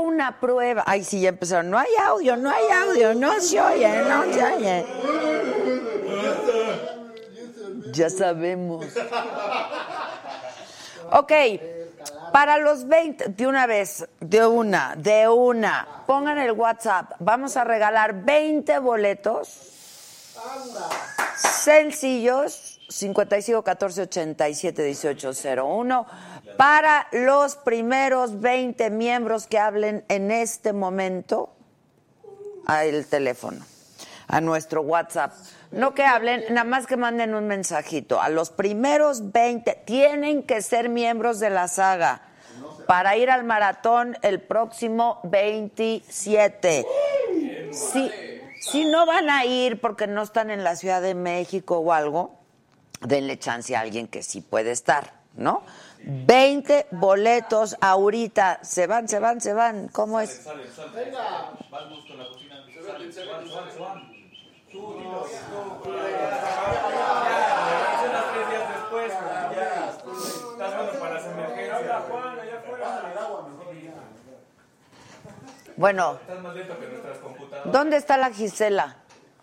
Una prueba. Ay, sí, ya empezaron. No hay audio, no hay audio, no se oye, no se oye. Ya sabemos. Ok, para los 20, de una vez, de una, de una, pongan el WhatsApp. Vamos a regalar 20 boletos sencillos 55 14 87 18 01 para los primeros 20 miembros que hablen en este momento al teléfono, a nuestro WhatsApp. No que hablen, nada más que manden un mensajito. A los primeros 20 tienen que ser miembros de la saga para ir al maratón el próximo 27. Si, si no van a ir porque no están en la Ciudad de México o algo, denle chance a alguien que sí puede estar, ¿no? 20 boletos ahorita. Se van, se van, se van. ¿Cómo es? Venga. Bueno. ¿dónde está la Gisela?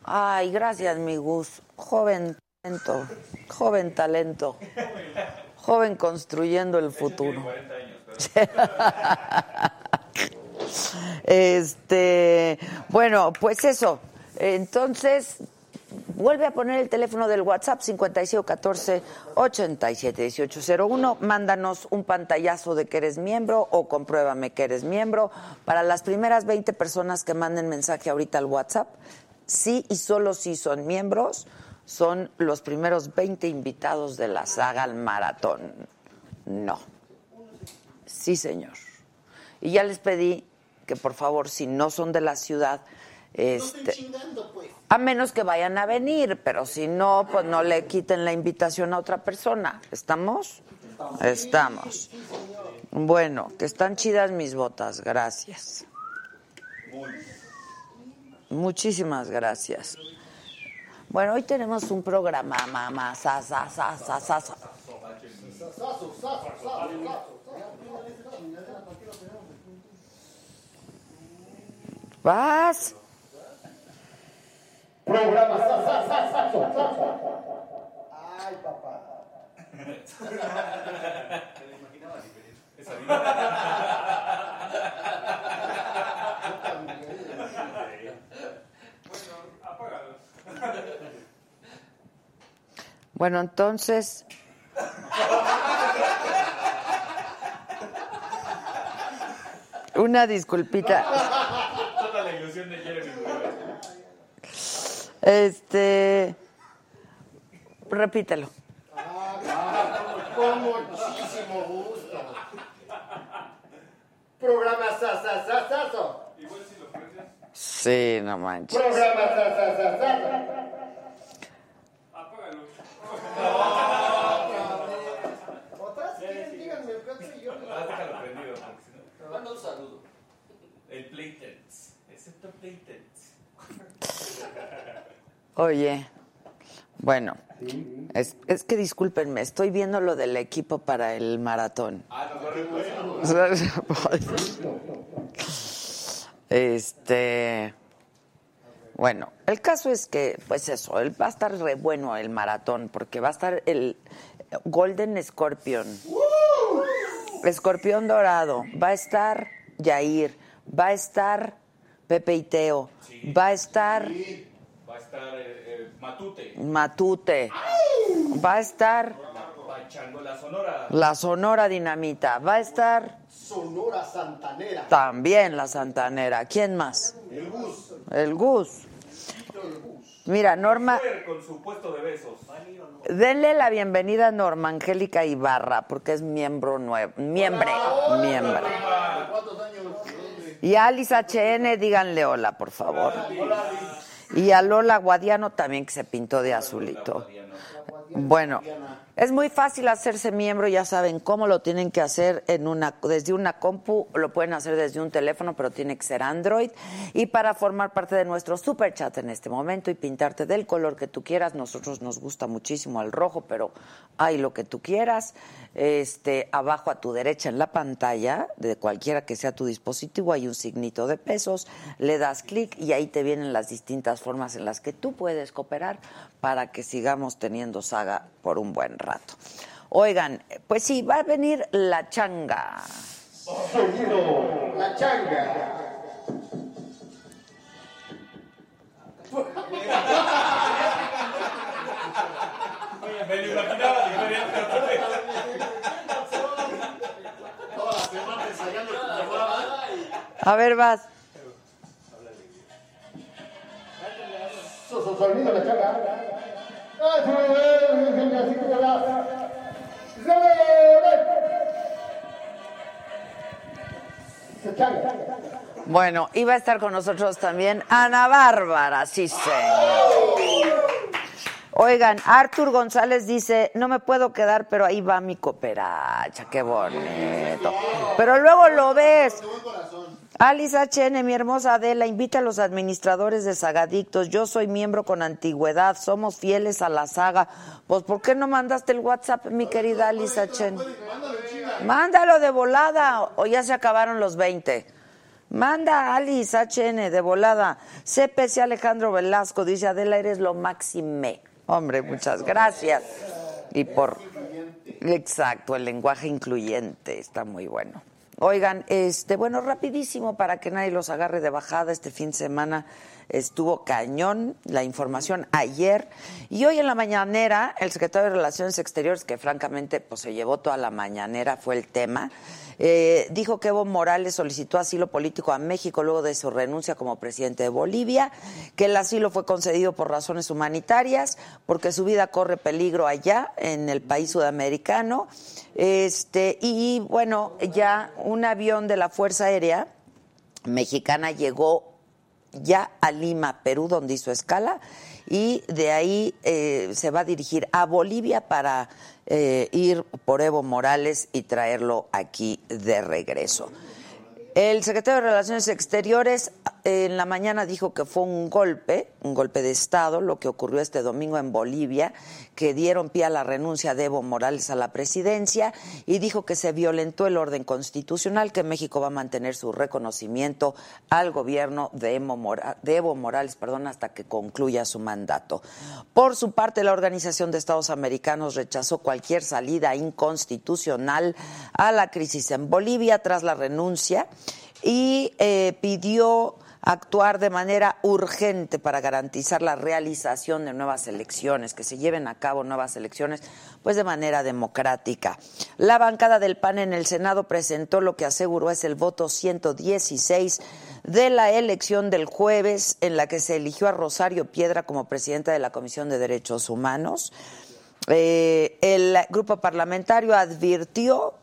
Ay, gracias, mi Gus. Joven talento, joven talento, joven construyendo el futuro. 40 años, Este, bueno, pues eso. Entonces, vuelve a poner el teléfono del WhatsApp 5514 87 1801. Mándanos un pantallazo de que eres miembro o compruébame que eres miembro. Para las primeras 20 personas que manden mensaje ahorita al WhatsApp, sí y solo si son miembros, son los primeros 20 invitados de la saga al maratón. No. Sí, señor. Y ya les pedí que por favor, si no son de la ciudad, este, chingando, pues. a menos que vayan a venir, pero si no, pues no le quiten la invitación a otra persona. ¿Estamos? Estamos. Bueno, que están chidas mis botas, gracias. Muchísimas gracias. Bueno, hoy tenemos un programa, mamá, sa, sa, sa, sa, sa, sa. ¿Vas? Ay, papá. Bueno, entonces. Una disculpita. Toda la ilusión de Jeremy. Este. Repítelo. Con muchísimo gusto. Programa Sasasasaso. Sí, no manches. Programa Sasasasaso. ¿Otras? ¿Quieren? Díganme, ¿qué yo? Ah, déjalo prendido. porque si no- Manda un saludo. El Playtents. Excepto Playtents. Oye, bueno, es, es que discúlpenme, estoy viendo lo del equipo para el maratón. Ah, nos va a reemplazar. Este, bueno, el caso es que, pues eso, él va a estar re bueno el maratón, porque va a estar el Golden Scorpion, Escorpión Dorado, va a estar Yair, va a estar Pepe y Teo, va a estar Va a estar eh, eh, Matute. Matute, va a estar la Sonora. la Sonora Dinamita, va a estar Sonora Santanera. también la Santanera. ¿Quién más? El Gus. El Gus. Mira, Norma, con su puesto de besos. denle la bienvenida a Norma Angélica Ibarra, porque es miembro nuevo, miembre, miembro. Y a Alice HN, díganle hola, por favor. Y a Lola Guadiano también, que se pintó de azulito. Bueno, Es muy fácil hacerse miembro, ya saben cómo lo tienen que hacer en una, desde una compu, lo pueden hacer desde un teléfono, pero tiene que ser Android. Y para formar parte de nuestro super chat en este momento y pintarte del color que tú quieras, nosotros nos gusta muchísimo el rojo, pero hay lo que tú quieras. Este, abajo a tu derecha en la pantalla, de cualquiera que sea tu dispositivo, hay un signito de pesos, le das clic y ahí te vienen las distintas formas en las que tú puedes cooperar para que sigamos teniendo saga por un buen rato. Oigan, pues sí, va a venir la changa. La changa. Me lo imaginaba diferente. Toda la semana ensayando tu llamada. A ver, vas. Sonido la changa. Bueno, iba a estar con nosotros también Ana Bárbara, sí señor. Oigan, Artur González dice, no me puedo quedar, pero ahí va mi cooperacha, qué bonito. Pero luego lo ves. Alice HN, mi hermosa Adela, invita a los administradores de Sagadictos. Yo soy miembro con antigüedad, somos fieles a la saga. Pues, ¿por qué no mandaste el WhatsApp, mi querida Alice HN? Mándalo de volada, o ya se acabaron los 20. Manda Alice HN de volada. CPC Alejandro Velasco dice, Adela, eres lo máxime. Hombre, muchas gracias. Y por... Exacto, el lenguaje incluyente está muy bueno. Oigan, este, bueno, rapidísimo para que nadie los agarre de bajada este fin de semana. Estuvo cañón la información ayer y hoy en la mañanera el secretario de Relaciones Exteriores, que francamente pues se llevó toda la mañanera, fue el tema, eh, dijo que Evo Morales solicitó asilo político a México luego de su renuncia como presidente de Bolivia, que el asilo fue concedido por razones humanitarias, porque su vida corre peligro allá en el país sudamericano. Este, y bueno, ya un avión de la Fuerza Aérea mexicana llegó ya a Lima, Perú, donde hizo escala, y de ahí eh, se va a dirigir a Bolivia para eh, ir por Evo Morales y traerlo aquí de regreso. El secretario de Relaciones Exteriores en la mañana dijo que fue un golpe, un golpe de Estado, lo que ocurrió este domingo en Bolivia, que dieron pie a la renuncia de Evo Morales a la presidencia y dijo que se violentó el orden constitucional, que México va a mantener su reconocimiento al gobierno de Evo, Morales perdón, hasta que concluya su mandato. Por su parte, la Organización de Estados Americanos rechazó cualquier salida inconstitucional a la crisis en Bolivia tras la renuncia y eh, pidió actuar de manera urgente para garantizar la realización de nuevas elecciones, que se lleven a cabo nuevas elecciones, pues de manera democrática. La bancada del PAN en el Senado presentó lo que aseguró es el voto 116 de la elección del jueves, en la que se eligió a Rosario Piedra como presidenta de la Comisión de Derechos Humanos. Eh, el grupo parlamentario advirtió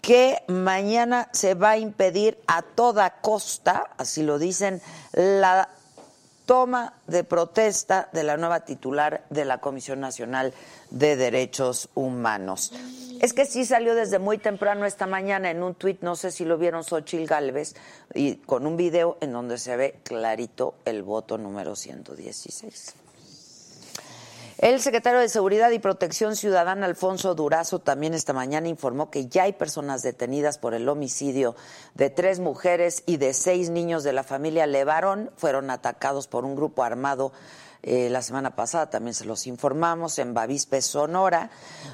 que mañana se va a impedir a toda costa, así lo dicen, la toma de protesta de la nueva titular de la Comisión Nacional de Derechos Humanos. Es que sí salió desde muy temprano esta mañana en un tuit, no sé si lo vieron Xochil Gálvez, y con un video en donde se ve clarito el voto número 116. El secretario de Seguridad y Protección Ciudadana, Alfonso Durazo, también esta mañana informó que ya hay personas detenidas por el homicidio de tres mujeres y de seis niños de la familia Levarón. Fueron atacados por un grupo armado eh, la semana pasada, también se los informamos, en Bavispe, Sonora.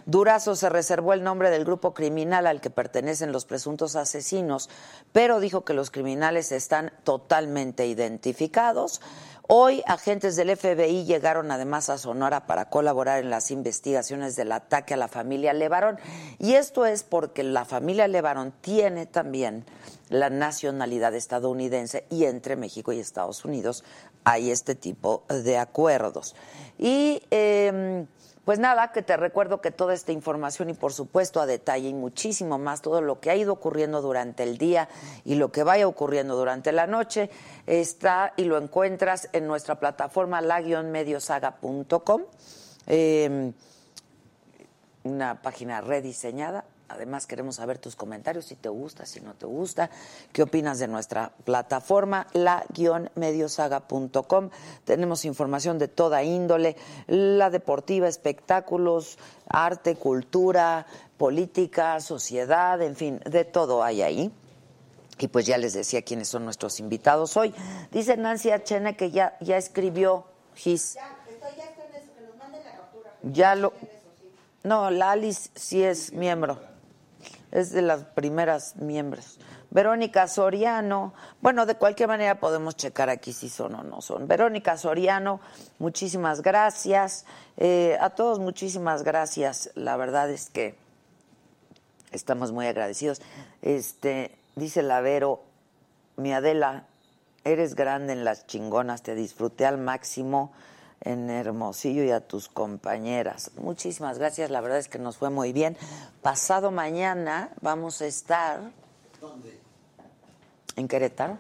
Durazo se reservó el nombre del grupo criminal al que pertenecen los presuntos asesinos, pero dijo que los criminales están totalmente identificados. Hoy agentes del FBI llegaron además a Sonora para colaborar en las investigaciones del ataque a la familia Levarón. Y esto es porque la familia Levarón tiene también la nacionalidad estadounidense y entre México y Estados Unidos hay este tipo de acuerdos. Y eh, pues nada, que te recuerdo que toda esta información y por supuesto a detalle y muchísimo más, todo lo que ha ido ocurriendo durante el día y lo que vaya ocurriendo durante la noche, está y lo encuentras en nuestra plataforma la-mediosaga.com. Eh, una página rediseñada. Además queremos saber tus comentarios, si te gusta, si no te gusta, qué opinas de nuestra plataforma, la-mediosaga.com. Tenemos información de toda índole, la deportiva, espectáculos, arte, cultura, política, sociedad, en fin, de todo hay ahí. Y pues ya les decía quiénes son nuestros invitados hoy. Dice Nancy Achene que ya, ya escribió Gis. Ya, estoy ya eso, que nos manden la captura. Ya lo. No, la Alice sí es miembro. Es de las primeras miembros. Verónica Soriano. Bueno, de cualquier manera podemos checar aquí si son o no son. Verónica Soriano, muchísimas gracias. Eh, a todos, muchísimas gracias. La verdad es que estamos muy agradecidos. Este, dice la Vero, mi Adela, eres grande en las chingonas, te disfruté al máximo en Hermosillo y a tus compañeras. Muchísimas gracias, la verdad es que nos fue muy bien. Pasado mañana vamos a estar en Querétaro.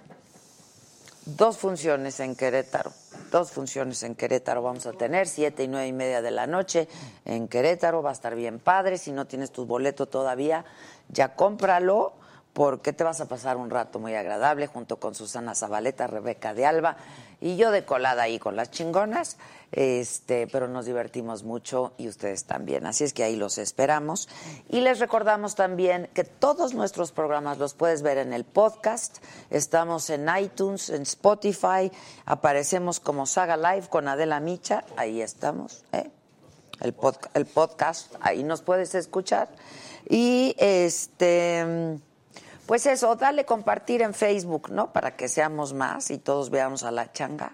Dos funciones en Querétaro. Dos funciones en Querétaro vamos a tener, siete y nueve y media de la noche en Querétaro. Va a estar bien padre. Si no tienes tu boleto todavía, ya cómpralo porque te vas a pasar un rato muy agradable junto con Susana Zabaleta, Rebeca de Alba y yo de colada ahí con las chingonas, este, pero nos divertimos mucho y ustedes también. Así es que ahí los esperamos. Y les recordamos también que todos nuestros programas los puedes ver en el podcast. Estamos en iTunes, en Spotify, aparecemos como Saga Live con Adela Micha, ahí estamos, ¿eh? el, podca- el podcast, ahí nos puedes escuchar. Y este pues eso, dale compartir en Facebook, ¿no? Para que seamos más y todos veamos a la changa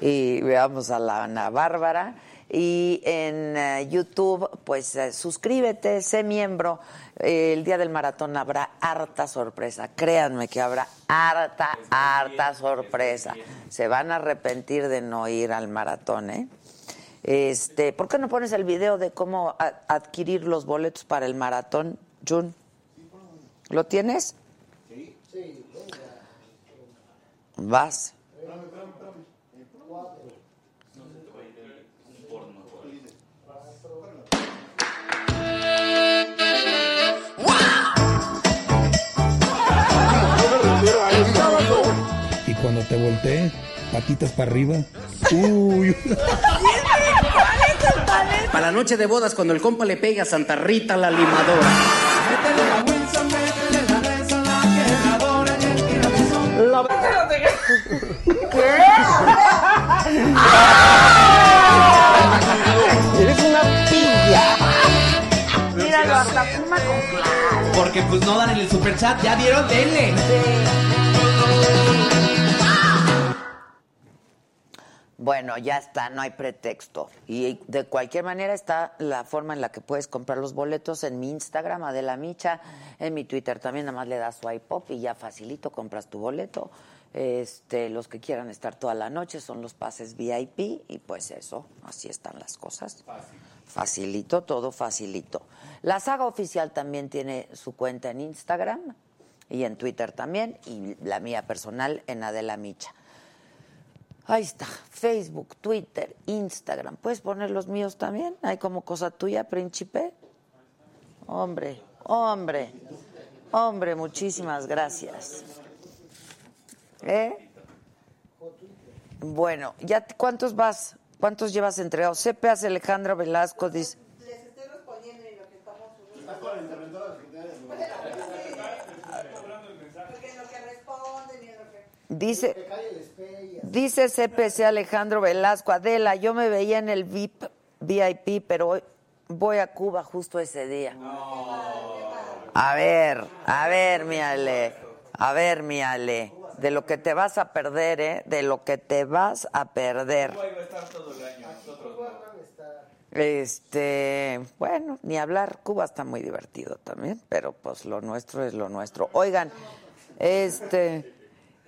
y veamos a la Ana Bárbara. Y en eh, YouTube, pues eh, suscríbete, sé miembro. Eh, el día del maratón habrá harta sorpresa. Créanme que habrá harta, harta sorpresa. Se van a arrepentir de no ir al maratón, ¿eh? Este, ¿por qué no pones el video de cómo adquirir los boletos para el maratón, Jun? ¿Lo tienes? Sí, Vas. Y cuando te volteé, patitas para arriba. Uy. Para la noche de bodas, cuando el compa le pega a Santa Rita la limadora. Eres una pilla. Míralo, hasta fuma con claro. Porque pues no dan en el super chat, ya dieron, denle. Bueno, ya está, no hay pretexto. Y de cualquier manera está la forma en la que puedes comprar los boletos en mi Instagram, Adela Micha, en mi Twitter también, nada más le das swipe up y ya facilito, compras tu boleto. Este, los que quieran estar toda la noche son los pases VIP y pues eso, así están las cosas. Facilito, todo facilito. La saga oficial también tiene su cuenta en Instagram y en Twitter también y la mía personal en Adela Micha. Ahí está, Facebook, Twitter, Instagram. ¿Puedes poner los míos también? ¿Hay como cosa tuya, príncipe? Hombre, hombre, hombre, muchísimas gracias. ¿Eh? Bueno, ya ¿cuántos vas? ¿Cuántos llevas entregados? CPAS Alejandra Velasco dice. Les estoy respondiendo y lo que estamos Porque en lo que en lo que... Dice, dice CPC Alejandro Velasco, Adela, yo me veía en el VIP, VIP, pero hoy voy a Cuba justo ese día. A ver, a ver, mi Ale, a ver, mi Ale, de lo que te vas a perder, ¿eh? De lo que te vas a perder. Este, bueno, ni hablar, Cuba está muy divertido también, pero pues lo nuestro es lo nuestro. Oigan, este,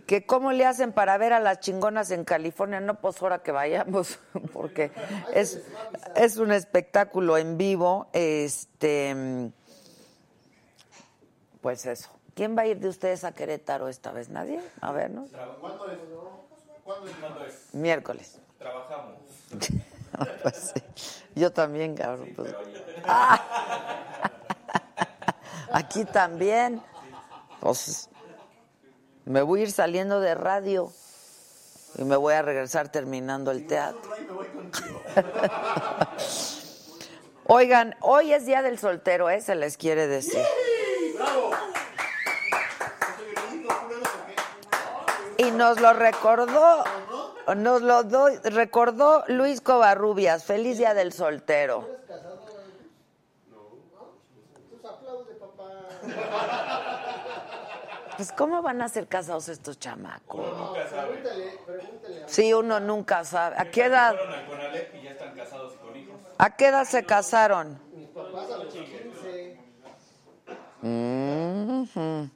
que cómo le hacen para ver a las chingonas en California, no pues ahora que vayamos, porque es, es un espectáculo en vivo, este, pues eso. ¿Quién va a ir de ustedes a Querétaro esta vez? ¿Nadie? A ver, ¿no? ¿Cuándo es? ¿Cuándo es? ¿Cuándo es? Miércoles. Trabajamos. Pues sí. Yo también, cabrón. pues. Ah. Aquí también. Pues, me voy a ir saliendo de radio y me voy a regresar terminando el teatro. Oigan, hoy es día del soltero, ¿eh? Se les quiere decir. Y nos lo recordó, nos lo doy, recordó Luis Covarrubias. Feliz día del soltero. Tus aplaude, papá. Pues, ¿cómo van a ser casados estos chamacos? Pregúntale, pregúntale. Sí, uno nunca sabe. ¿A qué edad, y ya están casados y con hijos. a qué edad se casaron? Mis papás a los 15. Ujú.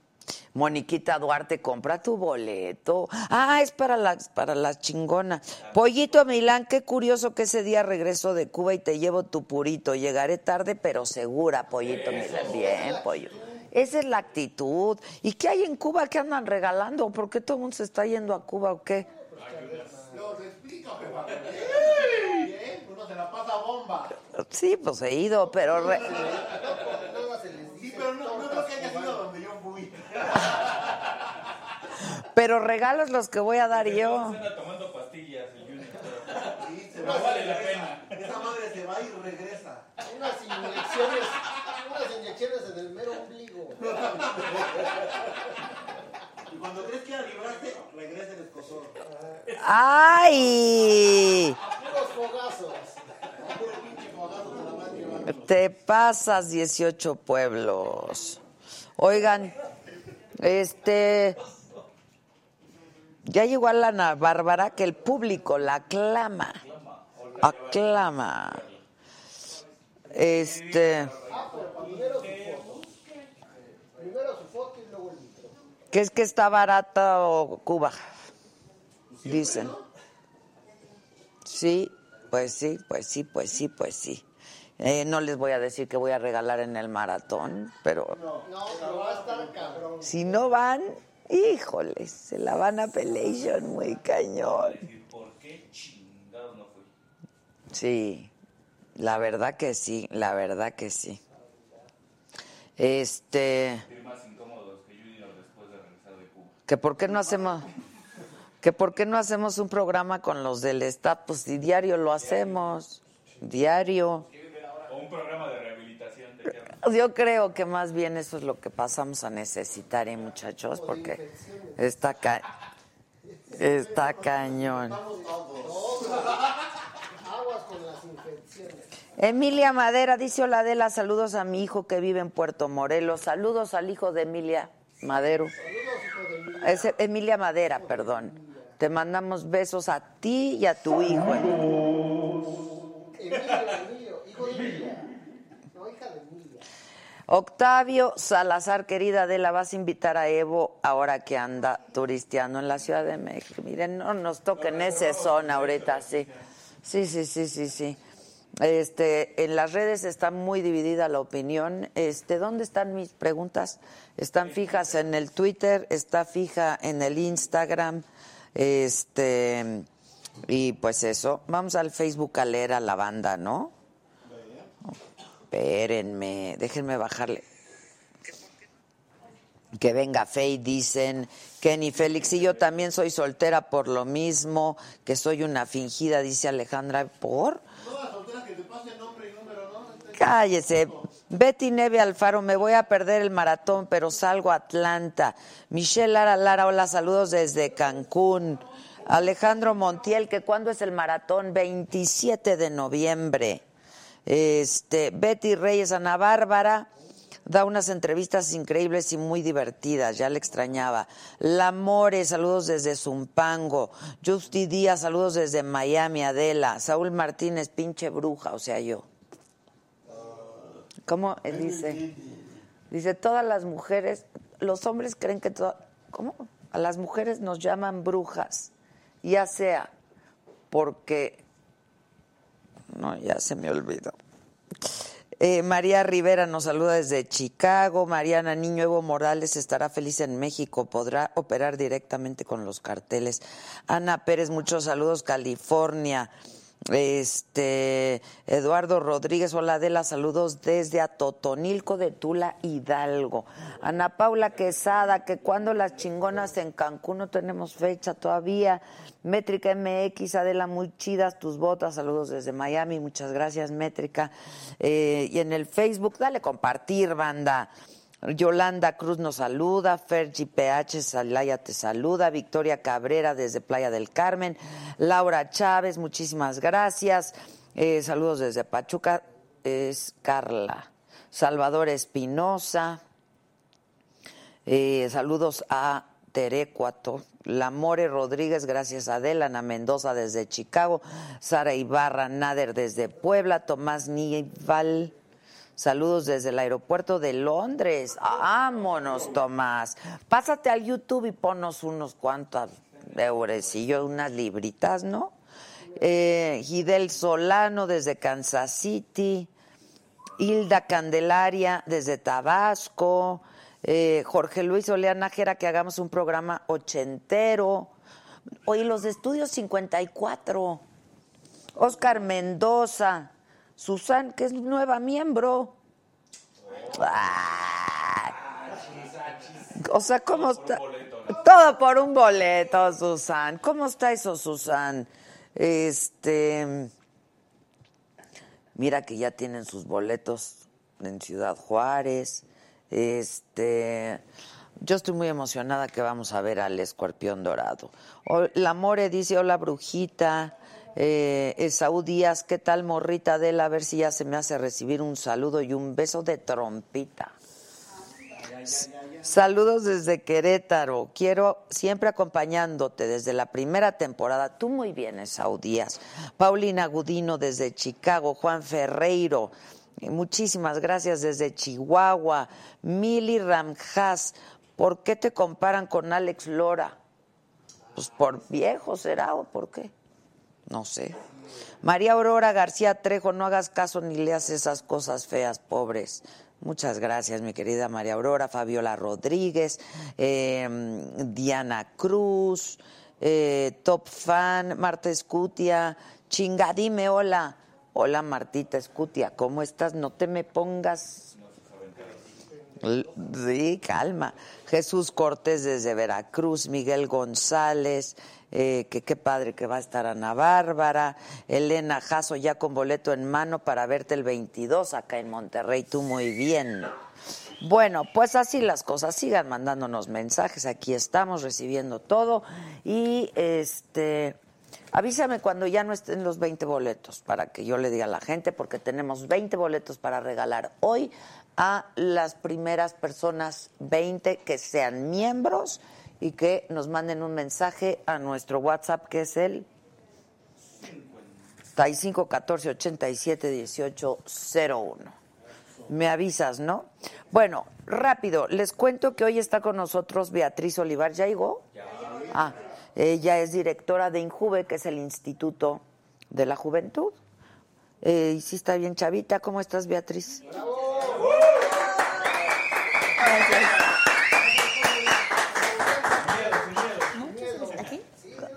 Moniquita Duarte, compra tu boleto. Ah, es para la, para la chingona. Pollito Milán, qué curioso que ese día regreso de Cuba y te llevo tu purito. Llegaré tarde, pero segura, Pollito Milán. Bien, pollo. Esa es la actitud. ¿Y qué hay en Cuba que andan regalando? ¿Por qué todo el mundo se está yendo a Cuba o qué? Uno se la pasa bomba. Sí, pues he ido, pero... re- Sí, pero no, no creo tortas que haya cubanas. sido donde yo fui. Pero regalos los que voy a dar yo. Anda tomando pastillas el Junior. Sí, se No va, vale la pena. Esa madre se va y regresa. Unas inyecciones, unas inyecciones en el mero ombligo. Y cuando crees que ya libraste, regresa el escosor. ¡Ay! Puros fogazos. Puro pinche fogazo de la madre. Te pasas 18 pueblos. Oigan, este. Ya llegó a la Ana Bárbara que el público la aclama. Aclama. Este. Que es que está barata o Cuba. Dicen. Sí, pues sí, pues sí, pues sí, pues sí. Eh, no les voy a decir que voy a regalar en el maratón, pero No, pero va a estar cabrón. si no van, híjoles, se la van a Pelation muy cañón. ¿Por qué chingados no fui? Sí, la verdad que sí, la verdad que sí. Este, que por qué no hacemos que por qué no hacemos un programa con los del staff, pues si diario lo hacemos, diario. O un programa de rehabilitación de qué Yo creo que más bien eso es lo que pasamos a necesitar, ¿eh, muchachos? Porque está ca está cañón. Emilia Madera dice hola Adela, saludos a mi hijo que vive en Puerto Morelos, saludos al hijo de Emilia Madero. Es Emilia Madera, perdón. Te mandamos besos a ti y a tu hijo. Emilio, hijo de Emilia. No, hija de Emilia. Octavio Salazar, querida Adela, vas a invitar a Evo ahora que anda turisteando en la Ciudad de México. Miren, no nos toquen esa zona ahorita, sí. Sí, sí, sí, sí, sí. Este, en las redes está muy dividida la opinión. Este, ¿dónde están mis preguntas? Están fijas en el Twitter, está fija en el Instagram. Este, y pues eso, vamos al Facebook a leer a la banda, ¿no? Espérenme, déjenme bajarle. Que venga Faye, dicen. Kenny Félix, y yo también soy soltera por lo mismo, que soy una fingida, dice Alejandra. ¿Por? Cállese. Betty Neve Alfaro, me voy a perder el maratón, pero salgo a Atlanta. Michelle Lara Lara, hola, saludos desde Cancún. Alejandro Montiel, que cuándo es el maratón? 27 de noviembre. Este, Betty Reyes, Ana Bárbara, da unas entrevistas increíbles y muy divertidas, ya le extrañaba. La More, saludos desde Zumpango. Justy Díaz, saludos desde Miami, Adela. Saúl Martínez, pinche bruja, o sea, yo. ¿Cómo dice? Dice, todas las mujeres, los hombres creen que todas, ¿cómo? A las mujeres nos llaman brujas, ya sea porque, no, ya se me olvidó. Eh, María Rivera nos saluda desde Chicago. Mariana Niño Evo Morales estará feliz en México. Podrá operar directamente con los carteles. Ana Pérez, muchos saludos. California. Este, Eduardo Rodríguez, hola Adela, saludos desde Atotonilco de Tula, Hidalgo. Ana Paula Quesada, que cuando las chingonas en Cancún no tenemos fecha todavía. Métrica MX, Adela, muy chidas tus botas, saludos desde Miami, muchas gracias Métrica. Eh, y en el Facebook, dale compartir, banda. Yolanda Cruz nos saluda, Fergi PH Salaya te saluda, Victoria Cabrera desde Playa del Carmen, Laura Chávez, muchísimas gracias, Eh, saludos desde Pachuca, es Carla, Salvador Espinosa, eh, saludos a Terecuato, Lamore Rodríguez, gracias a Ana Mendoza desde Chicago, Sara Ibarra Nader desde Puebla, Tomás Nival. Saludos desde el aeropuerto de Londres. Vámonos, Tomás. Pásate al YouTube y ponos unos cuantos eurecillos, unas libritas, ¿no? Eh, Gidel Solano desde Kansas City. Hilda Candelaria desde Tabasco. Eh, Jorge Luis Oleana Jera, que hagamos un programa ochentero. Hoy los Estudios 54. Oscar Mendoza. Susan, que es nueva miembro. Ah. O sea, ¿cómo está? Todo por un boleto, Susan. ¿Cómo está eso, Susan? Este. Mira que ya tienen sus boletos en Ciudad Juárez. Este. Yo estoy muy emocionada que vamos a ver al escorpión dorado. O- La More dice: Hola, brujita. Eh, Esaú Díaz, ¿qué tal, morrita de él? A ver si ya se me hace recibir un saludo y un beso de trompita. Saludos desde Querétaro. Quiero siempre acompañándote desde la primera temporada. Tú muy bien, Esaú Díaz. Paulina Gudino desde Chicago. Juan Ferreiro. eh, Muchísimas gracias desde Chihuahua. Mili Ramjas. ¿Por qué te comparan con Alex Lora? Pues por viejo será o por qué. No sé. María Aurora García Trejo, no hagas caso ni leas esas cosas feas, pobres. Muchas gracias, mi querida María Aurora, Fabiola Rodríguez, eh, Diana Cruz, eh, Top Fan, Marta Escutia, chinga, dime hola. Hola Martita Escutia, ¿cómo estás? No te me pongas Sí, calma. Jesús Cortés desde Veracruz, Miguel González, eh, que qué padre que va a estar Ana Bárbara, Elena Jasso ya con boleto en mano para verte el 22 acá en Monterrey, tú muy bien. Bueno, pues así las cosas, sigan mandándonos mensajes, aquí estamos recibiendo todo y este avísame cuando ya no estén los 20 boletos para que yo le diga a la gente porque tenemos 20 boletos para regalar hoy a las primeras personas 20 que sean miembros y que nos manden un mensaje a nuestro WhatsApp que es el 35 14 87 18 01. Me avisas, ¿no? Bueno, rápido, les cuento que hoy está con nosotros Beatriz Olivar. ¿Ya llegó? Ah, ella es directora de INJUVE, que es el Instituto de la Juventud. Eh, y sí está bien, chavita. ¿Cómo estás, Beatriz?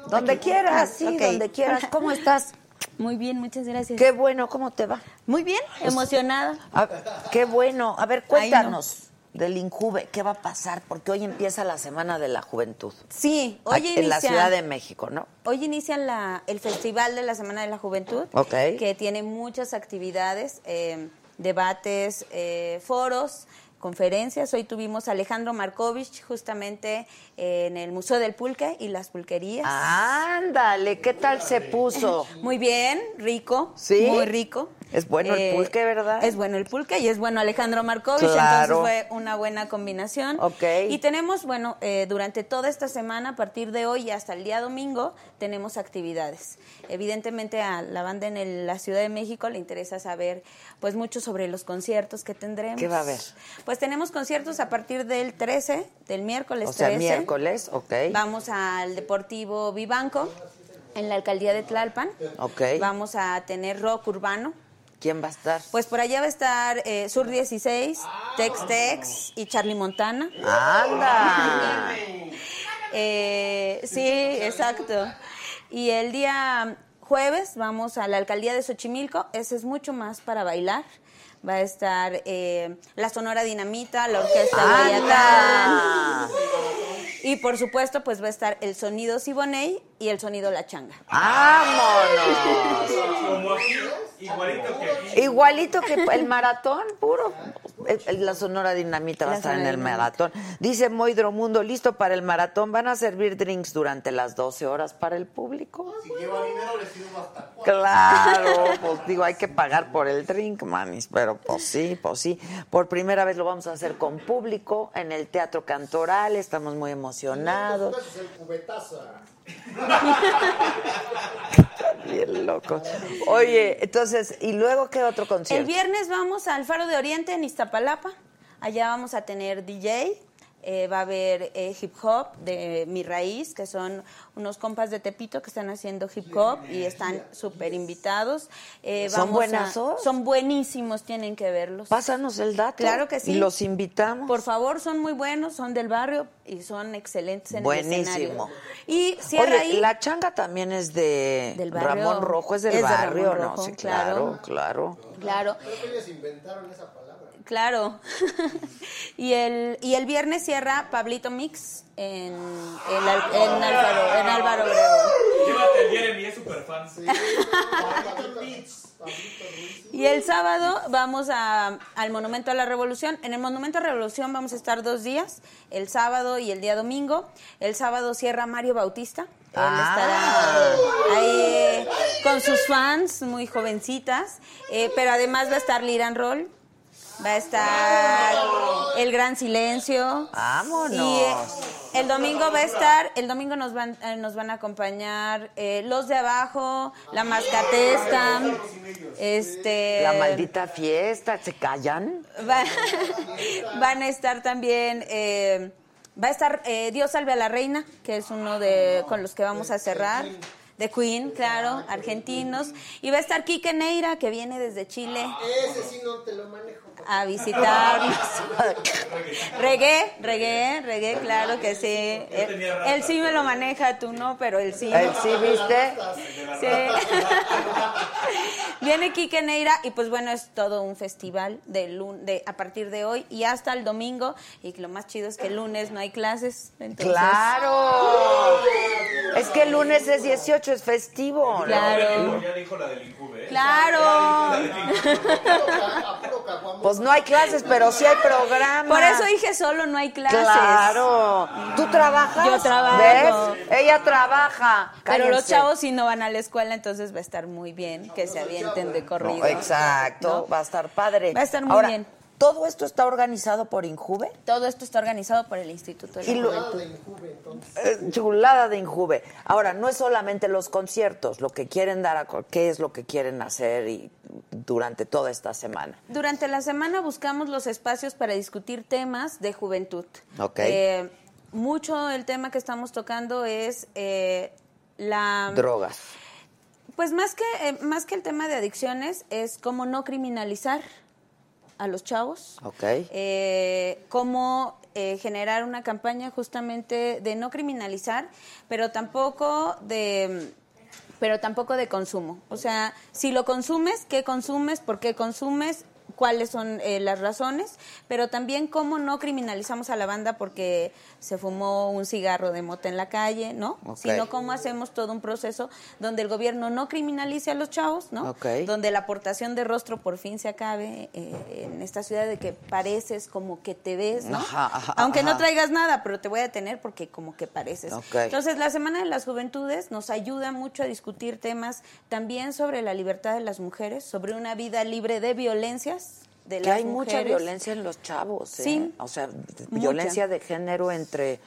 Donde quieras, sí, ok. donde quieras. ¿Cómo estás? Muy bien, muchas gracias. Qué bueno, ¿cómo te va? Muy bien, emocionada. Ah, qué bueno. A ver, cuéntanos del INJUVE, ¿qué va a pasar? Porque hoy empieza la Semana de la Juventud. Sí, hoy inicia, En la Ciudad de México, ¿no? Hoy inicia la- el Festival de la Semana de la Juventud, Ok. que tiene muchas actividades, eh, debates, eh, foros, conferencias. Hoy tuvimos a Alejandro Markovich justamente eh, en el Museo del Pulque y las pulquerías. Ándale, ¿qué tal se puso? Muy bien, rico, ¿Sí? muy rico. Eh, Es bueno el pulque, ¿verdad? Es bueno el pulque y es bueno Alejandro Markovich, Claro. entonces fue una buena combinación. Ok. Y tenemos, bueno, eh, durante toda esta semana, a partir de hoy y hasta el día domingo, tenemos actividades. Evidentemente a la banda en el- la Ciudad de México le interesa saber, pues, mucho sobre los conciertos que tendremos. ¿Qué va a haber? Pues tenemos conciertos a partir del 13, del miércoles O sea, 13. miércoles, ok. Vamos al Deportivo Vivanco, en la alcaldía de Tlalpan. Ok. Vamos a tener rock urbano. ¿Quién va a estar? Pues por allá va a estar eh, Sur 16, Tex Tex y Charlie Montana. ¡Anda! Eh, sí, exacto. Y el día jueves vamos a la alcaldía de Xochimilco, ese es mucho más para bailar. Va a estar eh, la Sonora Dinamita, la Orquesta. Guayacán. Y por supuesto, pues va a estar el sonido Siboney y el sonido La Changa. ¡Vámonos! Como aquí, igualito que aquí. Igualito que el maratón, puro. La Sonora Dinamita va a estar en el maratón. Dice Moidro Mundo, listo para el maratón. ¿Van a servir drinks durante las 12 horas para el público? Si lleva dinero, le sirvo hasta cuatro. Claro, pues digo, hay que pagar por el drink, manis, pero pues sí, pues sí. Por primera vez lo vamos a hacer con público en el Teatro Cantoral, estamos muy emocionados. El cubetazo. Bien loco. Oye, entonces, ¿y luego qué otro El concierto? viernes vamos al Faro de Oriente en Iztapalapa. Allá vamos a tener DJ. Eh, va a haber eh, hip hop de Mi Raíz, que son unos compas de Tepito que están haciendo hip hop y están súper invitados. Eh, ¿Son a- buenazos? Son buenísimos, tienen que verlos. Pásanos el dato. Claro que sí. Y los invitamos. Por favor, son muy buenos, son del barrio y son excelentes en el Buenísimo. escenario. Y cierra Oye, ahí. la changa también es de Del barrio. Ramón Rojo, es del Es de barrio, Ramón ¿no? Rojo, sí, claro, claro. claro. Claro. Creo que ellos inventaron esa. Claro. y el y el viernes cierra Pablito Mix en, en, Al- en Álvaro, en Álvaro Obregón. Llévate el Jeremy, es super fan. Pablito Ruiz. Y el sábado vamos a, al Monumento a la Revolución. En el Monumento a la Revolución vamos a estar dos días, el sábado y el día domingo. El sábado cierra Mario Bautista. Él Ah. estará ahí eh, con sus fans, muy jovencitas. Eh, pero además va a estar Liran Roll. Va a estar El Gran Silencio. Vámonos. Y eh, el domingo va a estar, el domingo nos van, eh, nos van a acompañar eh, Los de Abajo, La Mascatesta, este... La maldita fiesta, ¿se callan? va- van a estar también... eh, va a estar eh, Dios salve a la reina, que es uno de con los que vamos a cerrar. De Queen, claro, argentinos. Y va a estar Quique Neira, que viene desde Chile Ese sí no te lo manejo. A visitarnos. reggae, reggae, reggae, claro que sí. Él, él sí me lo maneja, tú no, pero él sí. ¿El sí viste? Sí. Viene Quique Neira y pues bueno, es todo un festival de, lun- de a partir de hoy y hasta el domingo. Y lo más chido es que el lunes no hay clases. Entonces, ¡Claro! Es que el lunes es 18, es festivo. ¿no? Claro. Ya dijo la del Incube, ¿eh? Claro. Pues no hay clases, pero sí hay programa. Por eso dije solo no hay clases. Claro. ¿Tú trabajas? Yo trabajo. ¿Ves? Ella trabaja. Pero los chavos si no van a la escuela, entonces va a estar muy bien que se avienten de corrido. No, exacto, ¿no? va a estar padre. Va a estar muy Ahora, bien. ¿Todo esto está organizado por Injuve? Todo esto está organizado por el Instituto de la Juventud. de Injuve, entonces. Eh, chulada de Injuve. Ahora, no es solamente los conciertos, lo que quieren dar a qué es lo que quieren hacer y durante toda esta semana. Durante la semana buscamos los espacios para discutir temas de juventud. Ok. Eh, mucho el tema que estamos tocando es eh, la... Drogas. Pues más que, eh, más que el tema de adicciones es cómo no criminalizar a los chavos. Ok. Eh, cómo eh, generar una campaña justamente de no criminalizar, pero tampoco de pero tampoco de consumo. O sea, si lo consumes, ¿qué consumes? ¿Por qué consumes? Cuáles son eh, las razones, pero también cómo no criminalizamos a la banda porque se fumó un cigarro de mota en la calle, ¿no? Sino cómo hacemos todo un proceso donde el gobierno no criminalice a los chavos, ¿no? Ok. Donde la aportación de rostro por fin se acabe eh, en esta ciudad de que pareces como que te ves, ¿no? Ajá, ajá, Aunque no traigas nada, pero te voy a detener porque como que pareces. Entonces, la Semana de las Juventudes nos ayuda mucho a discutir temas también sobre la libertad de las mujeres, sobre una vida libre de violencias de Que hay mucha violencia en los chavos, ¿eh? Sí. O sea, Mucha. violencia de género entre,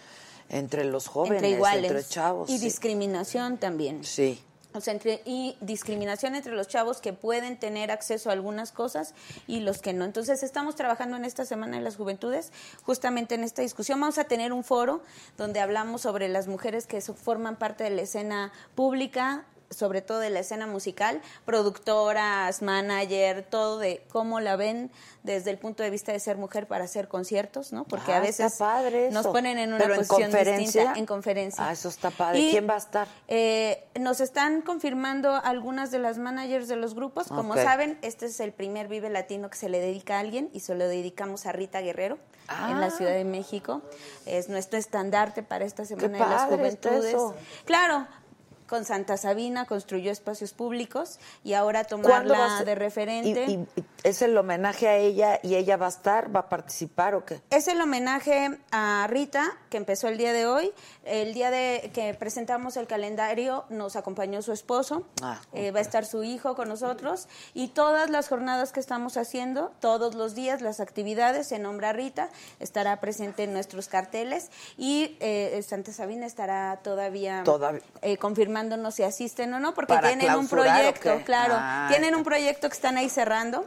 entre los jóvenes, entre iguales entre chavos. y sí. discriminación también. Sí. O sea, entre, y discriminación entre los chavos que pueden tener acceso a algunas cosas y los que no. Entonces, estamos trabajando en esta Semana de las Juventudes, justamente en esta discusión. Vamos a tener un foro donde hablamos sobre las mujeres que forman parte de la escena pública, sobre todo de la escena musical, productoras, manager, todo de cómo la ven desde el punto de vista de ser mujer para hacer conciertos, ¿no? Porque Ah, a veces está padre nos ponen en una Pero en posición conferencia. distinta en conferencia. Ah, eso está padre. ¿Quién va a estar? eh, nos están confirmando algunas de las managers de los grupos. Como saben, este es el primer Vive Latino que se le dedica a alguien y se lo dedicamos a Rita Guerrero en la Ah. Ciudad de México. Es nuestro estandarte para esta Semana de las Juventudes. eso. Claro. Con Santa Sabina construyó espacios públicos y ahora ¿Cuándo va a tomarla de referente. Y, y- es el homenaje a ella y ella va a estar, va a participar o qué? Es el homenaje a Rita, que empezó el día de hoy. El día de que presentamos el calendario nos acompañó su esposo. Ah, Eh, va a estar su hijo con nosotros. Y todas las jornadas que estamos haciendo, todos los días, las actividades, se nombra Rita, estará presente en nuestros carteles. Y eh, Santa Sabina estará todavía Todavía. eh, confirmándonos si asisten o no, porque ¿Para tienen un proyecto, claro. Ah, tienen un proyecto que están ahí cerrando.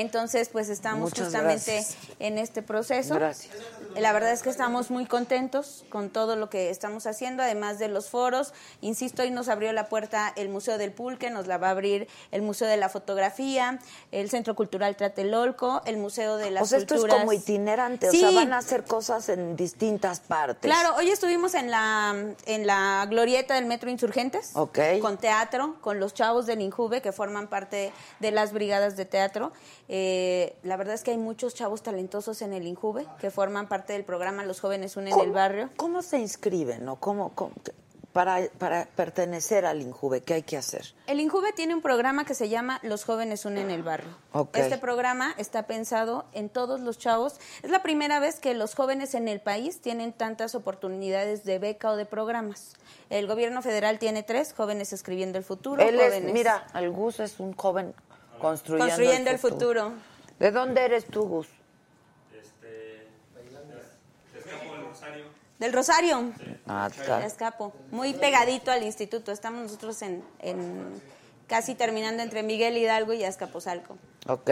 Entonces, pues estamos Muchas justamente gracias. en este proceso. Gracias. La verdad es que estamos muy contentos con todo lo que estamos haciendo, además de los foros. Insisto, hoy nos abrió la puerta el Museo del Pulque, nos la va a abrir el Museo de la Fotografía, el Centro Cultural Tlatelolco, el Museo de las o sea, esto es como itinerante, Sí. o sea, van a hacer cosas en distintas partes. Claro, hoy estuvimos en la, en la glorieta del Metro Insurgentes, Ok. con teatro, con los chavos del Injuve que forman parte de las brigadas de teatro. Eh, la verdad es que hay muchos chavos talentosos en el Injuve que forman parte del programa Los Jóvenes Unen el Barrio. ¿Cómo se inscriben o cómo, cómo- para, para pertenecer al Injuve? ¿Qué hay que hacer? El Injuve tiene un programa que se llama Los jóvenes unen el barrio. Este programa está pensado en todos los chavos. Es la primera vez que los jóvenes en el país tienen tantas oportunidades de beca o de programas. El gobierno federal tiene tres, jóvenes escribiendo el futuro, Él es, jóvenes mira, el Gus es un joven construyendo, construyendo el futuro. ¿De dónde eres tú, Gus? Del Rosario. Ah, Ya está. escapo. Muy pegadito al instituto. Estamos nosotros en, en casi terminando entre Miguel Hidalgo y Azcapotzalco. Ok.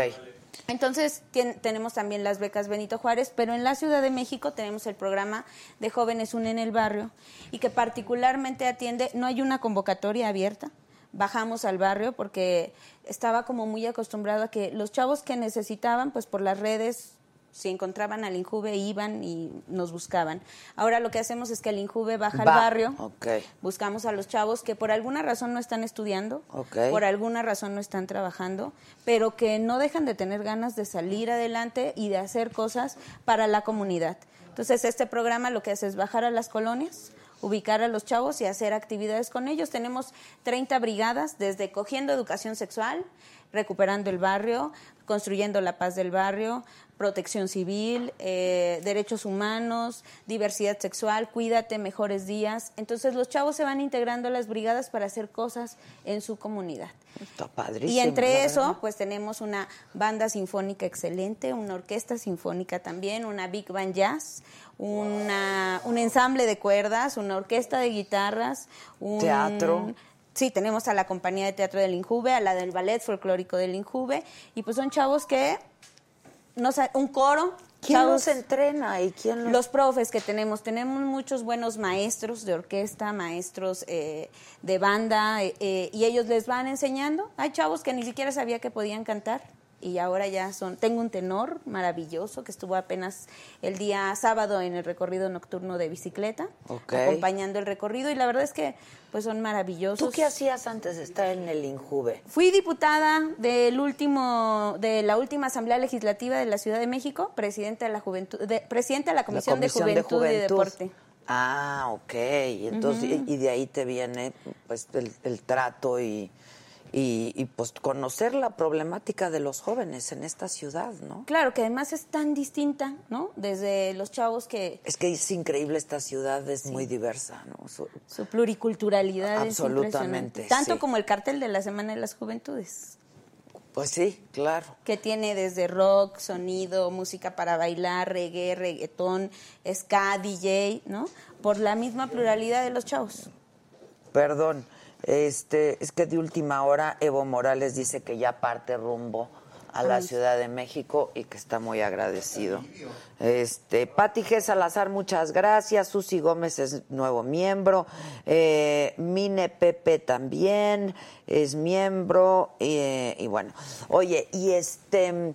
Entonces tien- tenemos también las becas Benito Juárez, pero en la Ciudad de México tenemos el programa de Jóvenes Unen el Barrio y que particularmente atiende, no hay una convocatoria abierta, bajamos al barrio porque estaba como muy acostumbrado a que los chavos que necesitaban, pues por las redes, si encontraban al Injuve, iban y nos buscaban. Ahora lo que hacemos es que el Injuve baja al barrio, buscamos a los chavos que por alguna razón no están estudiando, por alguna razón no están trabajando, pero que no dejan de tener ganas de salir adelante y de hacer cosas para la comunidad. Entonces, este programa lo que hace es bajar a las colonias, ubicar a los chavos y hacer actividades con ellos. Tenemos 30 brigadas, desde cogiendo educación sexual, recuperando el barrio, construyendo la paz del barrio, protección civil, eh, derechos humanos, diversidad sexual, cuídate, mejores días. Entonces los chavos se van integrando a las brigadas para hacer cosas en su comunidad. Está padrísimo. Y entre eso, pues tenemos una banda sinfónica excelente, una orquesta sinfónica también, una big band jazz, una, un ensamble de cuerdas, una orquesta de guitarras, un Teatro. Sí, tenemos a la compañía de teatro del Injuve, a la del ballet folclórico del Injuve, y pues son chavos que no un coro. ¿Quién chavos- los entrena y quién los... los profes que tenemos, tenemos muchos buenos maestros de orquesta, maestros eh, de banda, eh, eh, y ellos les van enseñando. Hay chavos que ni siquiera sabía que podían cantar y ahora ya son. Tengo un tenor maravilloso que estuvo apenas el día sábado en el recorrido nocturno de bicicleta, acompañando el recorrido, y la verdad es que pues son maravillosos. ¿Tú qué hacías antes de estar en el Injuve? Fui diputada del último, de la última Asamblea Legislativa de la Ciudad de México, presidenta de la Juventud, de, presidenta de la Comisión, de, Juventud y Deporte. Ah, ok. Y Entonces, y- y de ahí te viene pues el, el trato y, y, y, pues conocer la problemática de los jóvenes en esta ciudad, ¿no? Claro, que además es tan distinta, ¿no? Desde los chavos que Es que es increíble esta ciudad, es muy diversa, ¿no? Su- su pluriculturalidad Absolutamente, es impresionante. Tanto sí. como el cartel de la Semana de las Juventudes, pues sí, claro. que tiene desde rock, sonido, música para bailar, reggae, reggaetón, ska, DJ, ¿no? Por la misma pluralidad de los chavos. Perdón, este, es que de última hora Evo Morales dice que ya parte rumbo a la Ciudad de México y que está muy agradecido. Este, Pati G. Salazar, muchas gracias. Susi Gómez es nuevo miembro. Eh, Mine Pepe también es miembro. eh, y bueno, oye, y este.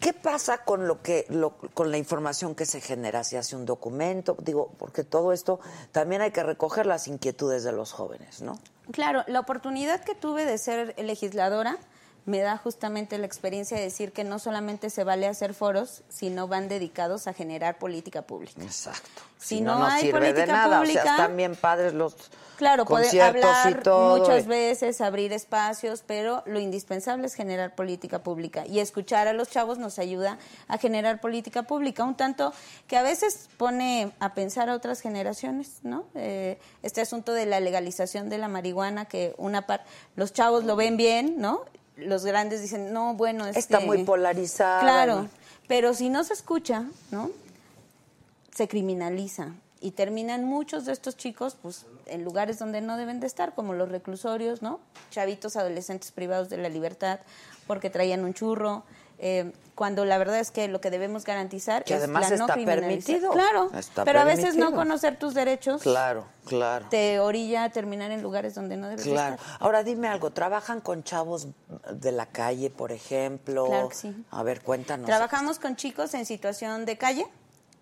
¿Qué pasa con lo que lo- con la información que se genera? ¿Se hace un documento? Digo, porque todo esto también hay que recoger las inquietudes de los jóvenes, ¿no? Claro, la oportunidad que tuve de ser legisladora me da justamente la experiencia de decir que no solamente se vale hacer foros, sino van dedicados a generar política pública. Exacto. Si no nos hay sirve de política nada, o pública- sea, están bien padres los Claro, poder conciertos hablar y todo. muchas veces, abrir espacios, pero lo indispensable es generar política pública. Y escuchar a los chavos nos ayuda a generar política pública, un tanto que a veces pone a pensar a otras generaciones, ¿no? Eh, este asunto de la legalización de la marihuana, que una parte, los chavos lo ven bien, ¿no? Los grandes dicen, no, bueno, Está este- muy polarizada. Claro, pero si no se escucha, ¿no? Se criminaliza y terminan muchos de estos chicos pues en lugares donde no deben de estar, como los reclusorios, ¿no? Chavitos adolescentes privados de la libertad porque traían un churro, eh, cuando la verdad es que lo que debemos garantizar Que es además la no está permitido. Claro, Está pero a veces no conocer tus derechos Claro, claro. te orilla a terminar en lugares donde no debes de Claro. estar. Ahora dime algo, ¿trabajan con chavos de la calle, por ejemplo? Claro que sí. A ver, cuéntanos. Trabajamos con chicos en situación de calle,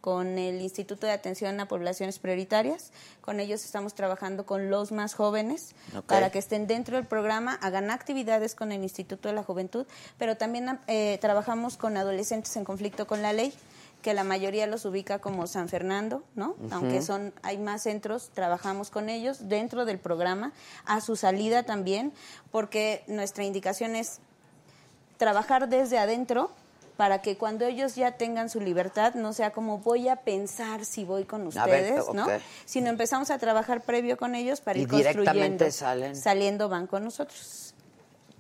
con el Instituto de Atención a Poblaciones Prioritarias. Con ellos estamos trabajando con los más jóvenes para que estén dentro del programa, hagan actividades con el Instituto de la Juventud, pero también eh, trabajamos con adolescentes en conflicto con la ley que la mayoría los ubica como San Fernando, ¿no? Aunque son hay más centros, trabajamos con ellos dentro del programa, a su salida también, porque nuestra indicación es trabajar desde adentro para que cuando ellos ya tengan su libertad no sea como voy a pensar si voy con ver, ustedes, ¿no? Sino empezamos a trabajar previo con ellos para Y ir directamente construyendo. salen. Saliendo van con nosotros.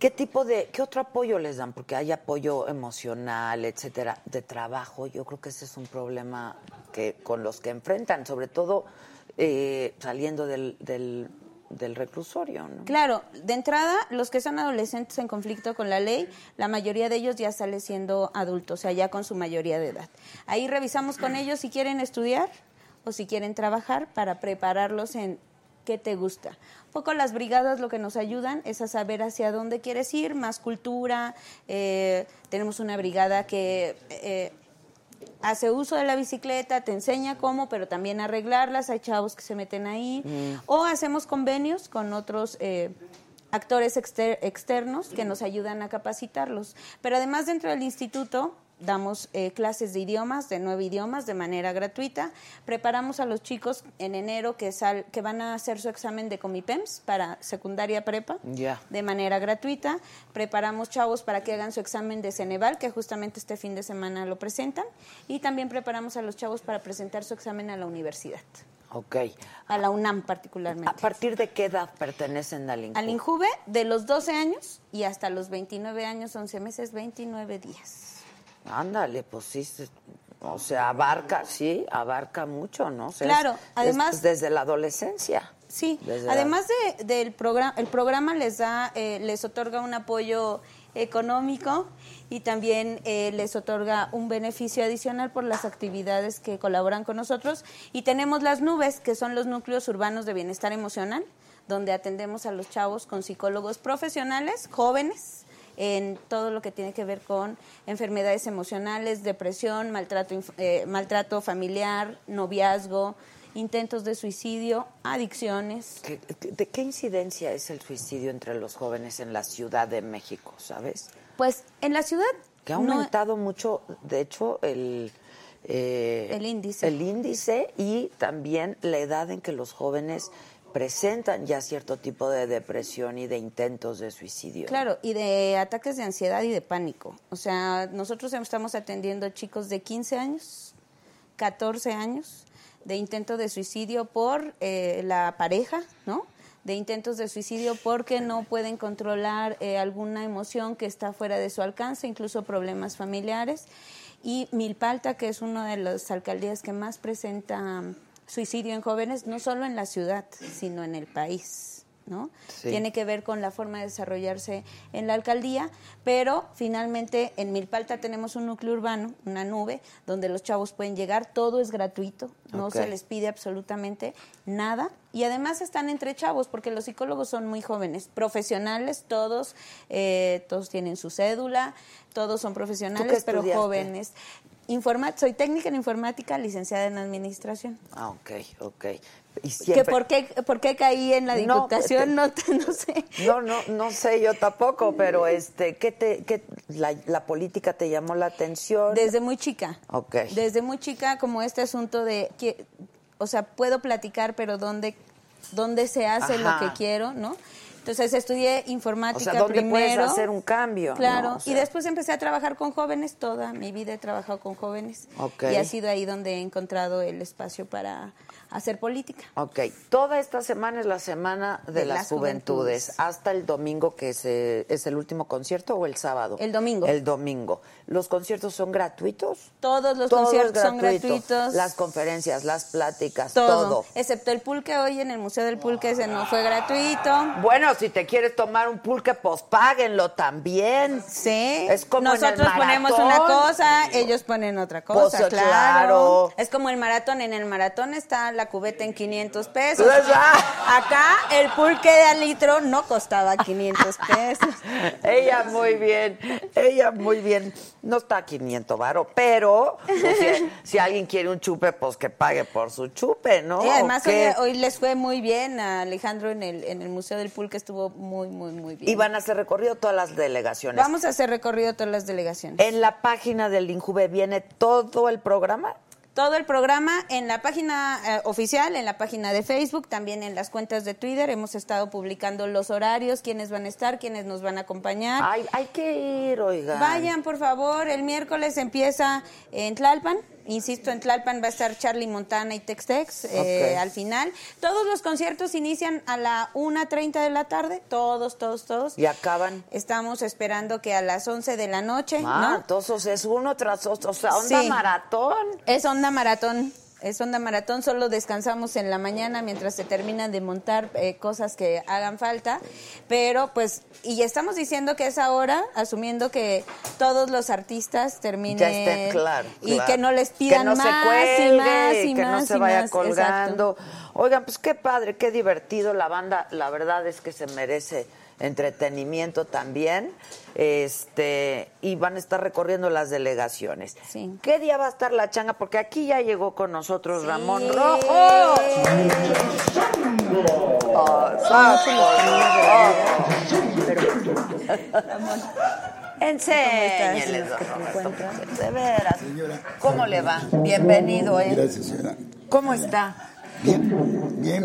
¿Qué tipo de, qué otro apoyo les dan? Porque hay apoyo emocional, etcétera, de trabajo. Yo creo que ese es un problema que con los que enfrentan, sobre todo eh, saliendo del, del, del reclusorio, ¿no? Claro, de entrada, los que son adolescentes en conflicto con la ley, la mayoría de ellos ya sale siendo adultos, o sea, ya con su mayoría de edad. Ahí revisamos con ellos si quieren estudiar o si quieren trabajar para prepararlos en qué te gusta. Un poco las brigadas lo que nos ayudan es a saber hacia dónde quieres ir, más cultura. eh, tenemos una brigada que... eh, hace uso de la bicicleta, te enseña cómo, pero también arreglarlas, hay chavos que se meten ahí, o hacemos convenios con otros eh, actores exter- externos que nos ayudan a capacitarlos. Pero además dentro del instituto damos eh, clases de idiomas, de nueve idiomas, de manera gratuita. Preparamos a los chicos en enero que, sal, que van a hacer su examen de Comipems para secundaria prepa Ya. de manera gratuita. Preparamos chavos para que hagan su examen de Ceneval, que justamente este fin de semana lo presentan. Y también preparamos a los chavos para presentar su examen a la universidad, Ok. a la UNAM ¿A particularmente. partir de qué edad pertenecen al INCU? Al INJUVE, de los 12 años y hasta los 29 años, 11 meses, 29 días. Ándale, pues sí, o sea, abarca, sí, abarca mucho, ¿no? O sea, Claro, es- además- es desde la adolescencia. Sí, Desde la- además de, del programa, el programa les da, eh, les otorga un apoyo económico y también eh, les otorga un beneficio adicional por las actividades que colaboran con nosotros. Y tenemos las nubes, que son los núcleos urbanos de bienestar emocional, donde atendemos a los chavos con psicólogos profesionales, jóvenes, en todo lo que tiene que ver con enfermedades emocionales, depresión, maltrato, eh, maltrato familiar, noviazgo, intentos de suicidio, adicciones. ¿Qué- ¿De qué incidencia es el suicidio entre los jóvenes en la Ciudad de México, sabes? Pues en la ciudad Que ha no- aumentado mucho, de hecho, el... eh, El índice. El índice y también la edad en que los jóvenes presentan ya cierto tipo de depresión y de intentos de suicidio. Claro, y de ataques de ansiedad y de pánico. O sea, nosotros estamos atendiendo chicos de 15 años, 14 años, de intento de suicidio por eh, la pareja, ¿no? De intentos de suicidio porque no pueden controlar eh, alguna emoción que está fuera de su alcance, incluso problemas familiares. Y Milpalta, que es una de las alcaldías que más presenta suicidio en jóvenes, no solo en la ciudad, sino en el país. ¿no? Sí. Tiene que ver con la forma de desarrollarse en la alcaldía, pero finalmente en Milpalta tenemos un núcleo urbano, una nube, donde los chavos pueden llegar, todo es gratuito, no se les pide absolutamente nada y además están entre chavos porque los psicólogos son muy jóvenes, profesionales, todos, eh, todos tienen su cédula, todos son profesionales, pero jóvenes. Informa- soy técnica en informática, licenciada en administración. Ah, ok, ok. Y ¿Que siempre... por, qué, ¿Por qué caí en la No, diputación? No, te- no sé. No, no, no sé yo tampoco, pero este, ¿qué te, qué, la, la política te llamó la atención? Desde muy chica. Ok. Desde muy chica, como este asunto de, que, o sea, puedo platicar, pero ¿dónde, dónde se hace Ajá. lo que quiero, no? Entonces estudié o informática sea, ¿dónde puedes primero. hacer un cambio? Claro, no? O sea, y después empecé a trabajar con jóvenes, toda mi vida he trabajado con jóvenes. Ok. Y ha sido ahí donde he encontrado el espacio para hacer política. Ok, toda esta semana es la semana de, De las, las juventudes, juventudes. hasta el domingo que se, es el último concierto o el sábado. El domingo. El domingo. ¿Los conciertos son gratuitos? Todos los es conciertos son gratuito. gratuitos. Las conferencias, las pláticas, todo, todo. Excepto el pulque hoy en el Museo del Pulque, ese no fue gratuito. Bueno, si te quieres tomar un pulque, pues páguenlo también. Sí. Es como en el Nosotros ponemos una cosa, ellos ponen otra cosa, Pues, claro. claro. Es como el maratón. En el maratón está la cubeta en 500 pesos. Pues, ah. Acá el pulque de al litro no costaba 500 pesos. Ella muy bien, ella muy bien. No está a 500 varo, pero pues, si, si alguien quiere un chupe, pues que pague por su chupe, ¿no? Sí, además ¿O hoy, hoy les fue muy bien a Alejandro en el, en el Museo del Pulque, estuvo muy, muy, muy bien. Y van a hacer recorrido todas las delegaciones. Vamos a hacer recorrido todas las delegaciones. En la página del Injuve viene todo el programa. Todo el programa en la página eh, oficial, en la página de Facebook, también en las cuentas de Twitter. Hemos estado publicando los horarios, quiénes van a estar, quiénes nos van a acompañar. Ay, hay que ir, oiga. Vayan, por favor. El miércoles empieza en Tlalpan. Insisto, en Tlalpan va a estar Charlie Montana y Tex Tex eh, al final. Todos los conciertos inician a la 1.30 de la tarde. Todos, todos, todos. Y acaban. Estamos esperando que a las 11 de la noche, Ah, ¿no? entonces es uno tras otro. O sea, onda Sí. maratón. Es onda maratón. Es onda maratón, solo descansamos en la mañana mientras se terminan de montar eh, cosas que hagan falta. Pero pues, y estamos diciendo que es ahora, asumiendo que todos los artistas terminen. Ya estén claro. Y claro. que no les pidan que no más se cuelgue, y más y que más no se y vaya más. colgando. Exacto. Oigan, pues qué padre, qué divertido la banda. La verdad es que se merece entretenimiento también. Este, y van a estar recorriendo las delegaciones. Sí. ¿Qué día va a estar la changa? Porque aquí ya llegó con nosotros Ramón Sí. Rojo. Ramón. Enséñeles, ¿Cómo estás? don. De veras. ¿Cómo le va? Bienvenido, ¿eh? Gracias, señora. ¿Cómo está? Bien, bien.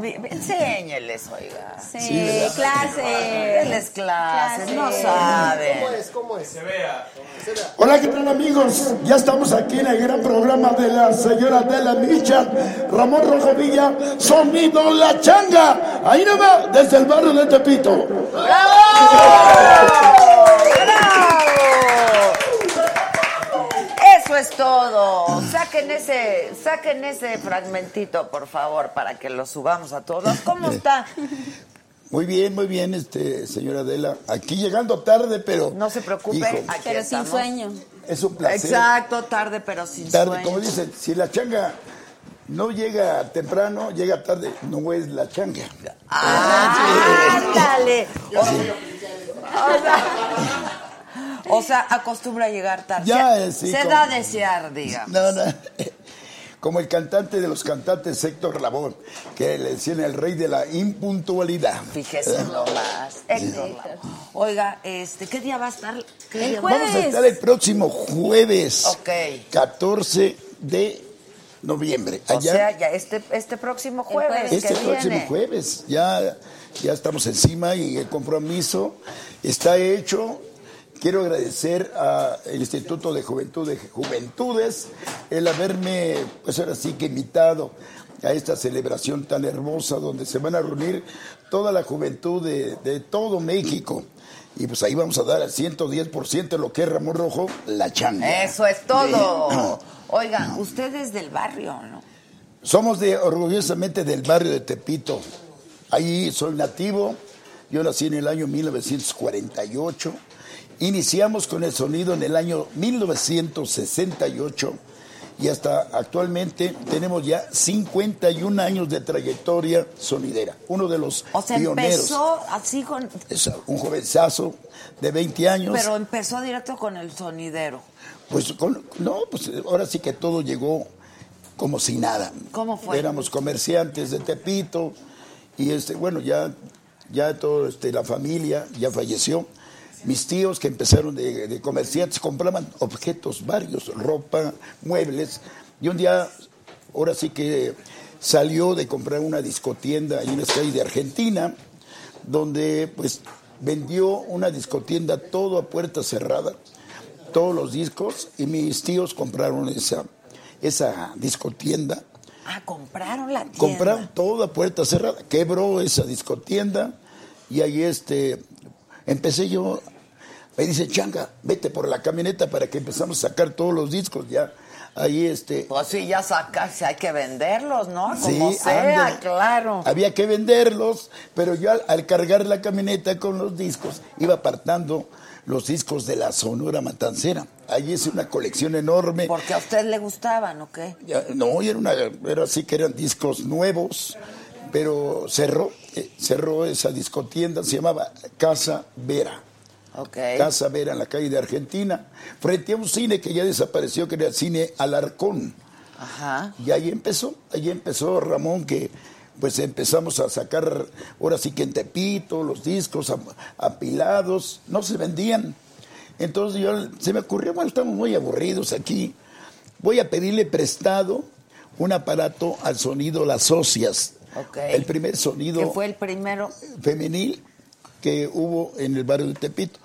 Bi- bi- Enséñeles, oiga. Sí, clase. Denles clases, Clase. no saben. ¿Cómo es? Hola, ¿qué tal amigos? Ya estamos aquí en el gran programa de la señora de la Micha, Ramón Rojo Villa, Sonido La Changa. Ahí nomás, desde el barrio de Tepito. ¡Bravo! Eso es todo. Saquen ese, saquen ese fragmentito, por favor, para que lo subamos a todos. ¿Cómo está? Muy bien, muy bien, este, señora Adela. Aquí llegando tarde, pero... No se preocupe, hijo, aquí Pero sin sueño. es un placer. Exacto, tarde pero sin Tarde, sueño. como dicen, si la changa no llega temprano, llega tarde, no es la changa. ¡Ándale! O sea, o sea, acostumbra a llegar tarde. Ya, eh, sí, se como- da a desear, digamos. No, no. Como el cantante de los cantantes Héctor Labón, que le decían el rey de la impuntualidad. Fíjese nomás. Héctor Lavoe. Oiga, este, ¿qué día va a estar? ¿Qué El día- jueves. Vamos a estar el próximo jueves, Ok. 14 de noviembre. O Allá, sea, ya este, este próximo jueves, jueves. este que próximo viene. jueves. Ya, ya estamos encima y el compromiso está hecho. Quiero agradecer al Instituto de Juventud de Juventudes el haberme, pues ahora sí que invitado a esta celebración tan hermosa donde se van a reunir toda la juventud de, de todo México. Y pues ahí vamos a dar al 110% lo que es Ramón Rojo, la changa. Eso es todo. Oiga, usted es del barrio, ¿no? Somos de orgullosamente del barrio de Tepito. Ahí soy nativo. Yo nací en el año 1948. Iniciamos con el sonido en el año 1968 y hasta actualmente tenemos ya 51 años de trayectoria sonidera. Uno de los O sea, pioneros. empezó así con... Es un jovenzazo de 20 años. Pero empezó directo con el sonidero. Pues con- no, pues ahora sí que todo llegó como si nada. ¿Cómo fue? Éramos comerciantes de Tepito y este, bueno, ya, ya todo este, la familia ya falleció. Mis tíos que empezaron de, de comerciantes compraban objetos varios, ropa, muebles. Y un día, ahora sí que salió de comprar una discotienda en una calle de Argentina, donde pues vendió una discotienda todo a puerta cerrada todos los discos y mis tíos compraron esa, esa discotienda. Ah, compraron la tienda. Compraron toda puerta cerrada. Quebró esa discotienda y ahí este, empecé yo. Me dice, Changa, vete por la camioneta para que empezamos a sacar todos los discos ya. Ahí este, Pues sí, ya sacarse, hay que venderlos, ¿no? Como Sí, sea, claro. Había que venderlos, pero yo al, al cargar la camioneta con los discos, iba apartando los discos de la Sonora Matancera. Ahí es una colección enorme. Porque a usted le gustaban, ¿o qué? Ya, no, era, una, era así que eran discos nuevos, pero cerró, eh, cerró esa discotienda, se llamaba Casa Vera. Casa Vera en la calle de Argentina, frente a un cine que ya desapareció, que era el cine Alarcón. Ajá. Y ahí empezó, ahí empezó Ramón que pues empezamos a sacar, ahora sí que en Tepito, los discos ap- apilados, no se vendían. Entonces yo se me ocurrió, bueno, estamos muy aburridos aquí, voy a pedirle prestado un aparato al sonido Las Socias. El primer sonido Que fue el primero. femenil que hubo en el barrio de Tepito.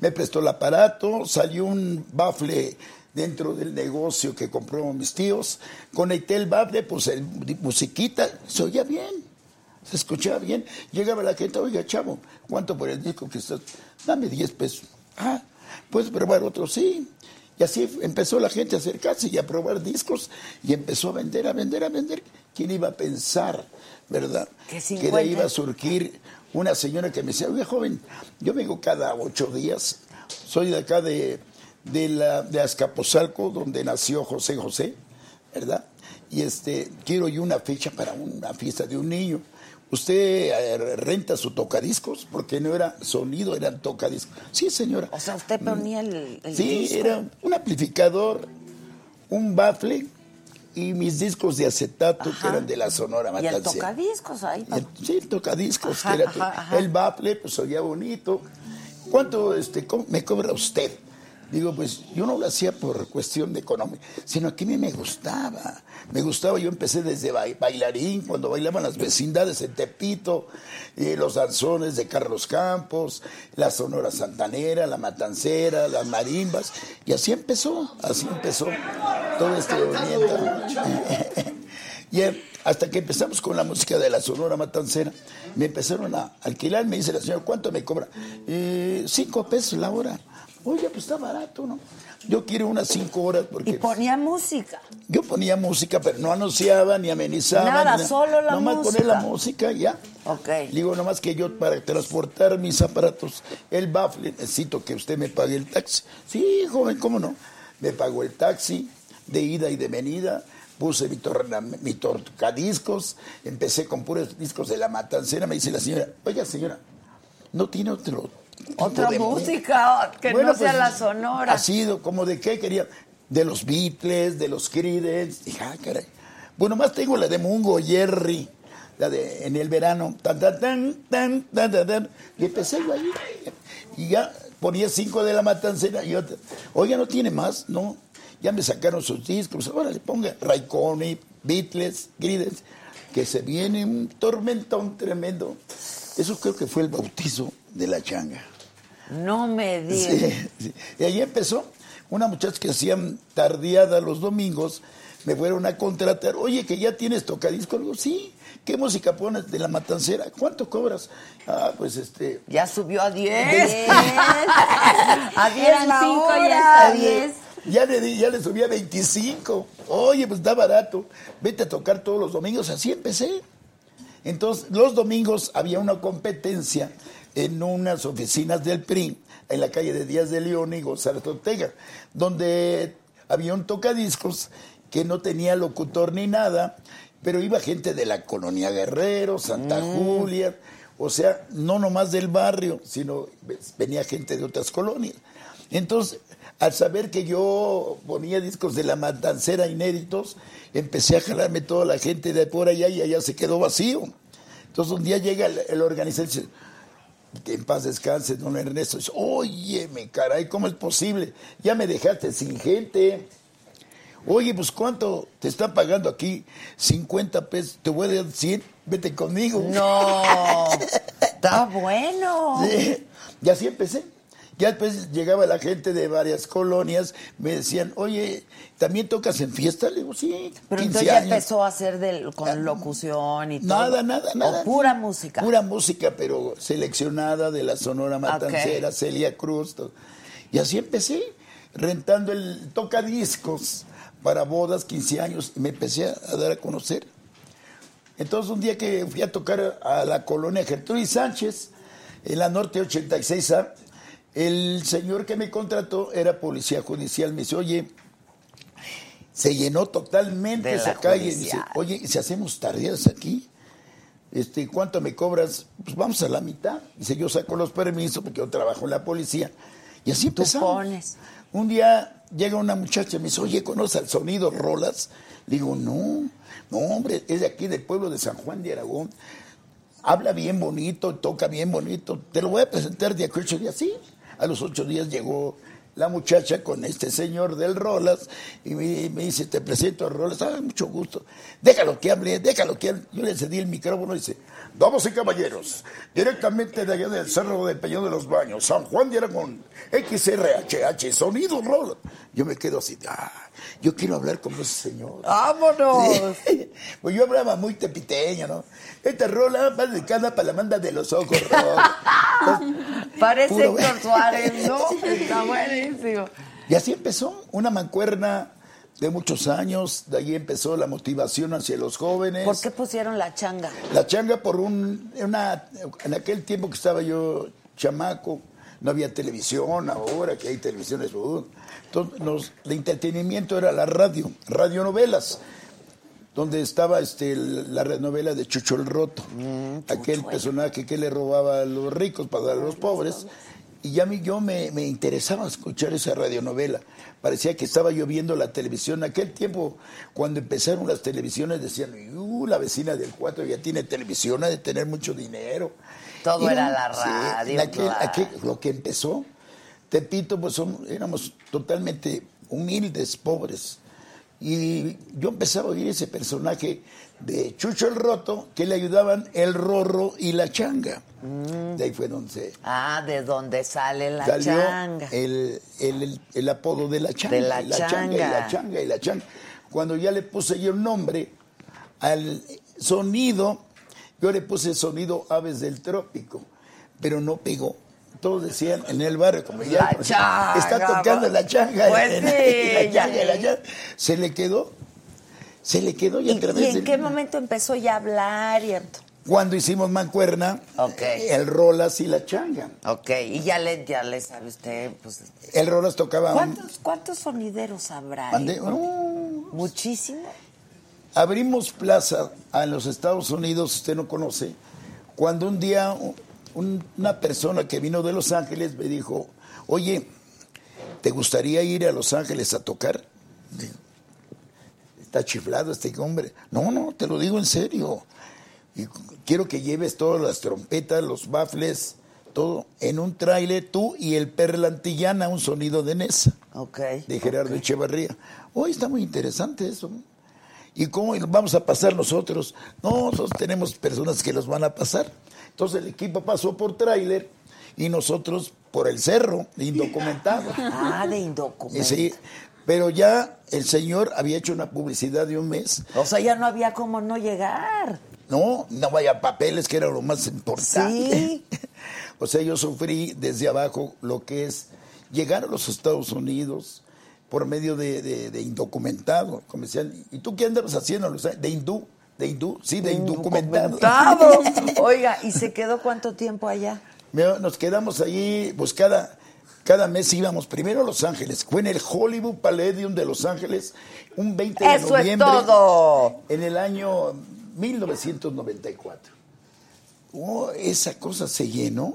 Me prestó el aparato, salió un bafle dentro del negocio que compró mis tíos. Conecté el bafle, pues el musiquita, se oía bien, se escuchaba bien. Llegaba la gente, oiga, chavo, ¿cuánto por el disco que estás? Dame 10 pesos. Ah, ¿puedes probar otro? Sí. Y así empezó la gente a acercarse y a probar discos y empezó a vender, a vender, a vender. ¿Quién iba a pensar, verdad? Que de 50 ahí iba a surgir una señora que me decía, oye, joven, yo vengo cada ocho días, soy de acá de, de, la, de Azcapotzalco, donde nació José José, ¿verdad? Y este, quiero yo una fecha para una fiesta de un niño. ¿Usted eh, renta su tocadiscos? Porque no era sonido, eran tocadiscos. Sí, señora. O sea, usted ponía el, el Sí, disco. era un amplificador, un bafle y mis discos de acetato que eran de la Sonora Y el Matancera. tocadiscos ahí. El- Sí, el tocadiscos, Ajá, que era ajá, el bafle, pues oía bonito. ¿Cuánto este, co- me cobra usted? Digo, pues yo no lo hacía por cuestión de económica, sino que a mí me gustaba. Me gustaba, yo empecé desde ba- bailarín, cuando bailaban las vecindades en Tepito, eh, los danzones de Carlos Campos, la Sonora Santanera, la Matancera, las marimbas, y así empezó, así empezó todo este movimiento. Y eh, hasta que empezamos con la música de la Sonora Matancera, me empezaron a alquilar. Me dice la señora, ¿cuánto me cobra? "Eh, cinco pesos la hora. Oye, pues está barato, ¿no? Yo quiero unas cinco horas porque Y ponía música. yo ponía música, pero no anunciaba ni amenizaba. Nada, ni solo la nomás música. poner la música y ya. Ok. Digo, nomás que yo para transportar mis aparatos, el bafle, necesito que usted me pague el taxi. Sí, joven, ¿cómo no? Me pagó el taxi de ida y de venida, puse mi, torna, mi tocadiscos, empecé con puros discos de la matancera. Me dice la señora, oiga, señora, ¿no tiene otro Otra de mu-?" música que Bueno, no sea pues, la sonora. Ha sido como de qué quería. De los Beatles, de los Creedence. Dije, ah, caray. Bueno, más tengo la de Mungo Jerry, la de en el verano. Tan, tan, tan, tan, tan, tan, tan. Y empecé yo ahí. Y ya ponía cinco de la matancera y otra. Oiga, ¿no tiene más? No. Ya me sacaron sus discos. Ahora le ponga Raikkonen, Beatles, Creedence. Que se viene un tormentón tremendo. Eso creo que fue el bautizo de la changa. No me digas. Sí, sí. Y ahí empezó. Una muchacha que hacían tardeada los domingos, me fueron a contratar. Oye, que ya tienes tocadisco. Digo, sí. ¿Qué música pones de la matancera? ¿Cuánto cobras? Ah, pues este. Ya subió a 10. Diez. a 10 Eran la cinco, hora. ya está a diez. Ya le, di, ya le subí a 25. Oye, pues está barato. Vete a tocar todos los domingos. Así empecé. Entonces, los domingos había una competencia en unas oficinas del PRI, en la calle de Díaz de León y González Ortega, donde había un tocadiscos que no tenía locutor ni nada, pero iba gente de la colonia Guerrero, Santa Julia, o sea, no nomás del barrio, sino venía gente de otras colonias. Entonces, al saber que yo ponía discos de la matancera inéditos, empecé a jalarme toda la gente de por allá y allá se quedó vacío. Entonces un día llega el, el organizador y dice, que en paz descanse, don Ernesto. Dice, oye, me caray, ¿cómo es posible? Ya me dejaste sin gente. Oye, pues ¿cuánto te está pagando aquí? 50 pesos, te voy a dar 100, vete conmigo. No, está bueno. Sí, Y así empecé. Ya después llegaba la gente de varias colonias, me decían, oye, ¿también tocas en fiesta? Le digo, sí, Pero 15 entonces ya años. empezó a hacer del, con locución y todo. Nada, nada, nada. O pura música. Pura música, pero seleccionada de la Sonora Matancera, Celia Cruz. todo. Y así empecé, rentando el tocadiscos para bodas, 15 años, y me empecé a dar a conocer. Entonces, un día que fui a tocar a la colonia Gertrudis Sánchez, en la Norte 86A, el señor que me contrató era policía judicial. Me dice, oye, se llenó totalmente De esa calle. Dice, oye, ¿y si hacemos tardeadas aquí? Este, ¿Cuánto me cobras? Pues vamos a la mitad. Dice, yo saco los permisos porque yo trabajo en la policía. Y así Tú empezamos. pones. Un día llega una muchacha y me dice, oye, ¿conoces al sonido Rolas? Le digo, no, no, hombre, es de aquí del pueblo de San Juan de Aragón. Habla bien bonito, toca bien bonito. Te lo voy a presentar de aquí a ocho días. Sí, a los ocho días llegó la muchacha con este señor del Rolas y me, dice, te presento a Rolas, ah, mucho gusto. Déjalo que hable, déjalo que hable. Yo le cedí el micrófono y dice, damas y caballeros, directamente de allá del Cerro del Peñón de los Baños, San Juan de Aragón, XRHH, sonido Rolas. Yo me quedo así, ah, yo quiero hablar con ese señor. ¡Vámonos! Pues yo hablaba muy tepiteño, ¿no? Esta rola va dedicada para la banda de los ojos. Parece Héctor Suárez, ¿no? Está buenísimo. Y así empezó, una mancuerna de muchos años, de ahí empezó la motivación hacia los jóvenes. ¿Por qué pusieron la changa? La changa por un, una, en aquel tiempo que estaba yo chamaco, no había televisión, ahora que hay televisiones, uh, entonces nos- el entretenimiento era la radio, radionovelas, donde estaba este, la novela de Chucho el Roto, aquel personaje que le robaba a los ricos para dar a los pobres. Y ya mí yo me, me interesaba escuchar esa radionovela. Parecía que estaba yo viendo la televisión. Aquel tiempo, cuando empezaron las televisiones, decían, uh, la vecina del 4 ya tiene televisión, ha de tener mucho dinero. Todo era la radio, aquel- aquel- lo que empezó, Tepito, pues son- éramos totalmente humildes, pobres. Y yo empezaba a oír ese personaje de Chucho el Roto, que le ayudaban el Rorro y la Changa. De ahí fue donde se Ah, de dónde sale la salió changa. El, el- el- el apodo de la Changa. De la y changa. Y Changa. la Changa y la Changa. Cuando ya le puse yo el nombre al sonido, yo le puse sonido Aves del Trópico, pero no pegó. Todos decían en el barrio, como ya La changa, está tocando la changa. Pues la sí, changa, la changa. Se le quedó, se le quedó y, ¿Y, a y en del- qué momento empezó ya a hablar? Y... Cuando hicimos mancuerna, el Rolas y la changa. Ok, y ya le, ya le sabe usted, pues... El Rolas tocaba... ¿Cuántos, cuántos sonideros habrá? ahí? Uh, Muchísimo. Abrimos plaza en los Estados Unidos, usted no conoce, cuando un día un- una persona que vino de Los Ángeles me dijo, oye, ¿te gustaría ir a Los Ángeles a tocar? Está chiflado este hombre. No, no, te lo digo en serio. Y quiero que lleves todas las trompetas, los baffles, todo en un tráiler, tú y el Perlantillana, un sonido de Nesa de Gerardo Echevarría. Hoy está muy interesante eso. ¿Y cómo vamos a pasar nosotros? No, nosotros tenemos personas que los van a pasar. Entonces el equipo pasó por tráiler y nosotros por el cerro, indocumentado. Ah, de indocumentado. sí, pero ya el señor había hecho una publicidad de un mes. O sea, ya no había cómo no llegar. No, no vaya papeles, que era lo más importante. Sí. o sea, yo sufrí desde abajo lo que es llegar a los Estados Unidos por medio de, de, de indocumentado. Como decían, ¿y tú qué andabas haciendo? De hindú. De hindú, sí, de indocumentado. Tado. Oiga, ¿y se quedó cuánto tiempo allá? Nos quedamos allí, pues cada, cada mes íbamos primero a Los Ángeles. Fue en el Hollywood Palladium de Los Ángeles, un 20 de Eso es noviembre. todo. En el año 1994. Oh, esa cosa se llenó,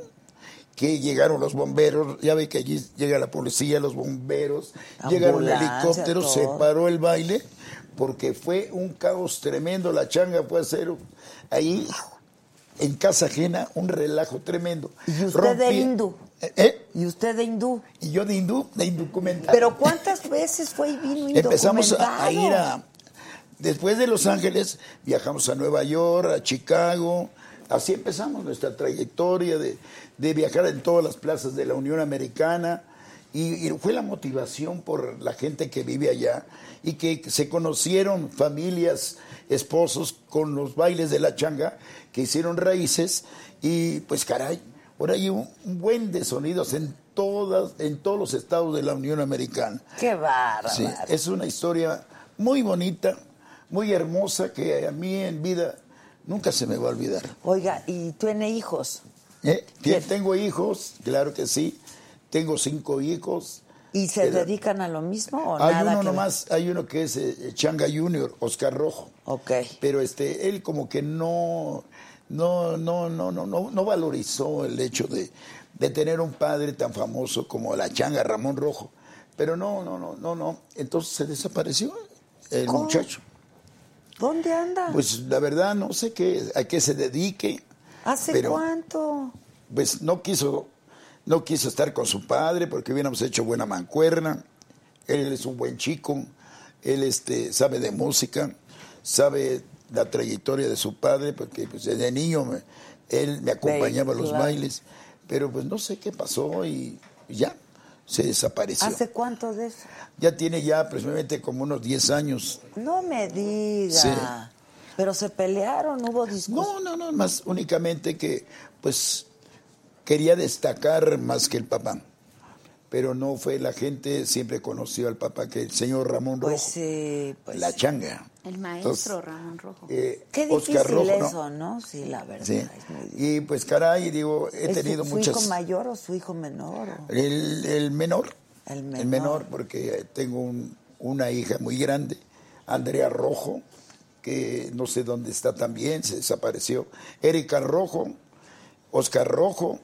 que llegaron los bomberos, ya ve que allí llega la policía, los bomberos, llegaron helicópteros, se todo. paró el baile, porque fue un caos tremendo, la changa fue a hacer ahí en casa ajena un relajo tremendo. ¿Y usted de hindú? ¿Eh? ¿Eh? ¿Y usted de hindú? Y yo de hindú, de indocumentado. ¿Pero cuántas veces fue y vino Empezamos a, a ir a... Después de Los Ángeles, viajamos a Nueva York, a Chicago. Así empezamos nuestra trayectoria de, de viajar en todas las plazas de la Unión Americana. Y, y fue la motivación por la gente que vive allá y que se conocieron familias, esposos con los bailes de la changa, que hicieron raíces. Y pues caray, ahora hay un, buen de sonidos en, todas, en todos los estados de la Unión Americana. Qué bárbaro. Sí, es una historia muy bonita, muy hermosa, que a mí en vida nunca se me va a olvidar. Oiga, ¿y tiene hijos? ¿Eh? Tengo hijos, claro que sí. Tengo cinco hijos. ¿Y se dedican a lo mismo o Hay nada uno que nomás, hay uno que es eh, Changa Junior, Oscar Rojo. Ok. Pero este, él como que no, no, no, no, no, no, no valorizó el hecho de, de tener un padre tan famoso como la Changa Ramón Rojo. Pero no, no, no, no, no. Entonces se desapareció el ¿Cómo? muchacho. ¿Dónde anda? Pues la verdad no sé qué, a qué se dedique. ¿Hace pero, cuánto? Pues no quiso, no quiso estar con su padre porque hubiéramos hecho buena mancuerna. Él es un buen chico, él este, sabe de música, sabe la trayectoria de su padre, porque pues, desde niño me- él me acompañaba a los claro. bailes, pero pues no sé qué pasó y ya, se desapareció. ¿Hace cuánto de eso? Ya tiene ya aproximadamente como unos 10 años. No me diga. Sí. Pero se pelearon, hubo discusión. No, no, no, más únicamente que pues quería destacar más que el papá. Pero no fue la gente, siempre conoció al papá, que el señor Ramón Rojo. Pues sí, pues la changa. El maestro Entonces, Ramón Rojo. eh, Qué difícil Oscar Rojo, ¿no? eso, ¿no? Sí, la verdad. Sí. es muy difícil. Y pues caray, digo, he ¿Es tenido su, su muchas... hijo mayor o su hijo menor? o? El, el menor. El El menor. porque tengo un- una hija muy grande, Andrea Rojo, que no sé dónde está también, se desapareció. Erika Rojo, Oscar Rojo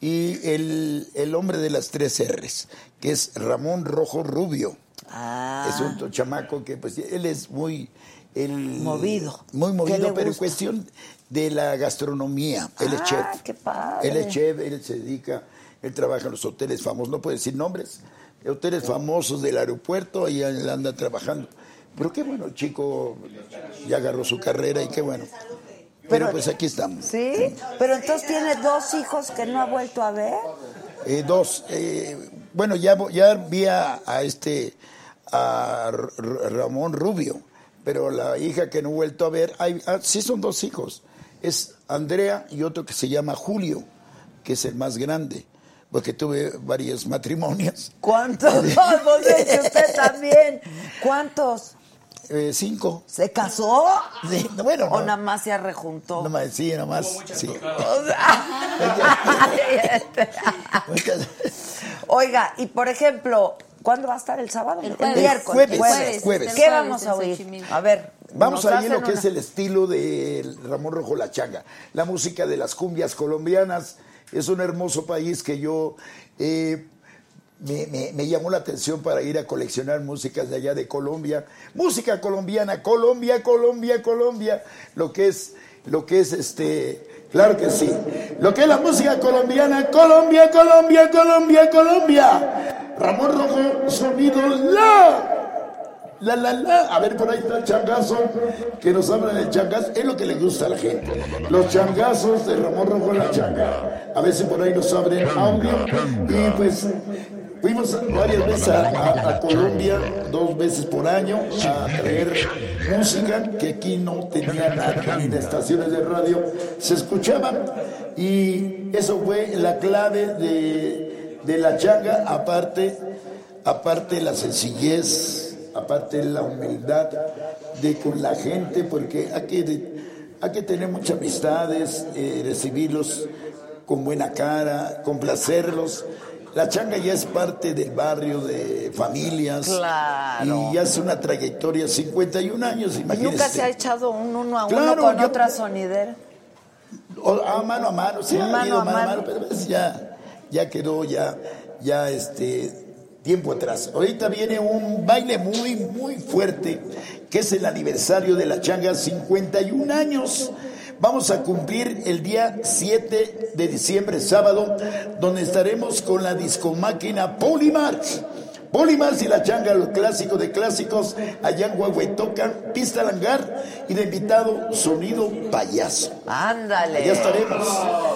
y el, el hombre de las tres R's, que es Ramón Rojo Rubio. Ah, Es un chamaco que pues él es muy... el- Movido. Muy ¿Qué movido, pero en cuestión de la gastronomía. Él es Ah, chef. qué padre. Él es chef, él se dedica, él trabaja en los hoteles famosos, no puedo decir nombres, hoteles famosos del aeropuerto y él anda trabajando. Pero qué bueno, el chico ya agarró su carrera y qué bueno. Pero, pues aquí estamos. ¿Sí? Pero entonces tiene dos hijos que no ha vuelto a ver. Eh, dos, eh, bueno, ya, ya vi a, a este, a R- Ramón Rubio, pero la hija que no he vuelto a ver, hay, ah, sí son dos hijos, es Andrea y otro que se llama Julio, que es el más grande, porque tuve varios matrimonios, ¿Cuántos? Pues usted también. ¿Cuántos? Eh, cinco. ¿Se casó? Sí, no, bueno, ¿O no. nada más se rejuntó? No más, sí, nada más. sí. Muchas- Oiga, y por ejemplo, ¿cuándo va a estar el sábado? El El, jueves. miércoles. Jueves, jueves. jueves. ¿Qué vamos a oír? A ver. Vamos nos a ir lo que una- es el estilo de Ramón Rojo La Changa, la música de las cumbias colombianas. Es un hermoso país que yo eh, me, me- llamó la atención para ir a coleccionar músicas de allá de Colombia. Música colombiana, Colombia, Colombia, Colombia. Lo que es, lo que es este, claro que sí. Lo que es la música colombiana, Colombia, Colombia, Colombia, Colombia. Ramón Rojo, sonido la. La, la, la. A ver, por ahí está el changazo que nos habla del changazo. Es lo que le gusta a la gente. Los changazos de Ramón Rojo la changa. A veces por ahí nos abren audio. Y pues fuimos varias veces a, Colombia, dos veces por año, a traer música que aquí no tenía nada, ni de estaciones de radio se escuchaba. Y eso fue la clave de, de la changa, aparte aparte la sencillez, aparte la humildad de con la gente, porque hay que, hay que tener muchas amistades, eh, recibirlos con buena cara, complacerlos. La changa ya es parte del barrio de familias. Claro. Y ya es una trayectoria, 51 años, imagínese. Nunca se ha echado un uno a uno con yo- otra sonidera. O- ah, mano a mano, sí, Mano ha ido a mano a pero pues ya, ya quedó ya, ya este tiempo atrás. Ahorita viene un baile muy, muy fuerte, que es el aniversario de la changa, 51 años. Vamos a cumplir el día 7 de diciembre, sábado, donde estaremos con la discomáquina Polymarch. Polymarch y la changa, los clásicos de clásicos, allá en Huehuetocan, pista langar y de invitado sonido payaso. Ándale. Allá estaremos.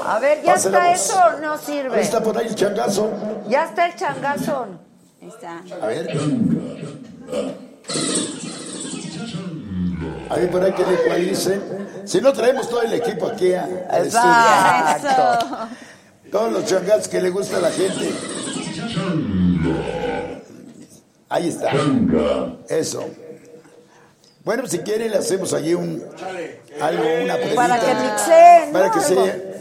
A ver, ¿ya está voz. eso no sirve? Ahí está por ahí el changazo. Ya está el changazón. Ahí está. A ver. A ver, por ahí que le ecualicen. Si no traemos todo el equipo aquí a, al Exacto. Todos los changazos que le gusta a la gente. Ahí está. Eso. Bueno, si quieren le hacemos allí un algo, una pruebita. Para que mixen. Para que se,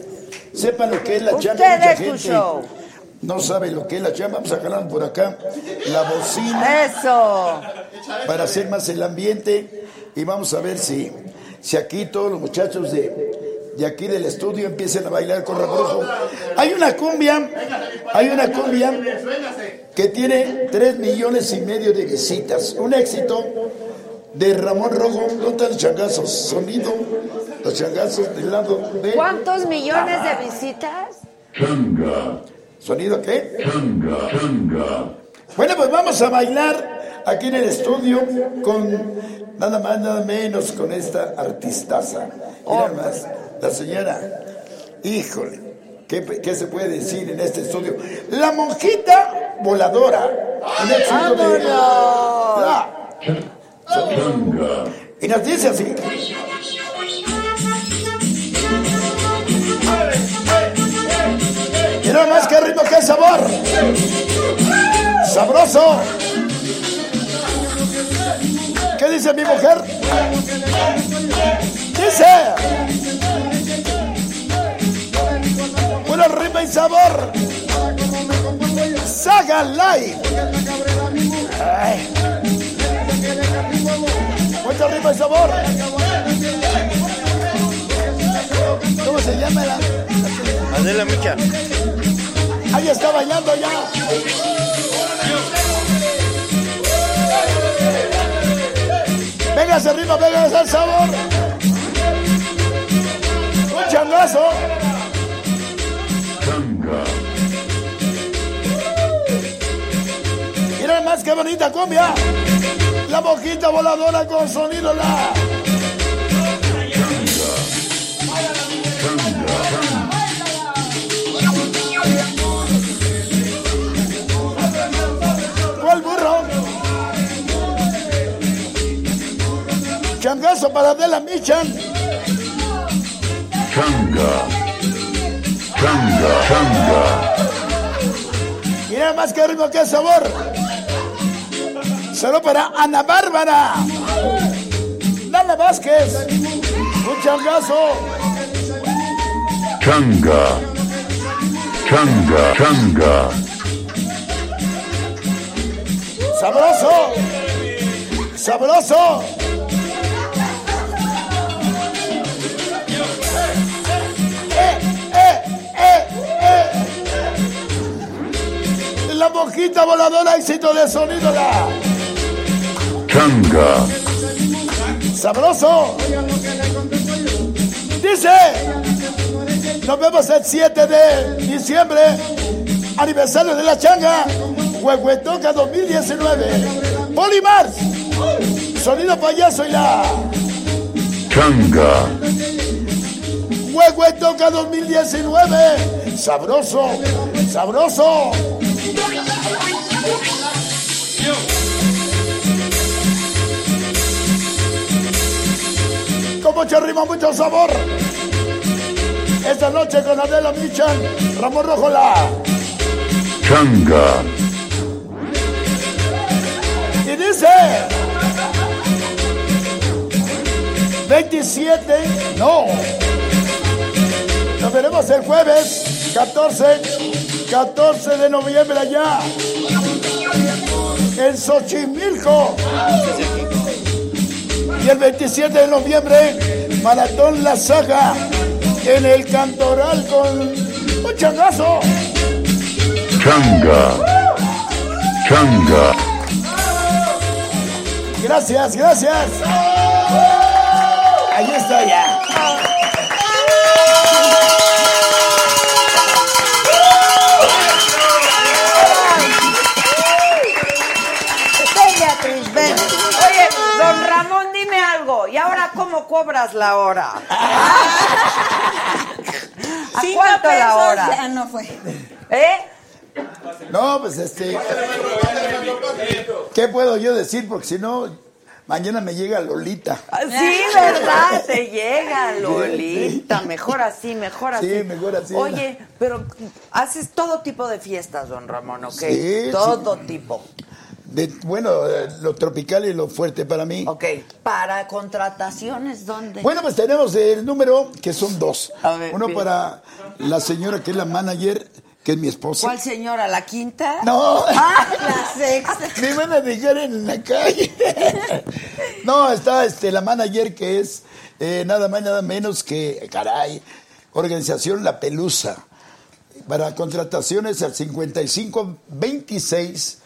sepan lo que es la changa. Ustedes, Mucha gente show. no sabe lo que es la changa. Vamos a jalar por acá la bocina Eso. para hacer más el ambiente y vamos a ver si, si aquí todos los muchachos de, de aquí del estudio empiezan a bailar con Rojo. Hay una cumbia, hay una cumbia que tiene tres millones y medio de visitas, un éxito de Ramón Rojo, no tan changazos, sonido, los changazos del lado de ¿Cuántos millones de visitas? ¿Sonido qué? Bueno, pues vamos a bailar aquí en el estudio con nada más, nada menos con esta artistaza. Mira más, la señora, híjole, ¿qué, qué se puede decir en este estudio? La monjita voladora. De- sonido. Y nos dice así. Mira más que ritmo, que sabor. Sabroso. ¿Qué dice mi mujer? Dice. Puro ritmo y sabor. Saga Live. Ay. Mucho ritmo y sabor. ¿Cómo se llama la? Adela Micha. Ahí está bailando ya. Venga ese ritmo, venga ese sabor. Un changazo. Mira más que bonita cumbia. La boquita voladora con sonido la. Changazo para Adela Michan. Mira más que ritmo que sabor. Solo para Ana Bárbara. Nana Vázquez. Un changazo. Changa. Changa. Changa. Sabroso. Sabroso. La mojita voladora, éxito de sonido. La. Changa. Sabroso. Dice, nos vemos el 7 de diciembre, aniversario de la changa, Huehuetoca 2019. Polimars, sonido payaso y la Changa. Huehuetoca 2019. Sabroso, sabroso. Con mucho ritmo, mucho sabor. Esta noche con Adela Michan, Ramón Rojola. Changa. Y dice 27, no. Nos veremos el jueves 14, 14 de noviembre allá en Xochimilco. Y el 27 de noviembre, Maratón La Saga en el Cantoral con un changazo. Changa. Changa. Gracias, gracias. Ahora cómo cobras la hora? ¿A Cinco cuánto pesos, la hora? ya no fue. ¿Eh? No, pues este. ¿Qué puedo yo decir? Porque si no, mañana me llega Lolita. Ah, Sí, ¿verdad? Te llega, Lolita. Mejor así, mejor así. Sí, mejor así. Oye, pero haces todo tipo de fiestas, don Ramón, ¿ok? Sí, todo tipo. De, bueno, eh, lo tropical y lo fuerte para mí. Ok. ¿Para contrataciones dónde? Bueno, pues tenemos el número, que son dos. A ver, Uno para la señora que es la manager, que es mi esposa. ¿Cuál señora? ¿La quinta? No. Ah, la sexta. Me van a dejar en la calle. no, está este, la manager que es eh, nada más, nada menos que, caray, Organización La Pelusa. Para contrataciones al 55 26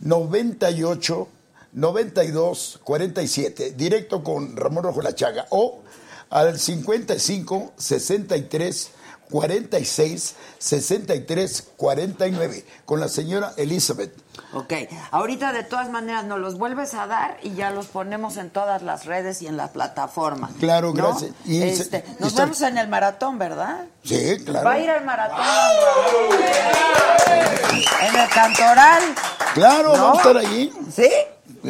98 92 47. Directo con Ramón Rojo La Chaga. O al 55 63 46 63 49 con la señora Elizabeth. Ok, ahorita de todas maneras nos los vuelves a dar y ya los ponemos en todas las redes y en la plataforma. Claro, ¿no? gracias. Y Este, y nos vemos en el maratón, ¿verdad? Sí, claro. Va a ir al maratón. En el cantoral. Claro, ¿No? vamos a estar allí. ¿Sí?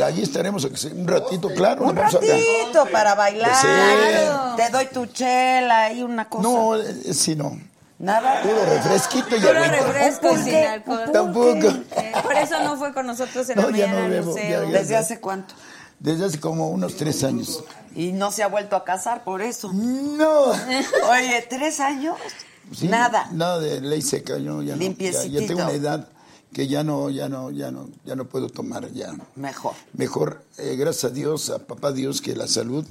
Allí estaremos un ratito, claro. Un ratito para bailar. Sí. Te doy tu chela y una cosa. No, eh, sí, no. Nada. Puro refresquito y Puro agüita. refresco y ¿Un sin alcohol. ¿Un Tampoco. Eh, por eso no fue con nosotros en No, la ya mañana no al bebo, museo. ya- ya- ¿Desde hace cuánto? Desde hace como unos tres años. Y no se ha vuelto a casar por eso. No. Oye, ¿tres años? Sí, Nada. Nada de ley seca, yo ya no. Ya, ya tengo una edad que ya no, ya no, ya no, ya no puedo tomar ya. Mejor. Mejor, eh, gracias a Dios, a papá Dios, que la salud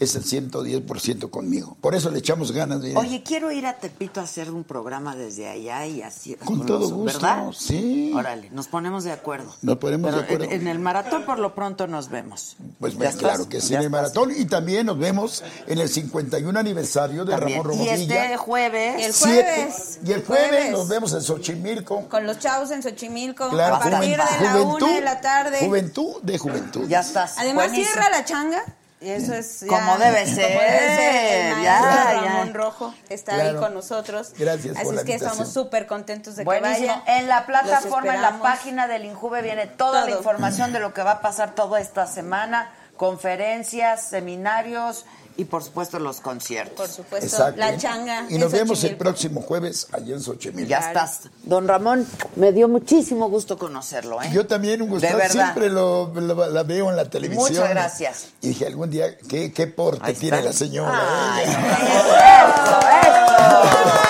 es el 110% conmigo. Por eso le echamos ganas de Oye, quiero ir a Tepito a hacer un programa desde allá y así. Con todo los- gusto, ¿Verdad? sí. Órale, nos ponemos de acuerdo. Nos ponemos Pero de acuerdo. En, en el maratón por lo pronto nos vemos. Pues ¿Ya ven, estás? claro que sí, ¿Ya en el maratón. Y también nos vemos en el 51 aniversario de También. Ramón Y Romodilla. este jueves. El Siete- jueves. Y el jueves, Jueves. nos vemos en Xochimilco. Con los chavos en Xochimilco. Claro, a partir juven- de la juventud, una de la tarde. Juventud de juventud. Ya estás. Además Buenísimo. cierra la changa. Y eso es ya- Como debe como ser, debe ser. El ya. Ramón Rojo está Claro. ahí con nosotros. Gracias Así por la es que invitación. estamos súper contentos de que Buenísimo. vayan. En la plataforma, en la página del Injuve viene toda la información de lo que va a pasar toda esta semana, conferencias, seminarios y por supuesto los conciertos. Por supuesto, Exacto. la changa. Y nos vemos el próximo jueves allá en Xochimilco. Ya estás. Don Ramón, me dio muchísimo gusto conocerlo, ¿eh? Yo también, un gusto. De verdad. Siempre lo, lo- la veo en la televisión. Muchas gracias. Y dije, algún día, ¿qué, qué porte tiene la señora? Ay, eso, eso.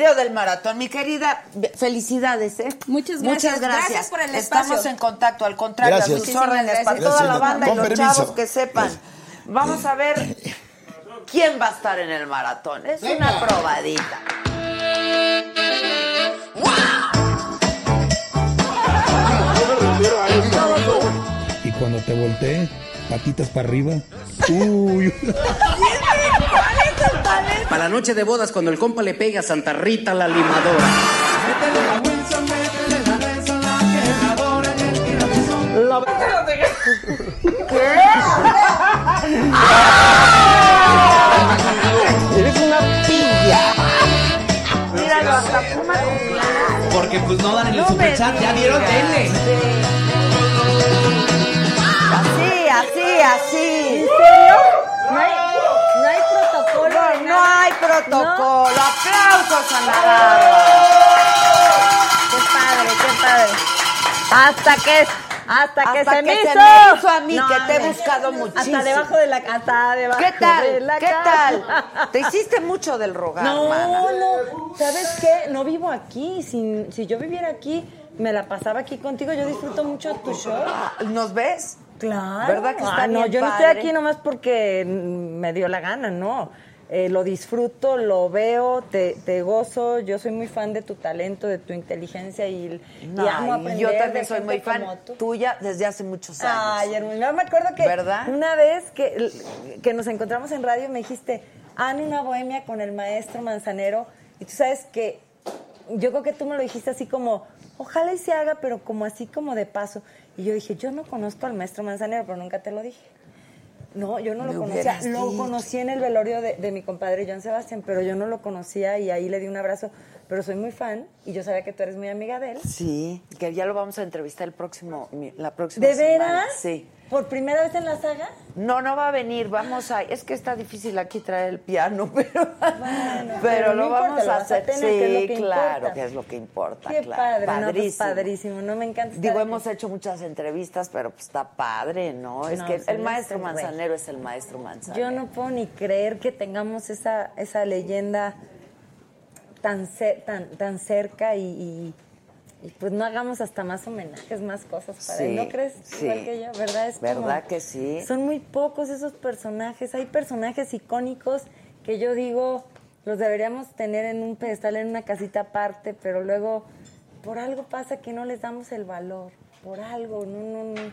Video del maratón. Mi querida, felicidades, ¿eh? Muchas Muchas gracias. gracias. Gracias por el Estamos espacio. en contacto, al contrario, Gracias. a sus Muchísimas órdenes, gracias. para toda la Gracias, banda y los permiso. chavos que sepan. Vamos a ver quién va a estar en el maratón. Es una probadita. Y cuando te volteé, patitas para arriba. Uy. La noche de bodas, cuando el compa le pega a Santa Rita la limadora. Eres una pilla. Míralo, hasta fuma. Porque pues no dan en el No superchat. Ya vieron, digas. denle. Así, así, así. ¿En serio? No hay, no hay protocolo. No, de no nada. hay protocolo. No. Aplausos a Navarro. Qué padre. qué padre. Hasta que, hasta que se que me se hizo. me hizo a mí, No, que te he buscado muchísimo. Hasta debajo de la hasta debajo ¿Qué de tal? la ¿Qué cama. tal? Te hiciste mucho del rogar, No, mana. no. ¿Sabes qué? No vivo aquí. Si, si yo viviera aquí, me la pasaba aquí contigo. Yo disfruto mucho tu show. ¿Nos ves? Claro. ¿Verdad que está Ah, no, yo no estoy aquí nomás porque me dio la gana, no. Eh, lo disfruto, lo veo, te, te gozo. Yo soy muy fan de tu talento, de tu inteligencia y, amo aprender. yo también soy muy fan tuya desde hace muchos años. Ay, hermano, me acuerdo que ¿Verdad? una vez que, que nos encontramos en radio me dijiste, Ana, una bohemia con el maestro Manzanero. Y tú sabes que yo creo que tú me lo dijiste así como, ojalá y se haga, pero como así como de paso. Y yo dije, yo no conozco al maestro Manzanero, pero nunca te lo dije. No, yo no lo conocía. Lo conocí en el velorio de, de mi compadre John Sebastián, pero yo no lo conocía y ahí le di un abrazo. Pero soy muy fan y yo sabía que tú eres muy amiga de él. Sí, que ya lo vamos a entrevistar el próximo, la próxima ¿De semana. veras? Sí. ¿Por primera vez en la saga? No, no va a venir, vamos a... Es que está difícil aquí traer el piano, pero, pero, pero no lo importa, vamos a vas a hacer. tener, que es lo sí, que claro, importa. que es lo que importa. Qué claro. padre, no, pues padrísimo. padrísimo, no me encanta. Digo, aquí. hemos hecho muchas entrevistas, pero pues está padre, ¿no? Es No, que sí, el maestro manzanero es el maestro manzanero. Yo no puedo ni creer que tengamos esa, esa leyenda tan, tan, tan cerca y, y- y, pues no hagamos hasta más homenajes, más cosas para Sí, él. ¿No crees? sí. Igual que yo, ¿verdad? Es como- ¿Verdad que sí? Son muy pocos esos personajes. Hay personajes icónicos que yo digo los deberíamos tener en un pedestal, en una casita aparte, pero luego por algo pasa que no les damos el valor. Por algo, no, no, no.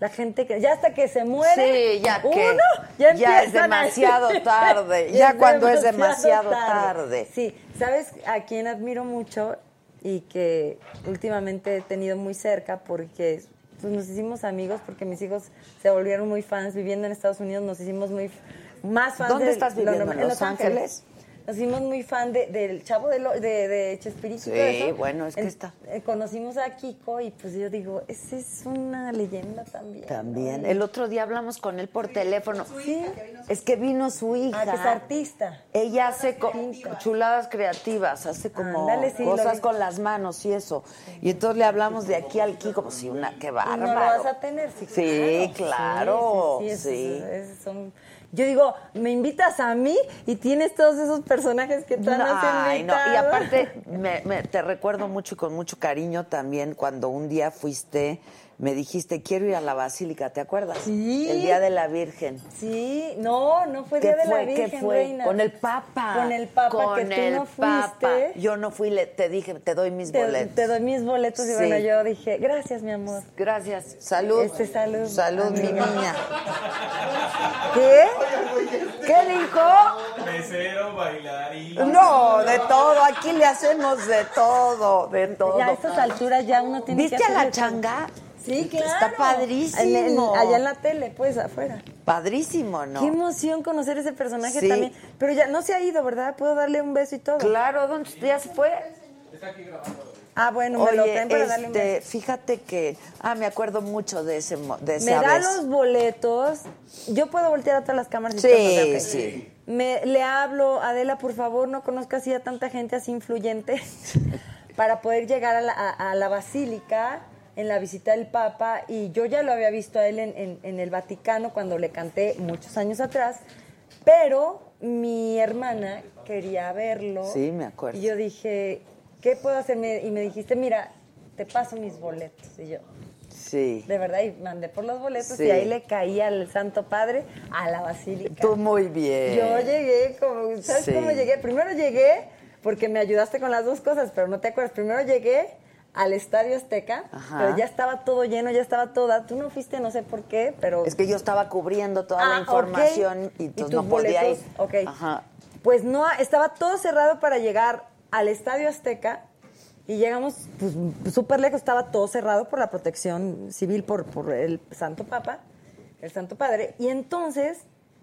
La gente que ya hasta que se muere, Sí, ya uno, que ya, ya es a demasiado tarde, ya cuando es demasiado tarde. Sí, ¿sabes a quién admiro mucho y que últimamente he tenido muy cerca porque pues, nos hicimos amigos porque mis hijos se volvieron muy fans viviendo en Estados Unidos, nos hicimos muy más fans ¿Dónde de estás viviendo? normal- ¿En Los Ángeles? Nos hicimos muy fan de- del chavo de, lo- de, de Chespirito y todo Sí, eso. bueno, es que está- eh, conocimos a Kiko y pues yo digo, ese es una leyenda también. También. ¿no? El otro día hablamos con él por teléfono. Es que vino su hija. Ah, que es artista. Ella hace co- chuladas creativas, hace como sí, cosas con las manos y eso. Y entonces le hablamos de aquí al Kiko, como si una, qué Y bárbaro. no lo vas a tener, sí, Sí, claro, Sí, sí, sí, sí. esos- esos son- Yo digo, me invitas a mí y tienes todos esos personajes que tú No, has no. Y aparte, me- me- te recuerdo mucho y con mucho cariño también cuando un día fuiste, me dijiste, quiero ir a la Basílica, ¿te acuerdas? Sí. El Día de la Virgen. Sí, no, no fue ¿Qué Día de fue? la Virgen, ¿Qué fue? reina. Con el Papa. Con el Papa, Con que tú el no Papa. fuiste. Yo no fui, le- te dije, te doy mis Te, boletos. te doy mis boletos y Sí. bueno, yo dije, gracias, mi amor. Gracias. Salud. Este, salud. Salud, mi niña. ¿Qué? ¿Qué dijo? Mesero, bailarín. No, de todo. Aquí le hacemos de todo, de todo. Ya a estas alturas ya uno tiene que ¿Viste a la changa? Sí, claro. Está padrísimo. En el- allá en la tele, pues, afuera. Padrísimo, ¿no? Qué emoción conocer ese personaje Sí. también. Pero ya no se ha ido, ¿verdad? Puedo darle un beso y todo. Claro, ¿dónde ya se fue? Ah, bueno, me lo Oye, traen para darle un este, beso. fíjate que, ah, me acuerdo mucho de ese, mo- de Me esa da vez. los boletos. Yo puedo voltear a todas las cámaras y Sí, todo, ¿ok? sí. Me, le hablo, Adela, por favor, no conozco así a tanta gente así influyente para poder llegar a la, a- a la basílica en la visita del Papa y yo ya lo había visto a él en, en- en el Vaticano cuando le canté muchos años atrás, pero mi hermana quería verlo. Sí, me acuerdo. Y yo dije, ¿qué puedo hacer? Y me dijiste, mira, te paso mis boletos. Y yo, Sí. de verdad, y mandé por los boletos Sí. y ahí le caí al Santo Padre a la basílica. Tú muy bien. Yo llegué como, ¿sabes Sí. cómo llegué? Primero llegué porque me ayudaste con las dos cosas, pero no te acuerdas. Primero llegué al Estadio Azteca, Ajá. pero ya estaba todo lleno, ya estaba toda. Tú no fuiste, no sé por qué, pero... Es que yo estaba cubriendo toda la Ah, información y ¿Y tus no podía ir. boletos? Ok. Ajá. Pues no, estaba todo cerrado para llegar al Estadio Azteca y llegamos pues súper lejos, estaba todo cerrado por la protección civil, por, por el Santo Papa, el Santo Padre. Y entonces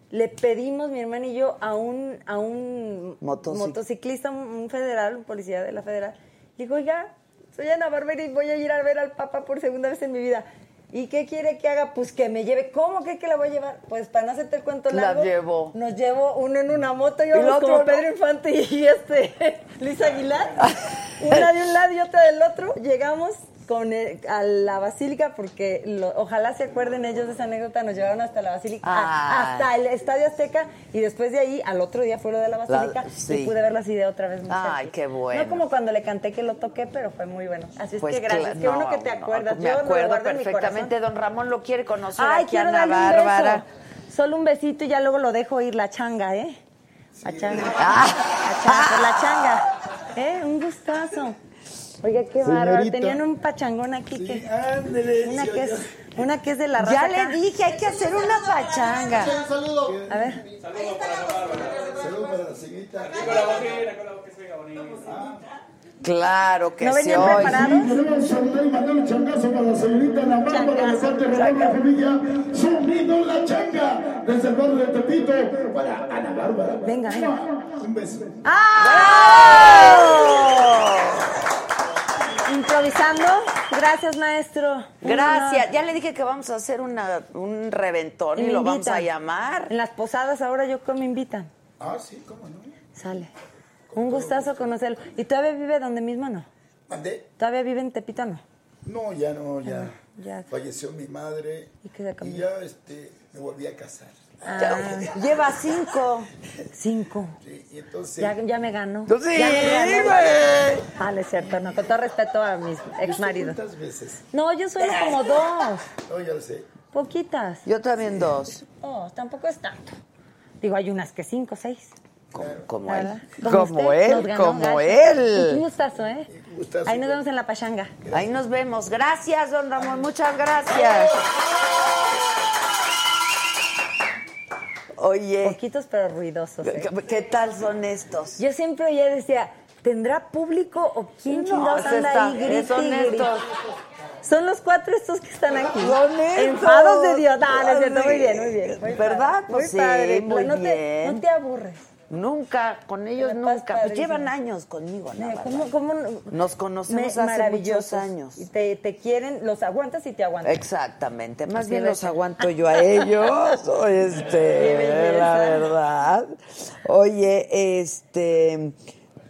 le pedimos, mi hermana y yo, a un, a un Motocic- motociclista, un, un federal, un policía de la federal. Le digo, oiga, soy Ana Barbera y voy a ir a ver al Papa por segunda vez en mi vida. ¿Y qué quiere que haga? Pues que me lleve. ¿Cómo cree que la voy a llevar? Pues para no hacerte el cuento La largo. llevó. Nos llevó uno en una moto y el vamos otro como. Pedro Infante y este Luis Aguilar. Una de un lado y otra del otro. Llegamos con el- a la basílica porque lo- ojalá se acuerden ellos de esa anécdota. Nos llevaron hasta la basílica, a- hasta el Estadio Azteca y después de ahí al otro día fue lo de la basílica sí. y pude ver las ideas otra vez. muy Ay, qué bueno. No como cuando le canté que lo toqué, pero fue muy bueno. Así es Pues que gracias. Qué bueno no, que te acuerdas. me Yo acuerdo mi perfectamente. Don Ramón lo quiere conocer Ay, aquí Ana Bárbara. Solo un besito y ya luego lo dejo ir la changa, ¿eh? La changa. Ah. La changa, la changa. ¿Eh? Un gustazo. Oiga, qué bárbaro. Tenían un pachangón aquí Sí, que. Una que, es, una que es de la raza. Ya acá. le dije, hay que hacer una pachanga. Un saludo. A ver. Saludos para la señorita. Claro que ¿No sí. venían oye. preparados? Queremos saludar y mandar un changazo para la señorita Ana Bárbara de parte de Ramón La Familia. La Changa, desde el barrio de Tepito, para Ana Bárbara. Venga, venga. Un beso. Improvisando. Gracias, maestro. Gracias. Ya le dije que vamos a hacer una, un reventón y, lo vamos a llamar. En las posadas ahora yo creo me invitan. Ah, sí, cómo no. Sale. Un gustazo conocerlo. ¿Y todavía vive donde mismo no? ¿Mandé? ¿Todavía vive en Tepito no? No, ya no, ya. Ah, ya. Falleció mi madre. ¿Y qué se cambió? ya este, me volví a casar. Ah, lleva cinco. Cinco. Sí, y entonces. Ya, ya me ganó. Sí, ya me ganó. güey. Ah, cierto, no. Con todo respeto a mis ex maridos. ¿Cuántas veces? No, yo solo como dos. No, ya lo sé. Poquitas. Yo también dos. Oh, tampoco es tanto. Digo, hay unas que cinco, seis. Como, él. Como él, como gacho. Un él. gustazo, ¿eh? Un gustazo. Ahí nos vemos en la pachanga. Ahí nos vemos. Gracias, don Ramón. Muchas gracias. Oye, Poquitos pero ruidosos. ¿eh? ¿qué, qué tal son estos? Yo siempre ya decía, ¿tendrá público o quién No, chingados anda está- ahí son y los cuatro estos que están aquí. Son. Enfados de Dios. No, no es cierto. Muy bien, muy bien. Muy ¿Verdad? padre, Pues sí, muy padre. muy no Te, bien. no te aburres. Nunca, con ellos nunca. Pues llevan años conmigo, ¿no? ¿Cómo, cómo, Nos conocemos Me- hace muchos años. Y te, te quieren, los aguantas y te aguantan. Exactamente, más Así bien los ser. aguanto yo a ellos, o este, la verdad. Oye, este,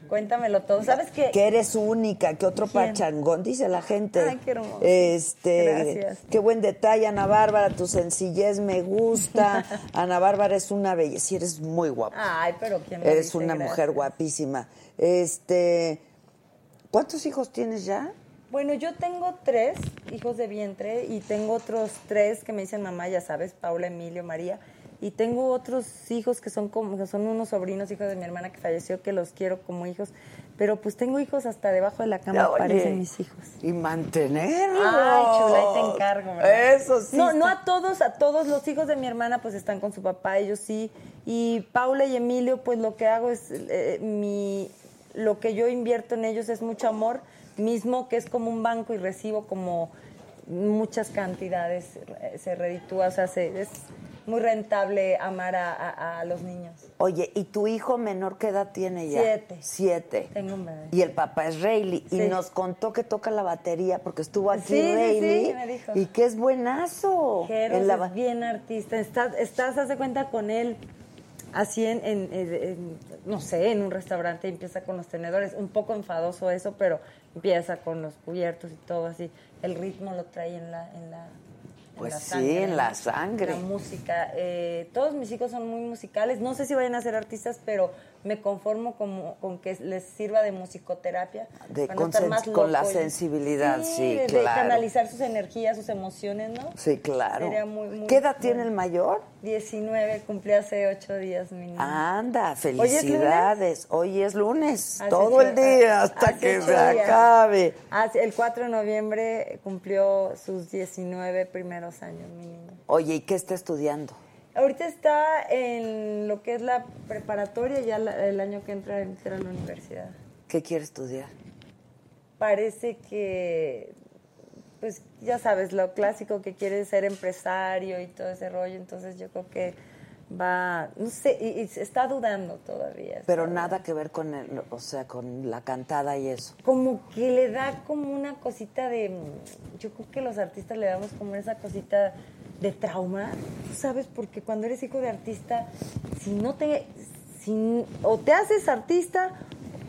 Cuéntamelo todo. ¿Sabes qué? que eres única, que otro ¿Quién? pachangón, dice la gente. Ay, qué hermoso. Este, Gracias. qué buen detalle, Ana Bárbara, tu sencillez me gusta. Ana Bárbara es una belleza, eres muy guapa. Ay, pero ¿quién lo eres dice? una Gracias. mujer guapísima. Este, ¿cuántos hijos tienes ya? Bueno, yo tengo tres hijos de vientre y tengo otros tres que me dicen mamá, ya sabes, Paula, Emilio, María. Y tengo otros hijos que son como son unos sobrinos, hijos de mi hermana que falleció, que los quiero como hijos. Pero pues tengo hijos hasta debajo de la cama, Oye, parecen mis hijos. Y mantenerlos. Ay, chula, ahí te encargo. ¿verdad? Eso sí. No, está- no a todos, a todos los hijos de mi hermana pues están con su papá, ellos sí. Y Paula y Emilio, pues lo que hago es eh, mi lo que yo invierto en ellos es mucho amor, mismo que es como un banco y recibo como muchas cantidades, eh, se reditúa, o sea, se- es muy rentable amar a, a- a los niños. Oye, ¿y tu hijo menor qué edad tiene ya? Siete. Siete. Tengo un bebé. Y el papá es Rayleigh. Y nos contó que toca la batería porque estuvo aquí Sí, sí, sí, Rayleigh. me dijo. Y que es buenazo. Jeros En la es bien artista. Estás, estás, haz de cuenta con él así en, en- en- en, no sé, en un restaurante y empieza con los tenedores. Un poco enfadoso eso, pero empieza con los cubiertos y todo así. El ritmo lo trae en la... En la en Pues la sí, sangre, en la sangre. La música. eh, todos mis hijos son muy musicales. No sé si vayan a ser artistas, pero me conformo como, con que les sirva de musicoterapia. De no con más con la loco y- sensibilidad, sí, de- de claro. canalizar sus energías, sus emociones, ¿no? Sí, claro. Muy, muy ¿Qué edad tiene el mayor? 19, cumplió hace 8 días mi niña. Anda, ¿Hoy es lunes? felicidades. Hoy es lunes, todo el día hasta hace que se días. acabe. Hace- el 4 de noviembre cumplió sus 19 primeros años mi niña. Oye, ¿y qué está estudiando? Ahorita está en lo que es la preparatoria, ya la- el año que entra, entra a la universidad. ¿Qué quiere estudiar? Parece que, pues ya sabes, lo clásico que quiere ser empresario y todo ese rollo, entonces yo creo que va, no sé, y, está dudando todavía. Pero nada que ver con el, o sea, con la cantada y eso. Como que le da como una cosita de, yo creo que los artistas le damos como esa cosita de trauma, ¿tú ¿sabes? Porque cuando eres hijo de artista, si no te, si, o te haces artista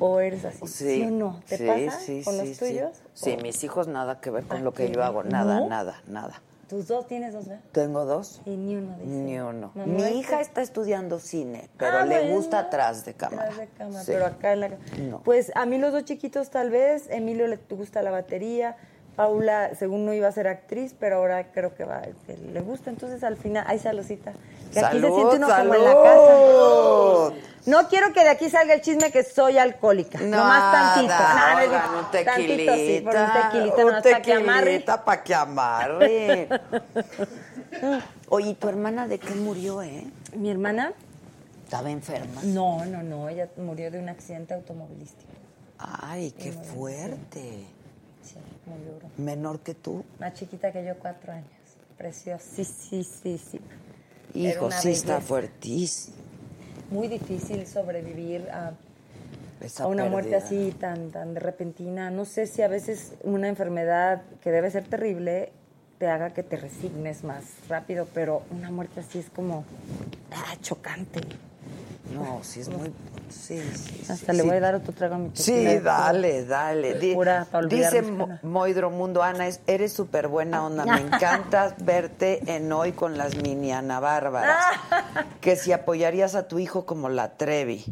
o eres así, ¿sí, o no? ¿Te sí, pasa sí, con los tuyos? Sí, ¿O mis hijos nada que ver con ¿A lo que yo hago, nada, ¿No? nada, nada. Tus dos tienes dos, ¿verdad? Tengo dos. Y ni uno dice. Ni uno. Mamá, Mi hija que- está estudiando cine, pero Ah, le bueno. gusta atrás de cámara. Atrás de cámara, pero acá en la... No. Pues a mí los dos chiquitos tal vez, Emilio le gusta la batería, Paula según no iba a ser actriz, pero ahora creo que va, que le gusta, entonces al final, ay saludcita, que aquí se siente uno como en la casa. No quiero que de aquí salga el chisme que soy alcohólica, nomás tantito. Nada, No, no, un tantito sí, por un tequilita, tequilita, un nomás para que amarre. tequilita para que amarre. Oye, ¿y ¿tu hermana de qué murió, eh? Mi hermana, ¿Estaba enferma? no, no, no, ella murió de un accidente automovilístico. Ay, qué fuerte. Sí, muy duro. Menor que tú. Más chiquita que yo, cuatro años. Preciosísima. Era Hijo, una sí está belleza. fuertísimo. Muy difícil sobrevivir a, a una muerte así tan, tan de repentina. No sé si a veces una enfermedad que debe ser terrible te haga que te resignes más rápido, pero una muerte así es como ah, chocante. No, sí es muy... Sí, sí, sí, Hasta le sí. voy a dar otro trago a mi Sí, tequila. dale, dale. Di- Pura dice Mo-. Moidro Mundo, Ana, es- eres súper buena onda. Me encanta verte en hoy con las mini Ana Bárbaras. que si apoyarías a tu hijo como la Trevi.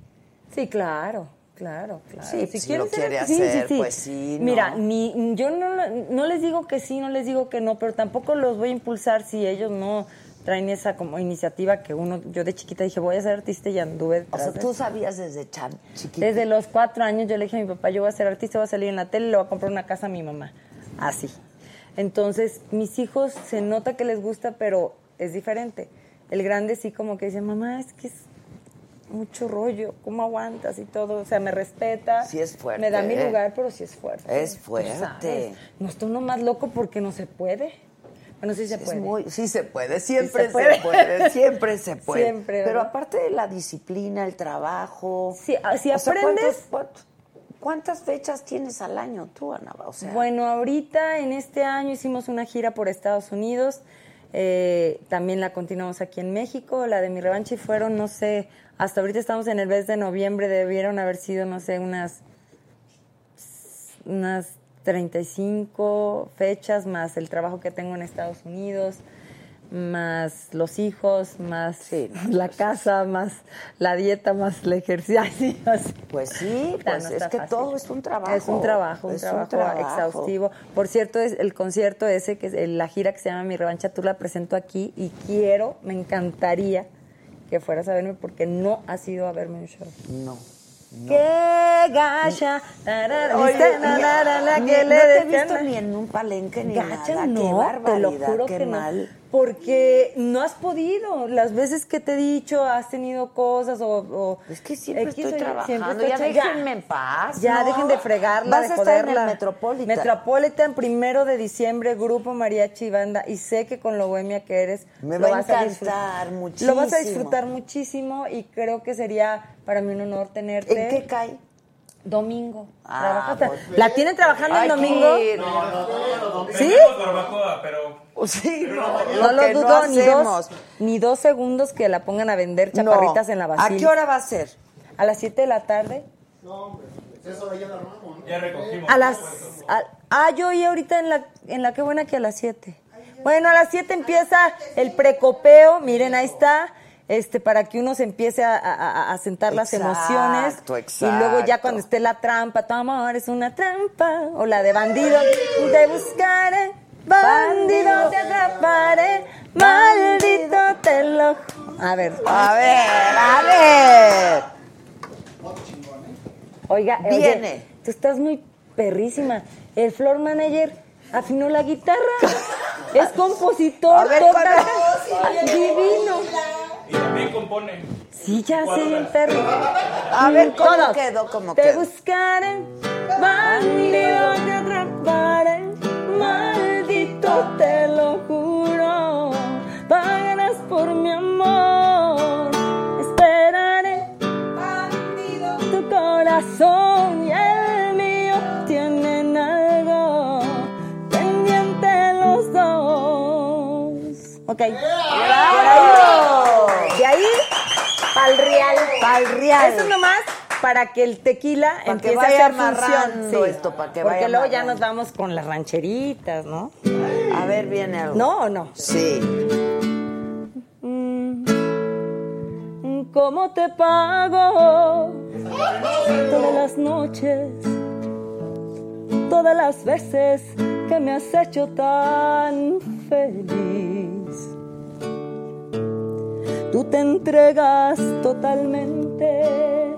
Sí, claro, claro, claro. Sí, si quieren lo quiere hacer, pues sí, ¿no? Mira, ni, yo no, no les digo que sí, no les digo que no, pero tampoco los voy a impulsar si ellos no traen esa como iniciativa que uno, yo de chiquita dije, voy a ser artista y anduve O sea, de tú eso. sabías desde chan, chiquita. Desde los cuatro años yo le dije a mi papá, yo voy a ser artista, voy a salir en la tele y le voy a comprar una casa a mi mamá. Así. Entonces, mis hijos se nota que les gusta, pero es diferente. El grande sí como que dice, mamá, es que es mucho rollo, ¿cómo aguantas y todo? O sea, me respeta. Sí es fuerte, Me da mi ¿eh? lugar, pero sí es fuerte. Es fuerte. sabes. No está uno más loco porque no se puede. Bueno, sí se puede. muy- sí se puede, siempre se se puede. puede, siempre se puede. Siempre, Pero aparte de la disciplina, el trabajo. Sí, ah, si sea, aprendes- ¿cuántos- cuántos- ¿Cuántas fechas tienes al año tú, Ana? O sea, Bueno, ahorita en este año hicimos una gira por Estados Unidos. eh, también la continuamos aquí en México. La de mi revancha y fueron, no sé, hasta ahorita estamos en el mes de noviembre. Debieron haber sido, no sé, unas, unas 35 fechas más el trabajo que tengo en Estados Unidos, más los hijos, más la casa, más la dieta, más el ejercicio. Pues sí, pues no es que fácil. todo es un trabajo. Es un trabajo, un, Es un trabajo, exhaustivo. Por cierto, es el concierto ese, que es la gira que se llama Mi Revancha, tú la presento aquí y quiero, me encantaría que fueras a verme porque no has ido a verme un show. No. ¡Qué gacha! ¿viste? Na, ni- que no le te he visto ni en un palenque ni Gacha, nada. no, qué barbaridad, te lo juro qué que mal. no. Porque no has podido. Las veces que te he dicho, has tenido cosas o... o Es que siempre estoy trabajando, siempre ya estoy- déjenme en paz, Ya, ¿no? dejen de fregarla, Vas de a estar en el joderla. Metropolitan. Metropolitan, primero de diciembre, Grupo Mariachi Banda. Y sé que con lo bohemia que eres... Me lo va a vas encantar disfrut- Lo vas a muchísimo. disfrutar muchísimo y creo que sería para mí un honor tenerte. ¿En qué cae? Domingo. Ah, pues- ¿La tienen trabajando Hay en que domingo? ir. ¿Sí? Barbacoa, pero Sí, No lo lo no dudo ni dos, ni dos segundos que la pongan a vender chaparritas No. en la ¿A basílica. qué hora va a ser? A las 7 de la tarde. ya recogimos. A las. a- ah, yo oí ahorita en la, en la que buena que a las 7. Bueno, a las 7 empieza el precopeo. Miren, ahí está. Este, para que uno se empiece a, a- sentar las emociones. Exacto, Y luego ya cuando esté la trampa, tu amor es una trampa. O la de bandido, te buscaré. Bandido, te atraparé. Maldito te lo. A ver. A ver, a ver. Oiga, oye, Viene. tú estás muy perrísima. El floor manager afinó la guitarra. es compositor, A ver, divino. Y también compone. Sí, ya sé, el perro. A mm, ver, ¿cómo Todos. quedó? ¿Cómo Te buscaré, bandido, te atraparé, maldito, te lo juro. Pagarás por mi amor, esperaré, tu corazón. Ok. ¡Bravo! De ahí, pa'l real. Pa'l real. Eso nomás para que el tequila empiece a hacer función. amarrando esto, para que Porque vaya luego ya nos vamos con las rancheritas, ¿no? A ver, viene algo. ¿No o no? Sí. ¿Cómo te pago todas las noches? Todas las veces que me has hecho tan feliz. Tú te entregas totalmente.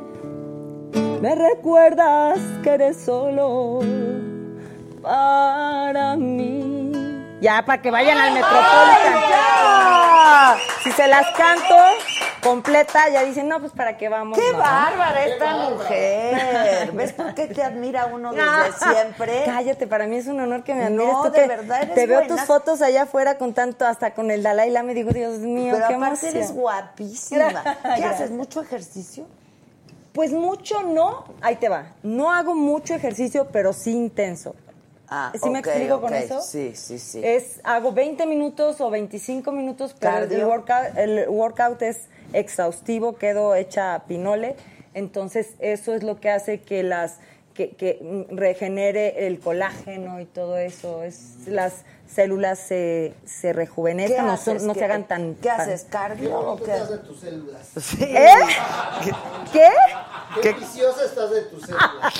Me recuerdas que eres solo para mí. Ya, para que vayan al Metropolitan. Si se las canto completa, ya dicen, no, pues para qué vamos. ¡Qué no? bárbara esta mujer! ¿Ves por qué te admira uno desde siempre? Cállate, para mí es un honor que me No, admires. tú de que verdad eres Te veo buena. tus fotos allá afuera con tanto, hasta con el Dalai Lama y digo, Dios mío, Pero qué aparte emoción. eres guapísima. ¿Qué haces? ¿Mucho ejercicio? Pues mucho no, ahí te va. No hago mucho ejercicio, pero sí intenso. Ah, ¿Sí me ok, explico con eso? Sí, sí, sí. Es, hago 20 minutos o 25 minutos, pero el workout, el workout es exhaustivo, quedo hecha a pinole. Entonces, eso es lo que hace que las que, que regenere el colágeno y todo eso. Es las células se, se rejuvenezcan, no, son- haces? no se ¿Qué- hagan tan... ¿Qué tan- haces? ¿Cardio o qué? de tus células. Sí. ¿Eh? ¿Qué? Qué viciosa estás de tus células.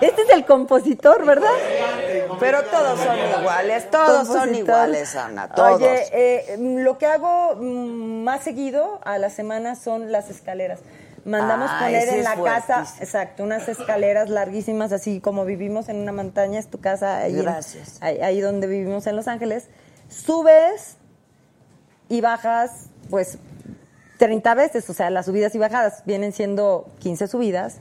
Este es el compositor, ¿verdad? Pero todos son iguales, todos son iguales, Ana, todos. Oye, eh, lo que hago mm, más seguido a la semana son las escaleras. Mandamos Ah, poner en la casa, exacto, unas escaleras larguísimas, así como vivimos en una montaña, es tu casa ahí, en- ahí, ahí donde vivimos en Los Ángeles. Subes y bajas, pues, 30 veces, o sea, las subidas y bajadas vienen siendo 15 subidas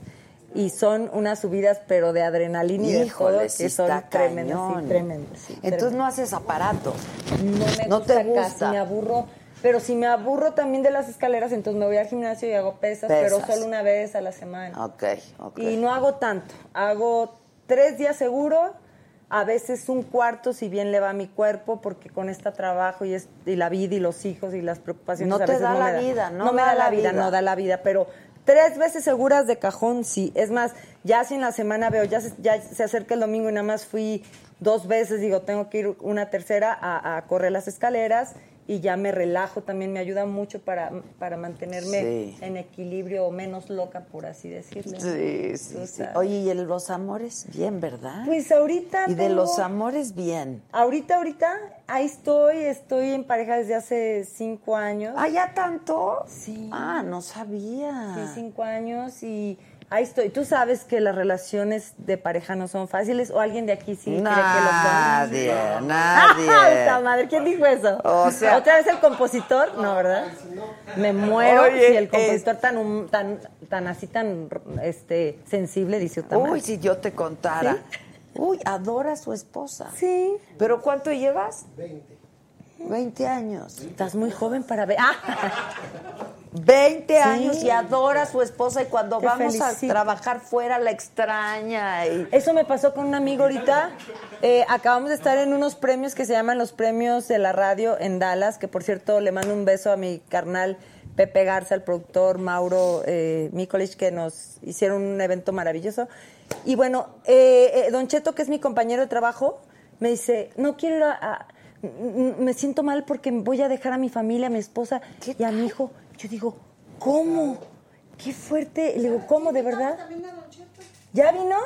y son unas subidas, pero de adrenalina y de todo, que son tremendas, sí, tremendas. sí, Entonces tremendas. no haces aparato. No me ¿No gusta, te gusta? casi, me aburro. Pero si me aburro también de las escaleras, entonces me voy al gimnasio y hago pesas, pero solo una vez a la semana. Ok, ok. Y no hago tanto. Hago tres días seguro, a veces un cuarto si bien le va a mi cuerpo, porque con esta trabajo y, es- y la vida y los hijos y las preocupaciones No a te veces da la vida, no me da la vida, vida. no da la vida, pero tres veces seguras de cajón sí. Es más, ya si en la semana veo, ya se, ya se acerca el domingo y nada más fui dos veces, digo, tengo que ir una tercera a, a correr las escaleras y ya me relajo, también me ayuda mucho para, para mantenerme Sí. en equilibrio o menos loca, por así decirlo. Sí, sí. Oye, ¿y el- los amores? Bien, ¿verdad? Pues ahorita y de los amores, bien. Ahorita, ahorita, ahí estoy, estoy en pareja desde hace cinco años. ¿Ah, ya tanto? Sí. Ah, no sabía. Sí, cinco años y ahí estoy. Tú sabes que las relaciones de pareja no son fáciles o alguien de aquí sí cree que lo son. Nadie, nadie. ¡Puta madre! ¿Quién dijo eso? O sea- ¿Otra vez el compositor? No, ¿verdad? Me muero Oye, si el compositor tan, tan, tan así, tan este, sensible dice otra Uy, si yo te contara. ¿Sí? Uy, adora a su esposa. Sí. ¿Pero cuánto llevas? 20. 20 años. Estás muy joven para ver. ¡Ah! 20 años y adora a su esposa y cuando Te vamos felicito. a trabajar fuera la extraña. Y... Eso me pasó con un amigo ahorita. Eh, acabamos de estar en unos premios que se llaman los premios de la radio en Dallas, que por cierto le mando un beso a mi carnal Pepe Garza, el productor Mauro eh, Mikolich, que nos hicieron un evento maravilloso. Y bueno, eh, eh, Don Cheto, que es mi compañero de trabajo, me dice, no quiero ir a... me siento mal porque voy a dejar a mi familia, a mi esposa y a mi hijo. Yo digo, ¿cómo? Qué fuerte. Le digo, ¿cómo? ¿De verdad? Cheto. ¿Ya vino?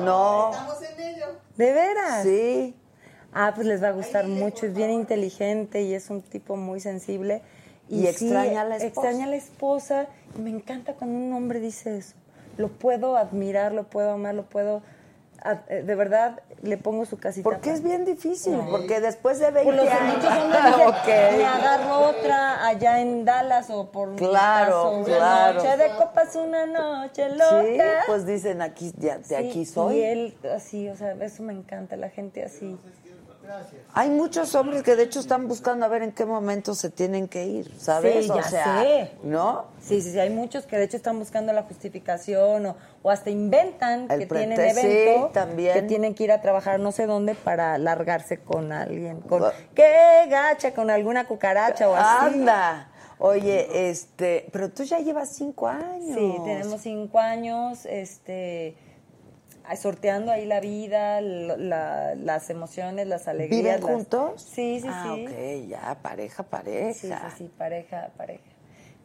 No. Estamos en ello. ¿De veras? Sí. Ah, pues les va a gustar mucho. Es bien inteligente y es un tipo muy sensible. Y extraña a la esposa. Extraña a la esposa. Y me encanta cuando un hombre dice eso. Lo puedo admirar, lo puedo amar, lo puedo... eh, De verdad, le pongo su casita. Porque es bien difícil, porque después de 20 Por años... muchos hombres dicen, Ok. me agarro otra allá en Dallas o por Claro, una claro. noche de copas, una noche loca. Sí, pues dicen aquí, ya, de Sí, aquí soy. Y él así, o sea, eso me encanta, la gente así. Hay muchos hombres que de hecho están buscando a ver en qué momento se tienen que ir, ¿sabes? Sí, o ya sea, sé. ¿no? Sí, sí, sí, hay muchos que de hecho están buscando la justificación o, o hasta inventan El que tienen evento, sí, también. que tienen que ir a trabajar no sé dónde para largarse con alguien, con qué gacha, con alguna cucaracha o así. Anda. Oye, este, pero tú ya llevas cinco años. Sí, tenemos cinco años, este, sorteando ahí la vida, la- las emociones, las alegrías. ¿Viven las- juntos? Sí, sí, ah, sí. ok, ya, pareja, pareja. Sí, sí, sí, pareja, pareja.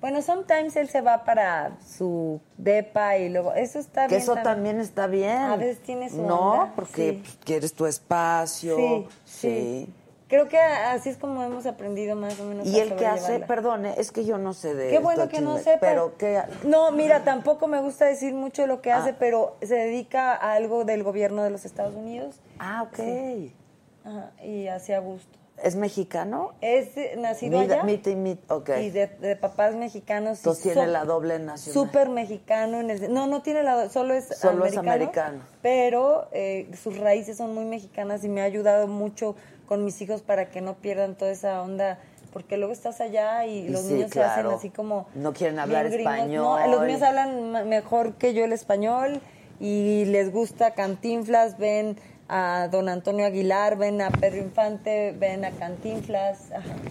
Bueno, sometimes él se va para su depa y luego, eso está Que bien. eso también está bien. A veces tiene su No, onda, porque sí. pues, quieres tu espacio. Sí, sí. sí. Creo que así es como hemos aprendido más o menos. Y el que hace, perdone, es que yo no sé de Qué bueno que no sepa. Pero que No, mira, tampoco me gusta decir mucho lo que hace, Ah. pero se dedica a algo del gobierno de los Estados Unidos. Ah, ok. Sí. Ajá, y hace a gusto. ¿Es mexicano? Es nacido Mid- allá mit y mit, ok. y de, de papás mexicanos. Entonces tiene so- la doble nacional. Súper mexicano. En el, no, no tiene la solo es Solo es americano. americano. Pero eh, sus raíces son muy mexicanas y me ha ayudado mucho con mis hijos para que no pierdan toda esa onda. Porque luego estás allá y Y los sí, niños se hacen así como... No quieren hablar español. No, los míos hablan mejor que yo el español y les gusta Cantinflas, ven a don Antonio Aguilar, ven a Pedro Infante, ven a Cantinflas.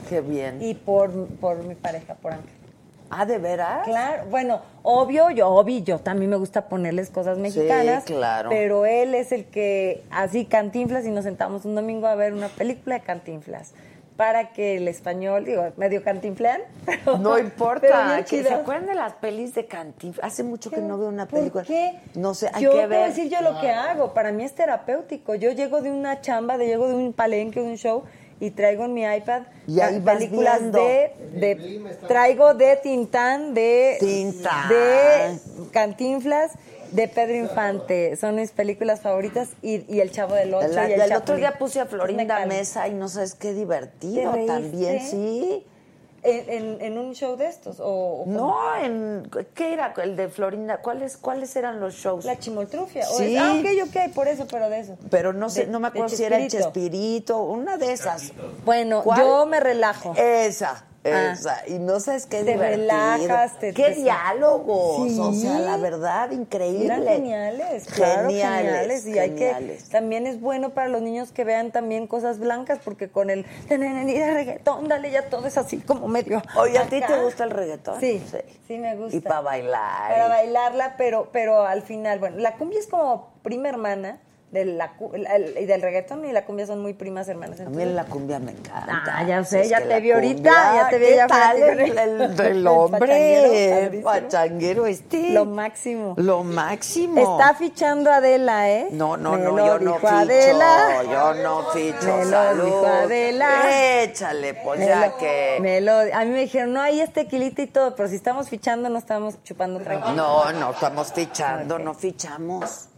Qué bien. Y por, por mi pareja, por Ángel. Ah, ¿de veras? Claro, bueno, obvio, yo, obvio, yo también me gusta ponerles cosas mexicanas. claro. Pero él es el que, así, cantinflas, y nos sentamos un domingo a ver una película de cantinflas. Para que el español, digo, medio cantinflean. pero- No importa. que. ¿Se acuerdan de las pelis de Cantinflas? Hace mucho que no veo una película. ¿Por qué? No sé, hay yo que te voy a ver. decir yo lo que hago. Para mí es terapéutico. Yo llego de una chamba, de llego de un palenque, de un show, y traigo en mi iPad Y ahí películas viendo. de, de- traigo de Tintán, de Tintán. de Cantinflas, de Pedro Infante. Son mis películas favoritas y, y El Chavo del Ocho. La- y el el otro día puse a Me Florinda calma. Mesa y no sabes qué divertido también, sí. ¿En, en- en un show de estos? ¿O, o? No, en ¿qué era el de Florinda? ¿Cuáles cuáles eran los shows? La chimoltrufia. o Sí. es- ah, ok, ok, por eso, pero de eso. Pero no sé, De- no me acuerdo si era el Chespirito. Una de esas. Bueno, ¿Cuál? yo me relajo. Esa. Esa. Y no sabes qué Te divertido. relajas, te- Qué te- diálogos. Sí. O sea, la verdad, increíble. Eran geniales, claro, Geniales, geniales. Y hay geniales. que, también es bueno para los niños que vean también cosas blancas, porque con el reggaetón, dale, ya todo es así como medio. Oye, ¿a ti te gusta el reggaetón? Sí, sí, me gusta. Y para bailar. Para bailarla, pero, pero al final, bueno, la cumbia es como prima hermana de la, el- y del reggaetón y la cumbia son muy primas hermanas. A mí la cumbia me encanta. Ah, ya sé, ya te vi ahorita, ya te vi ¿qué allá afuera, tal el, el- el El hombre? pachanguero, El pachanguero este. Lo máximo. Lo máximo. Está fichando Adela, ¿eh? No, no, no, yo no ficho. Adela. Yo no ficho. Salud. Adela. Échale, pues ya que. a mí me dijeron, no, ahí es tequilita y todo, pero si estamos fichando, no estamos chupando tranquilo. No, no estamos fichando, no fichamos.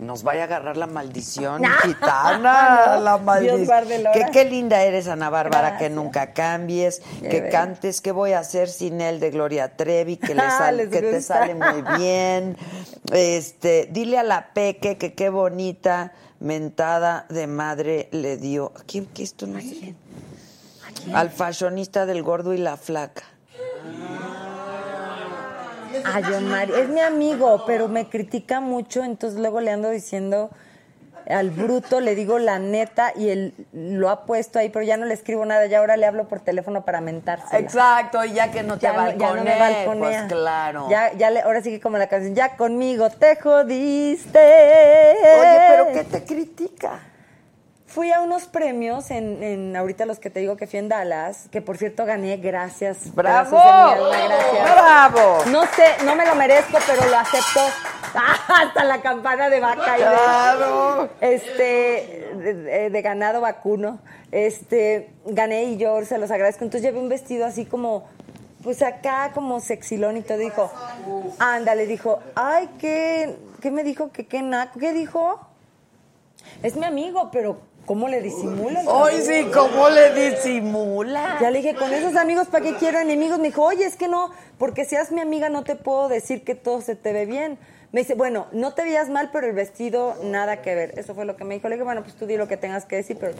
Nos vaya a agarrar la maldición, Ah, gitana, no. la maldición. Que qué linda eres, Ana Bárbara, que nunca cambies, Qué que cantes, ¿qué voy a hacer sin él de Gloria Trevi? Que, le Ah, sal- les que te sale muy bien. Este, dile a la Peque que qué bonita mentada de madre le dio. ¿A quién? ¿Qué esto no sé? Al fashionista del gordo y la flaca. Ay, Omar, es mi amigo, pero me critica mucho, entonces luego le ando diciendo al bruto, le digo la neta y él lo ha puesto ahí, pero ya no le escribo nada, ya ahora le hablo por teléfono para mentarse. Exacto, y ya que no te Ya, no- ya no me balconea. pues claro. Ya, ya le, ahora sí que como la canción, ya conmigo te jodiste. Oye, pero ¿qué te critica? Fui a unos premios en, en ahorita los que te digo que fui en Dallas, que por cierto gané, gracias. ¡Bravo! gracias. ¡Bravo! No sé, no me lo merezco, pero lo acepto. Hasta la campana de vaca. y de- ¡Claro! Este, de, de- ganado vacuno. Este, gané y yo se los agradezco. Entonces llevé un vestido así como, pues acá como sexilón y todo. Dijo, ándale, dijo, ay, ¿qué, qué me dijo? ¿Qué, qué naco? ¿Qué dijo? Es mi amigo, pero ¿Cómo le disimula? el Hoy sí, ¿cómo le disimula? Ya le dije, con esos amigos, ¿para qué quiero enemigos? Me dijo, oye, es que no, porque seas mi amiga no te puedo decir que todo se te ve bien. Me dice, bueno, no te veías mal, pero el vestido nada que ver. Eso fue lo que me dijo. Le dije, bueno, pues tú di lo que tengas que decir, pero...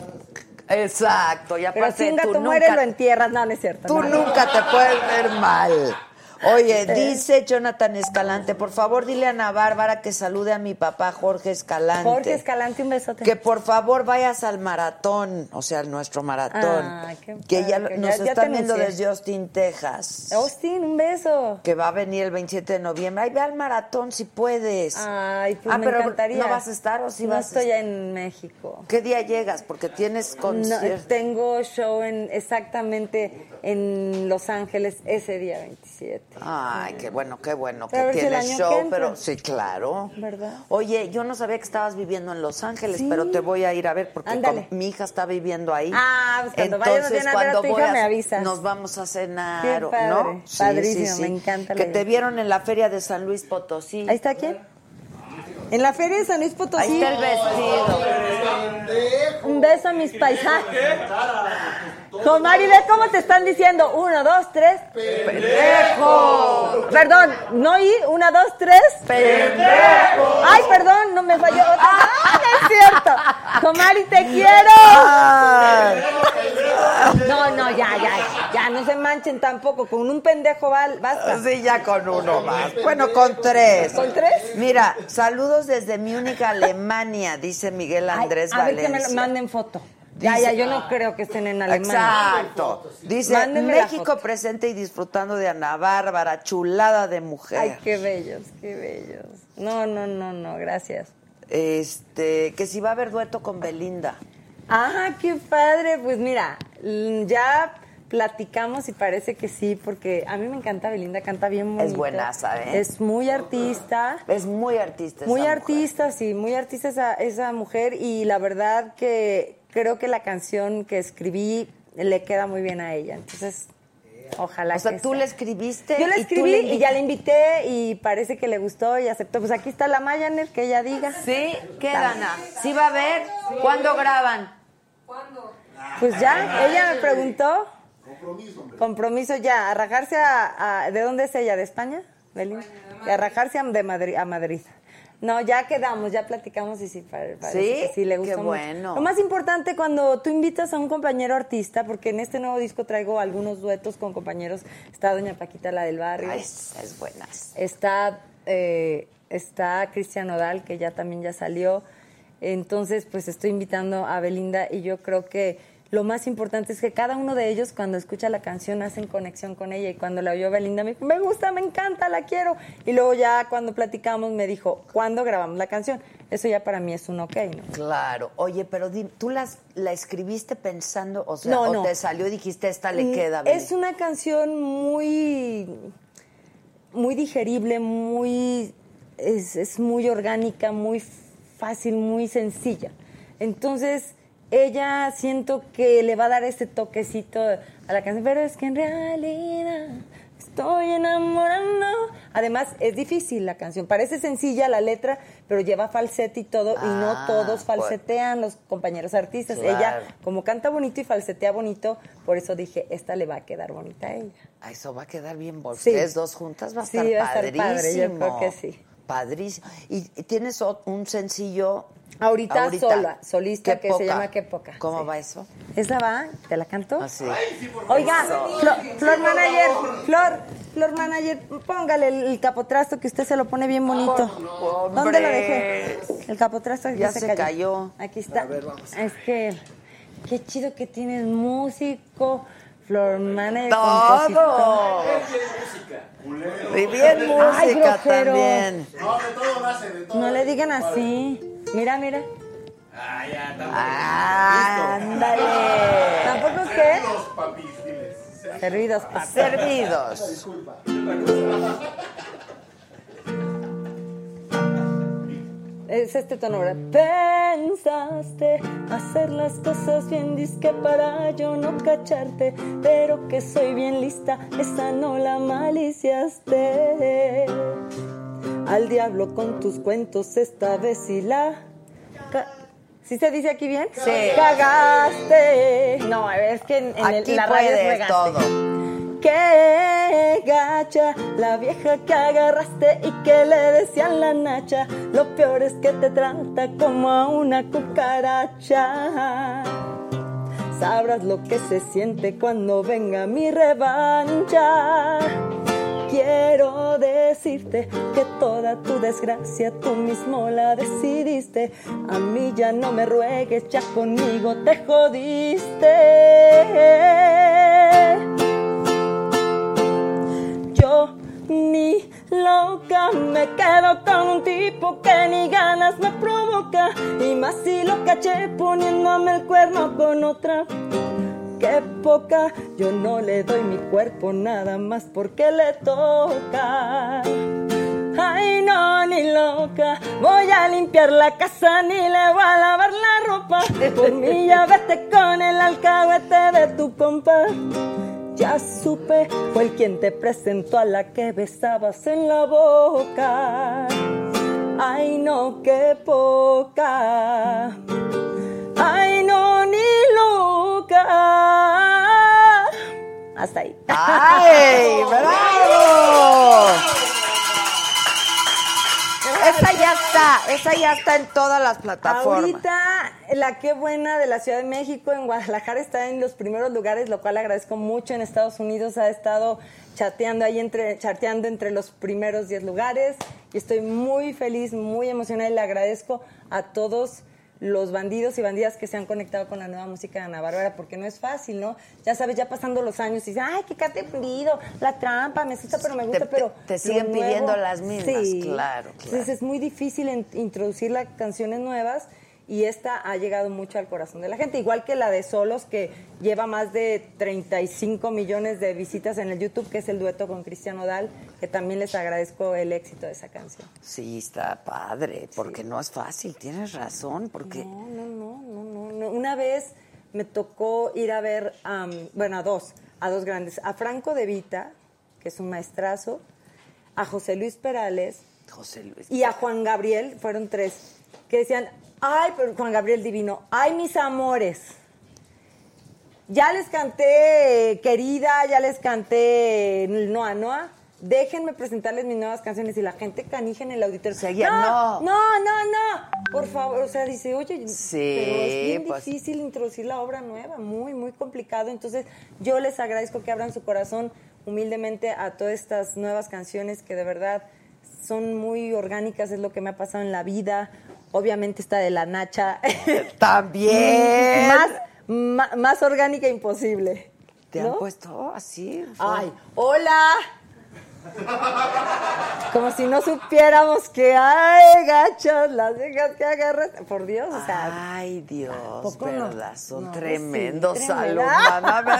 Exacto, y Pero aparte si un gato tú muere, nunca- lo entierras. No, no es cierto. Tú no, no. nunca te puedes ver mal. Oye, Eh. dice Jonathan Escalante, por favor dile a Ana Bárbara que salude a mi papá Jorge Escalante. Jorge Escalante, un besote. Que por favor vayas al maratón, o sea, nuestro maratón. Ah, qué que ya nos ya- están viendo desde Austin, Texas. Austin, un beso. Que va a venir el 27 de noviembre. Ay, ve al maratón si puedes. Ay, pues ah, me pero encantaría. ¿no vas a estar o sí no vas a estoy estar? en México. ¿Qué día llegas? Porque tienes No, concierto. tengo show en exactamente en Los Ángeles ese día 27. Ay, qué bueno, qué bueno a que si tienes año show, pero sí, claro. ¿Verdad? Oye, yo no sabía que estabas viviendo en Los Ángeles, Sí. pero te voy a ir a ver porque con- mi hija está viviendo ahí. Ah, pues cuando Entonces, a ver a cuando tu hija, voy me avisas. Nos vamos a cenar, padre, ¿no? padrísimo, me encanta Que te vieron en la feria de San Luis Potosí. ¿Ahí está quién? En la feria de San Luis Potosí. Ahí está el vestido. Un beso a mis paisanos. Comari, ve cómo te están diciendo. Uno, dos, tres. ¡Pendejo! Perdón, no y una, dos, tres. ¡Pendejo! Ay, perdón, no me falló. Otra. ¡Ah, no es cierto! Comari, te quiero. No, ya, se manchen tampoco. Con un pendejo val- basta. Sí, ya con uno más. Bueno, con tres. ¿Con tres? Mira, saludos desde Múnich, Alemania, dice Miguel Ay, Andrés a ver que me Valencia. manden foto. Ya, Dice- ya, yo no creo que estén en Alemania. Exacto. Dice Mándenme México presente y disfrutando de Ana Bárbara, chulada de mujer. Ay, qué bellos, qué bellos. No, no, no, no, gracias. Este, que si va a haber dueto con Belinda. Ah, qué padre. Pues mira, ya platicamos y parece que sí, porque a mí me encanta Belinda, canta bien bonito. Es buenaza, ¿eh? Es muy artista. Es muy artista. Muy esa mujer. artista, sí, muy artista esa, esa mujer y la verdad que creo que la canción que escribí le queda muy bien a ella. Entonces, ojalá O sea, que tú sea. le escribiste. Yo y tú escribí le y ya la invité y parece que le gustó y aceptó. Pues aquí está la Mayaner, que ella diga. ¿Sí? ¿Qué, Dana? ¿Sí va a haber? ¿Cuándo graban? Pues ya, ella me preguntó. Compromiso ya, a rajarse a, a- ¿De dónde es ella? ¿De España? Belinda? Y a rajarse a, de Madrid, a Madrid. No, ya quedamos, ya platicamos y sí, parece ¿Sí? que sí le gustó Qué mucho. bueno. Lo más importante cuando tú invitas a un compañero artista, porque en este nuevo disco traigo algunos duetos con compañeros, está Doña Paquita, la del barrio. Ay, es, es buena. Está, eh, está Cristian Odal, que ya también ya salió. Entonces, pues estoy invitando a Belinda y yo creo que lo más importante es que cada uno de ellos cuando escucha la canción hacen conexión con ella y cuando la oyó Belinda me dijo, me gusta, me encanta, la quiero. Y luego ya cuando platicamos me dijo, ¿cuándo grabamos la canción? Eso ya para mí es un ok, ¿no? Claro. Oye, pero tú las, la escribiste pensando, o sea, No, o no. te salió y dijiste, esta le Mm, queda. Es Belinda"? una canción muy, muy digerible, muy, es, es muy orgánica, muy fácil, muy sencilla. Entonces, ella siento que le va a dar ese toquecito a la canción, pero es que en realidad estoy enamorando. Además, es difícil la canción, parece sencilla la letra, pero lleva falsete y todo, y no Ah, todos pues. falsetean los compañeros artistas. Claro. Ella como canta bonito y falsetea bonito, por eso dije, esta le va a quedar bonita a ella. Ah, Eso va a quedar bien. Sí. Ustedes dos juntas va a Sí, estar va a estar padrísimo. padre, yo creo que sí. Padrísimo. ¿Y tienes un sencillo? Ahorita, sola, solista, que se llama Qué Poca. ¿Cómo sí. va eso? ¿Esa va? ¿Te la canto? Así. Oiga, Flor, Flor Manager, Flor, Flor Manager, póngale el, el capotrasto que usted se lo pone bien bonito. Hombre. ¿Dónde lo dejé? El capotrasto que Ya se cayó. Aquí está. Es que, qué chido que tienes músico, Flor Manager. ¡Todo! Y bien música Ay, también. No, de todo nace, de todo. No le digan así. Mira, mira. Ah, ya. Ah, ándale. ¿Tampoco qué? Los papis, diles. Servidos, papi. Servidos. Es este tono, ¿verdad? Pensaste hacer las cosas bien, disque para yo no cacharte, pero que soy bien lista, esa no la maliciaste. Al diablo con tus cuentos, esta vez y la... ¿Sí se dice aquí bien? Sí. Cagaste. No, es que en, en el- Aquí la radio es todo. Qué gacha, la vieja que agarraste y que le decían la nacha. Lo peor es que te trata como a una cucaracha. Sabrás lo que se siente cuando venga mi revancha. Quiero decirte que toda tu desgracia tú mismo la decidiste. A mí ya no me ruegues, ya conmigo te jodiste. Ni loca me quedo con un tipo que ni ganas me provoca. Y más si lo caché poniéndome el cuerno con otra. Qué poca, yo no le doy mi cuerpo nada más porque le toca. Ay, no, ni loca, voy a limpiar la casa ni le voy a lavar la ropa. Por mí ya vete con el alcahuete de tu compa. Ya supe, fue el quien te presentó a la que besabas en la boca. Ay, no, qué poca. Ay, no, ni loca. Hasta ahí. ¡Ay, bravo! Esa esa ya está en todas las plataformas. Ahorita, la qué buena de la Ciudad de México en Guadalajara está en los primeros lugares, lo cual agradezco mucho. En Estados Unidos ha estado chateando ahí entre, charteando entre los primeros 10 lugares. Y estoy muy feliz, muy emocionada y le agradezco a todos los bandidos y bandidas que se han conectado con la nueva música de Ana Bárbara, porque no es fácil, ¿no? Ya sabes, ya pasando los años, y dices, ay, qué cate fundido, la trampa, me gusta, pero me gusta, Te- pero... te siguen nuevo- pidiendo las mismas, Sí. claro, Entonces claro. es muy difícil introducir las canciones nuevas y esta ha llegado mucho al corazón de la gente, igual que la de Solos, que lleva más de 35 millones de visitas en el YouTube, que es el dueto con Cristian Odal, que también les agradezco el éxito de esa canción. Sí, está padre, porque no es fácil, tienes razón, porque No, no, no, no, no. Una vez me tocó ir a ver, am, bueno, a dos, a dos grandes, a Franco De Vita, que es un maestrazo, a José Luis Perales José Luis. y a Juan Gabriel, fueron tres, que decían, ay, pero Juan Gabriel divino, ay, mis amores. Ya les canté Querida, ya les canté Noa Noa. Déjenme presentarles mis nuevas canciones y la gente canija en el auditorio. Seguía, no, no. no, no, no. Por favor, o sea, dice, oye, Sí, pero es bien pues. difícil introducir la obra nueva, muy, muy complicado. Entonces, yo les agradezco que abran su corazón humildemente a todas estas nuevas canciones que de verdad son muy orgánicas, es lo que me ha pasado en la vida. Obviamente está de la Nacha. También. más, más orgánica imposible. ¿Te ¿no? han puesto así? Ay, hola. Como si no supiéramos que hay gachas, las viejas que agarras. Por Dios, o sea. Ay, Dios, ¿Poco verdad, son No, pues tremendos. sí, Salud.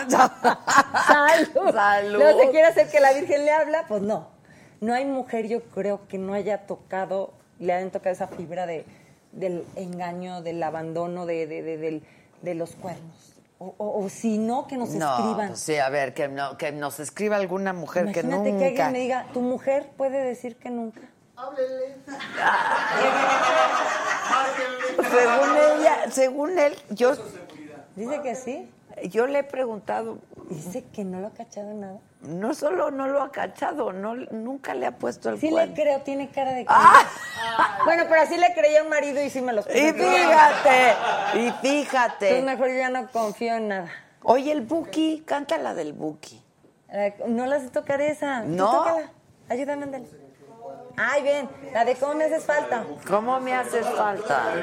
Salud. Salud. No se quiere hacer que la Virgen le habla, pues no. No hay mujer, yo creo, que no haya tocado, le hayan tocado esa fibra de, del engaño, del abandono, de, de, de, del- de los cuernos. O, o- o si no, que nos No, escriban. pues sí, a ver, que, no- que nos escriba alguna mujer que Imagínate nunca. que alguien me diga, tu mujer puede decir que nunca. Según ella, según él, yo, Dice que sí. yo le he preguntado, Dice que no lo ha cachado nada. no solo no lo ha cachado, no, nunca le ha puesto el Sí le creo, tiene cara de que... ¡Ah! Bueno, pero así le creía a un marido y sí me los puso. Y fíjate, y Entonces fíjate. mejor yo ya no confío en nada. Oye, el Buki, canta la del Buki. Eh, No las de tocar esa. Tú No. tócala. Ayúdame, ándale. Ay, ven, la de cómo me haces falta. ¿Cómo me haces falta?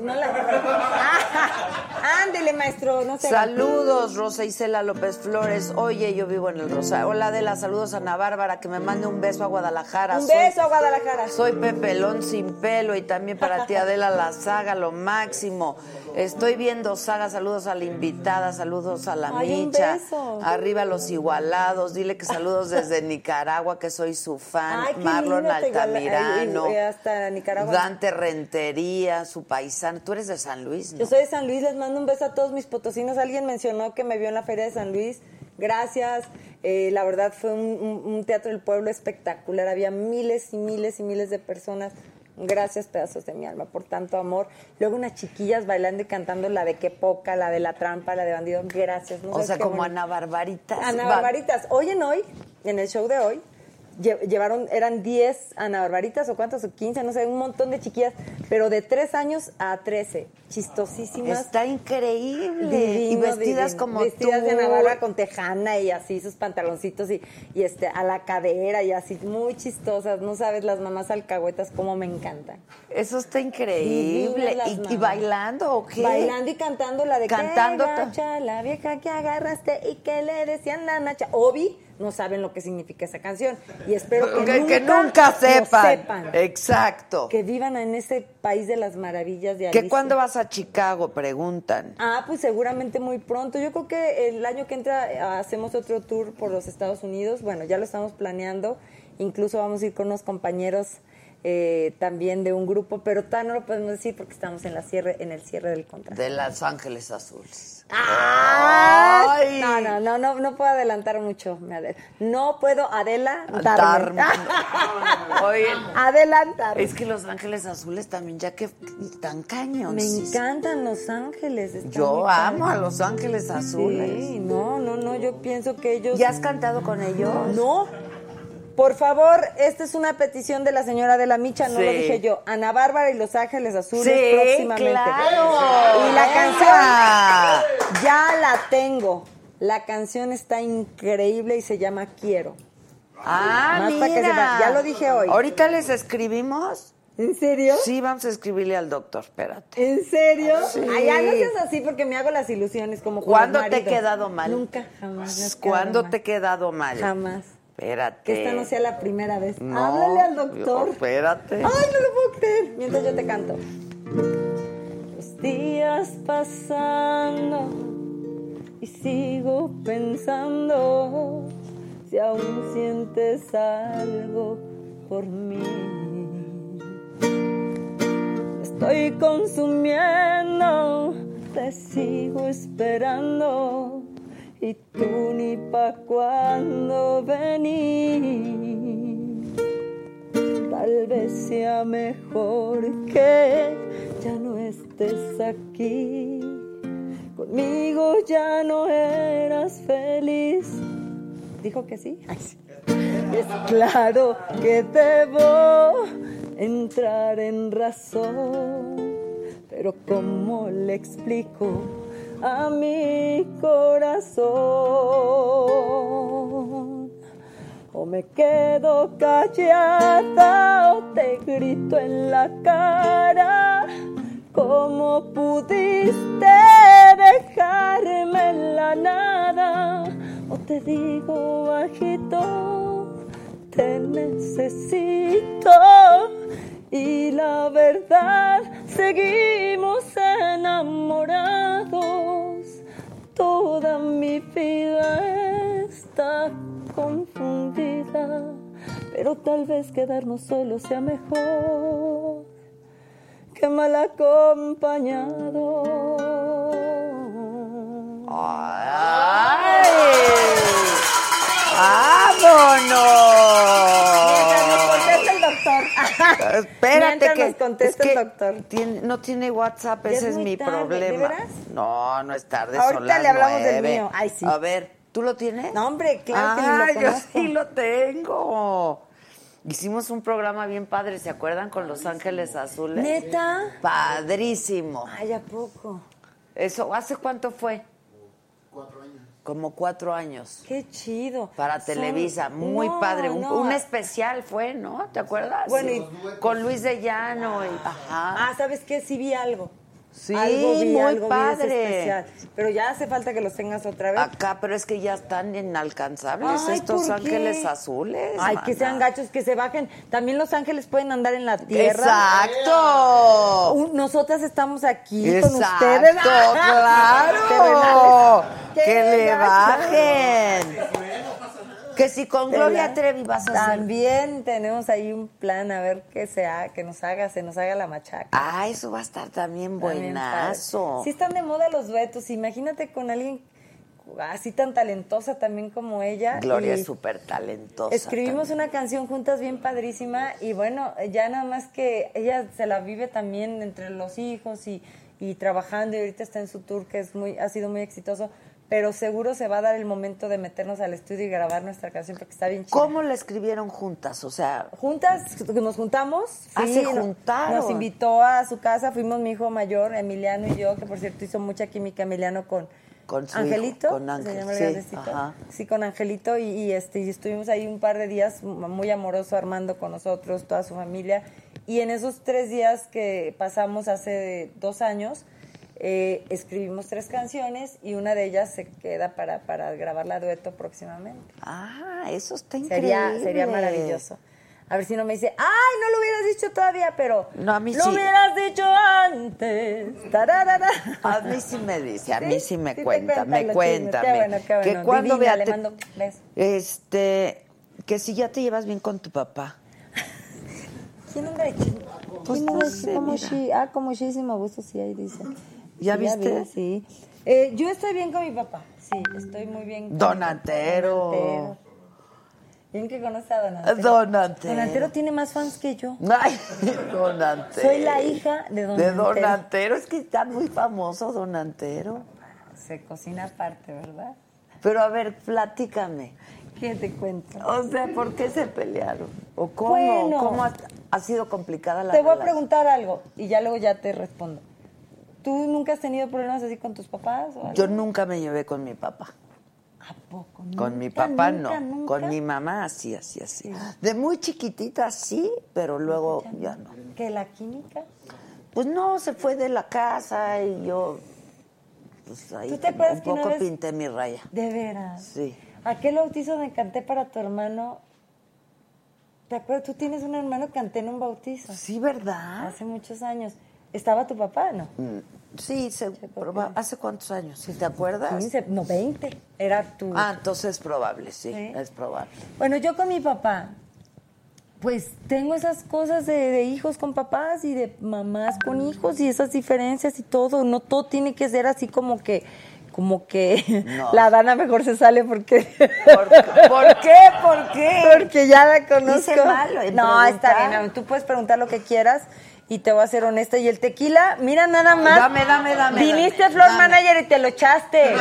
No la... Ah, ándele, maestro, no sé. Saludos, Rosa Isela López Flores. Oye, yo vivo en el Rosario. Hola, de saludos a Ana Bárbara, que me mande un beso a Guadalajara. Un Soy- beso a Guadalajara. Soy Pepelón sin pelo y también para ti Adela la saga, lo máximo. Estoy viendo saga, saludos a la invitada, saludos a la Ay, un Micha. beso. Arriba los igualados, dile que saludos desde Nicaragua, que soy su fan. Ay, Marlon lindo, Altamirano. ay, y- y hasta Nicaragua. Dante Rentería, su paisano. Tú eres de San Luis, ¿no? Yo soy de San Luis, les mando un beso a todos mis potosinos. Alguien mencionó que me vio en la Feria de San Luis. Gracias. Eh, la verdad fue un, un- un teatro del pueblo espectacular. Había miles y miles y miles de personas Gracias, pedazos de mi alma, por tanto amor. Luego unas chiquillas bailando y cantando la de que poca, la de la trampa, la de bandido. Gracias. no O sea, qué como. Ana Barbaritas. Ana Barbaritas. Hoy en hoy, en el show de hoy, llevaron, eran 10 Ana Barbaritas o cuántas, o 15, no sé, un montón de chiquillas, pero de 3 años a 13. Chistosísimas. Está increíble. Divino, y vestidas divino. como vestidas tú. de Ana Bárbara con tejana y así sus pantaloncitos y, y este a la cadera y así muy chistosas no sabes las mamás alcahuetas cómo me encantan Eso está increíble. ¿Y, bailando o qué? bailando y cantando la de Cantando "Qué ta- gacha, la vieja que agarraste y que le decían la nacha Obi no saben lo que significa esa canción y espero que, Que, nunca, que nunca sepan. sepan. Exacto. que vivan en ese país de las maravillas de ¿Que Alicia. cuándo vas a Chicago? Preguntan. Ah, pues seguramente muy pronto. Yo creo que el año que entra eh, hacemos otro tour por los Estados Unidos. Bueno, ya lo estamos planeando. Incluso vamos a ir con unos compañeros eh, también de un grupo, pero todavía no lo podemos decir porque estamos en la cierre, en el cierre del contrato. De Los Ángeles Azules. ¡Ay! No, no, no, no, no puedo adelantar mucho, No puedo adelantarme. Darme. Oye, Adelantar. es que Los Ángeles Azules también, ya que tan cañón. Me encantan Los Ángeles. Yo amo a. Los Ángeles Azules. Sí, no, no, no, yo pienso que ellos... ¿Ya has cantado con ellos? No. Por favor, esta es una petición de la señora de la Micha, no lo dije yo. Ana Bárbara y Los Ángeles Azules Sí, próximamente. claro. Y la canción ya la tengo. La canción está increíble y se llama Quiero. Ah, Más mira. para que sepan, ya lo dije hoy. Ahorita les escribimos. ¿En serio? Sí, vamos a escribirle al doctor, espérate. ¿En serio? Sí. Ay, ya no seas así porque me hago las ilusiones como ¿Cuándo te he quedado mal? Nunca, jamás. ¿Cuándo te he quedado mal? Jamás. Espérate. Que esta no sea la primera vez. No, Háblale al doctor. yo- espérate. Ay, no lo puedo creer. Mientras yo te canto. Los días pasando y sigo pensando si aún sientes algo por mí. Estoy consumiendo, te sigo esperando y tú ni pa' cuando venís. Tal vez sea mejor que ya no estés aquí. Conmigo ya no eras feliz. ¿Dijo que sí? Ay, sí. Es claro que debo entrar en razón, pero ¿cómo le explico a mi corazón? O me quedo callada o te grito en la cara. ¿Cómo pudiste dejarme en la nada? O te digo bajito, te necesito. Y la verdad, seguimos enamorados. Toda mi vida está confundida, pero tal vez quedarnos solos sea mejor que mal acompañado. ¡Ay! Mientras Espérate que, nos contesta es que el doctor. tiene- no tiene WhatsApp, Ya ese es mi tarde, ¿de problema. veras? No, no es tarde, Ahorita son las le hablamos del mío. Ay, sí. A ver, ¿tú lo tienes? No, hombre, claro que Ah, lo yo sí lo tengo. Hicimos un programa bien padre, ¿se acuerdan? Con Los Ángeles Azules. ¿Neta? Padrísimo. Ay, ¿a poco? Eso, ¿hace cuánto fue? Como cuatro años. Qué chido. Para Son- Televisa, muy No, padre. Un, no. un especial fue, ¿no? ¿Te acuerdas? Bueno, Sí. Con Luis de Llano y... Ajá. Ah, ¿sabes qué? Sí vi algo. Sí, algo vi, muy algo vi padre. especial. Pero ya hace falta que los tengas otra vez. Acá, pero es que ya están inalcanzables Ay, estos ángeles azules. Ay, que sean gachos, que se bajen. También los ángeles pueden andar en la tierra. ¡Exacto! Uh, Nosotras estamos aquí Exacto, con ustedes. claro. Que ¡Qué le bajen. Que si con Gloria. Trevi vas a hacer. También tenemos ahí un plan a ver qué se haga, que nos haga, se nos haga la machaca. Ah, eso va a estar también También buenazo. padre. Sí están de moda los duetos. Imagínate con alguien así tan talentosa también como ella. Gloria es súper talentosa. Escribimos una canción juntas bien padrísima y bueno, ya nada más que ella se la vive también entre los hijos y, y trabajando y ahorita está en su tour que es muy, ha sido muy exitoso, pero seguro se va a dar el momento de meternos al estudio y grabar nuestra canción porque está bien chida. ¿Cómo la escribieron juntas? O sea, Juntas, nos juntamos. Ah, se juntaron. Nos invitó a su casa, fuimos mi hijo mayor, Emiliano y yo, que por cierto hizo mucha química Emiliano con, Con su Angelito. hijo, con Ángel, sí, ajá. Sí, con Angelito y, y, este, y estuvimos ahí un par de días muy amoroso Armando con nosotros, toda su familia. Y en esos tres días que pasamos hace dos años, eh, escribimos tres canciones y una de ellas se queda para, para grabar la dueto próximamente. ah, eso está increíble. Sería, sería maravilloso. A ver si no me dice, ay, no lo hubieras dicho todavía, pero No, a mí lo sí. hubieras dicho antes. Tararara. A mí sí me dice, a mí sí me Sí cuenta, me cuenta. me- bueno, Que cuando Divina, vea le mando. Este, que si ya te llevas bien con tu papá. ¿Quién anda de chisme? Pues ¿Quién no sé? Como shi- Ah, como muchísimo gusto, sí, ahí dice. ¿Ya Sí, viste? vi, sí. Eh, yo estoy bien con mi papá. Sí, estoy muy bien. con Don mi papá. Antero. Donantero. Bien que conoce a Don Antero. Don Antero. Don Antero tiene más fans que yo. Ay, Don Antero. Soy la hija de Don De Don Antero. Antero. Es que está muy famoso Don Antero. Se cocina aparte, ¿verdad? Pero a ver, platícame. ¿Qué te cuento? O sea, ¿por qué se pelearon? ¿O cómo? Bueno. ¿Cómo ha, ha sido complicada la Te voy a preguntar algo y ya luego ya te respondo. ¿Tú nunca has tenido problemas así con tus papás? O algo? Yo nunca me llevé con mi papá. ¿A poco? Con mi papá nunca, no. nunca. Con mi mamá así, así, así. De muy chiquitita sí, pero luego ya no. ¿Que la química? Pues no, se fue de la casa y yo, pues ahí ¿Tú te acuerdas un que poco vez- pinté mi raya. De veras. Sí. Aquel bautizo me canté para tu hermano. ¿Te acuerdas? Tú tienes un hermano que canté en un bautizo. Sí, ¿verdad? Hace muchos años. ¿Estaba tu papá? No. Mm, Sí, se, proba- ¿hace cuántos años? ¿Sí te acuerdas? 15, no, 20. Era tu... Ah, entonces es probable, sí, es probable. Bueno, yo con mi papá, pues tengo esas cosas de, de hijos con papás y de mamás con hijos y esas diferencias y todo. No todo tiene que ser así como que, como que No. la Dana mejor se sale porque. ¿Por, por qué? ¿Por qué? Porque ya la conozco. Hice mal en no, está bien. Tú puedes preguntar lo que quieras y te voy a ser honesta. Y el tequila, mira nada más. Dame, dame, dame, Viniste dame, Floor dame. Manager y te lo echaste.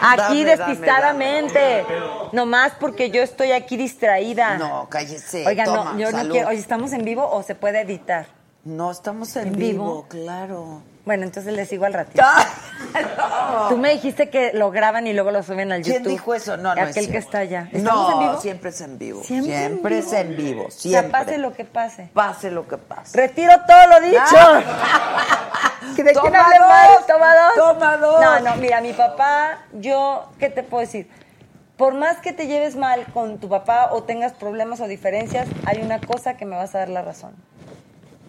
Aquí dame, despistadamente. Nomás porque yo estoy aquí distraída. No, cállese. Toma, no, yo no quiero. Oye, ¿estamos en vivo o se puede editar? No, estamos en, ¿En vivo, vivo? claro. Bueno, entonces les sigo al ratito. Tú me dijiste que lo graban y luego lo suben al ¿Quién YouTube. dijo eso? No, no es Aquel que está allá. ¿Estamos No, en vivo? siempre es en vivo. Siempre Siempre, en es en vivo, O sea, siempre. pase lo que pase. Pase lo que pase. Retiro todo lo dicho. ¿Que ¿De quién Toma mal? Toma dos. toma dos. No, no, mira, mi papá, yo, ¿qué te puedo decir? Por más que te lleves mal con tu papá o tengas problemas o diferencias, hay una cosa que me vas a dar la razón.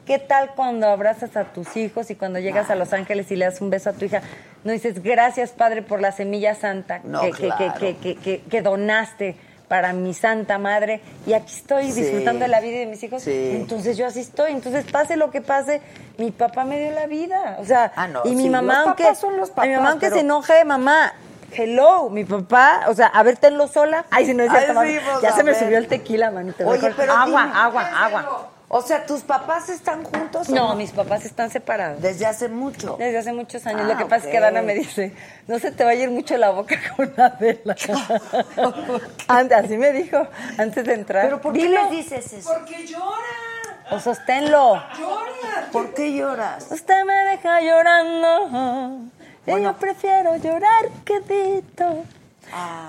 ¿Qué tal cuando abrazas a tus hijos y cuando llegas a Los Ángeles y le das un beso a tu hija? No dices, gracias, Padre, por la semilla santa No, que, que- que- claro. que, que- que- que donaste para mi santa madre. Y aquí estoy Sí. disfrutando de la vida de mis hijos. Sí. Entonces yo así estoy. Entonces, pase lo que pase, mi papá me dio la vida. O sea, Ah, no, y mi sí, mamá, los aunque, papás mi mamá, aunque pero- se enoje, mamá, hello, mi papá, o sea, a ver, tenlo sola. Ay, si no es cierto, sí, pues, ya se me subió el tequila, manito. Oye, Mejor- pero agua, dime. agua, agua. O sea, ¿tus papás están juntos o No, mis papás están separados. Desde hace mucho. Desde hace muchos años. Ah, Lo que pasa es que. Dana me dice, no se te va a ir mucho la boca con la vela. Antes, así me dijo, antes de entrar. ¿Pero por qué les dices eso? Porque llora, O sosténlo. llora. ¿Por qué lloras? Usted me deja llorando. Y yo prefiero llorar quietito.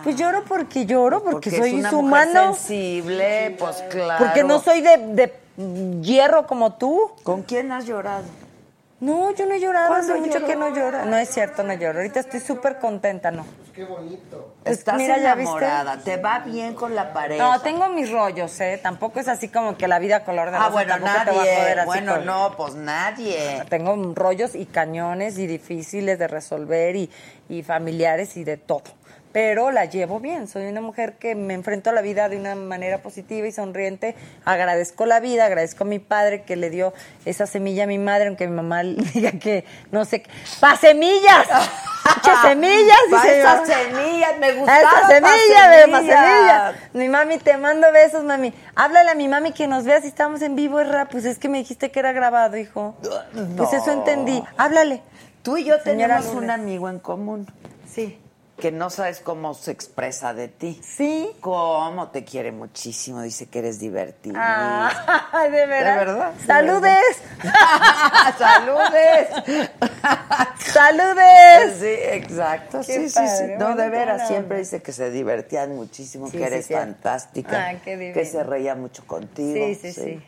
Pues lloro porque lloro, porque, es soy una humano. mujer sensible, pues claro. Porque no soy de, de hierro como tú. ¿Con quién has llorado? No, yo no he llorado, hace ¿Cuándo mucho lloró? que no lloro. No es cierto, no lloro. Ahorita estoy súper contenta, ¿no? Pues Estás mira, ¿ya viste? enamorada, te va bien con la pareja. No, tengo mis rollos, ¿eh? Tampoco es así como que la vida color de rosa. Ah, bueno, tampoco te va a nadie. así Bueno, con- no, pues nadie. Tengo rollos y cañones y difíciles de resolver y, y familiares y de todo. Pero la llevo bien. Soy una mujer que me enfrento a la vida de una manera positiva y sonriente. Agradezco la vida, agradezco a mi padre que le dio esa semilla a mi madre, aunque mi mamá diga que no sé. qué. ¡Pa semillas! Pinche semillas. Pa' semillas, me gustaron pa' semilla, ve, pa' semillas. semillas. Mi mami, te mando besos, mami. Háblale a mi mami que nos vea si estamos en vivo, es rap. Pues es que me dijiste que era grabado, hijo. Pues eso entendí. Háblale. Tú y yo Señora tenemos un Lourdes. amigo en común. Sí. Que no sabes cómo se expresa de ti. Sí. Cómo te quiere muchísimo. Dice que eres divertido. Ah, de verdad. ¿De verdad? ¿De Saludes. ¡Saludes! Saludes. Sí, exacto. Qué sí, sí, sí. No, de veras, siempre dice que se divertían muchísimo, Sí, que eres sí. fantástica. Ay, qué que se reía mucho contigo. Sí, sí, sí.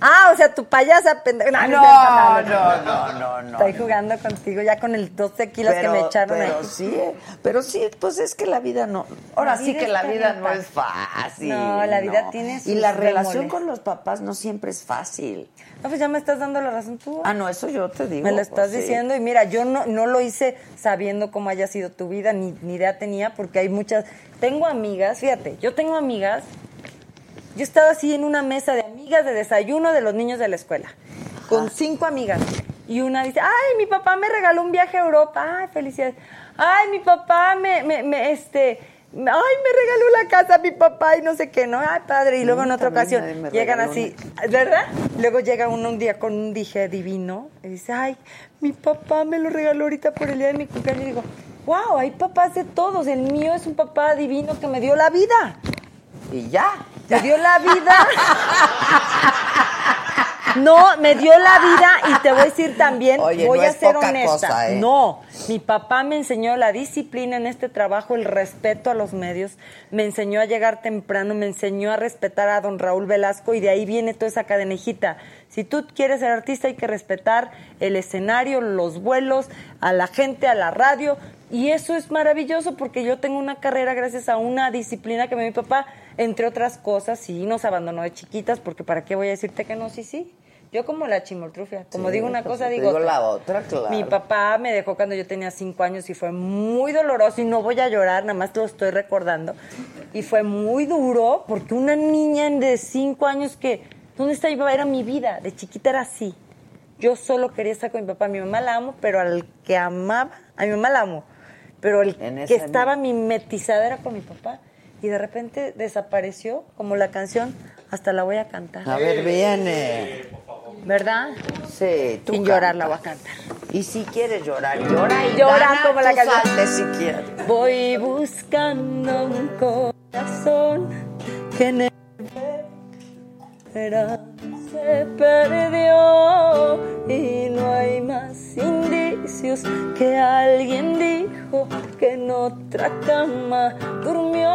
Ah, o sea, tu payasa pendeja. No, No, no, no, no. Estoy jugando contigo ya con el 12 kilos pero, que me echaron pero ahí. sí, eh, pero sí, pues es que la vida no. Ahora sí que la vida no es fácil. No, la vida no. tiene Y sus la relación con los papás no siempre es fácil. No, pues ya me estás dando la razón tú. Ah, no, eso yo te digo. Me lo pues, estás sí. diciendo y mira, yo no, no lo hice sabiendo cómo haya sido tu vida, ni, ni idea tenía, porque hay muchas... Tengo amigas, fíjate, yo tengo amigas, yo estaba así en una mesa de amigas de desayuno de los niños de la escuela, con cinco amigas, y una dice, ay, mi papá me regaló un viaje a Europa, ay, felicidades, ay, mi papá me, me, me, este... Ay, me regaló la casa mi papá y no sé qué, ¿no? Ay, padre. Y luego en otra ocasión llegan así, ¿verdad? Luego llega uno un día con un dije divino y dice, ay, mi papá me lo regaló ahorita por el día de mi cumpleaños. Y digo, wow, hay papás de todos. El mío es un papá divino que me dio la vida. Y ya. Me dio la vida. No, me dio la vida y te voy a decir también, Oye, voy no a es ser poca honesta. cosa, ¿eh? No, mi papá me enseñó la disciplina en este trabajo, el respeto a los medios, me enseñó a llegar temprano, me enseñó a respetar a don Raúl Velasco y de ahí viene toda esa cadenejita. Si tú quieres ser artista hay que respetar el escenario, los vuelos, a la gente, a la radio y eso es maravilloso porque yo tengo una carrera gracias a una disciplina que me mi papá, entre otras cosas, sí, nos abandonó de chiquitas porque para qué voy a decirte que no, sí, sí. Yo como la chimoltrufia, como Sí, digo una pues, cosa, digo digo otra. la otra, claro. Mi papá me dejó cuando yo tenía cinco años y fue muy doloroso y no voy a llorar, nada más te lo estoy recordando. Y fue muy duro porque una niña de cinco años que, ¿dónde está mi papá? Era mi vida, de chiquita era así. Yo solo quería estar con mi papá, mi mamá la amo, pero al que amaba, a mi mamá la amo, pero el que estaba mimetizada era con mi papá. Y de repente desapareció, como la canción, hasta la voy a cantar. A ver, viene. ¿Verdad? Sí, tú Sin canta. llorar la voy a cantar. Y si quieres llorar, llora y Llora como la canción. si quieres. Voy buscando un corazón que en el se perdió y no hay más indicios que alguien dijo que en otra cama durmió.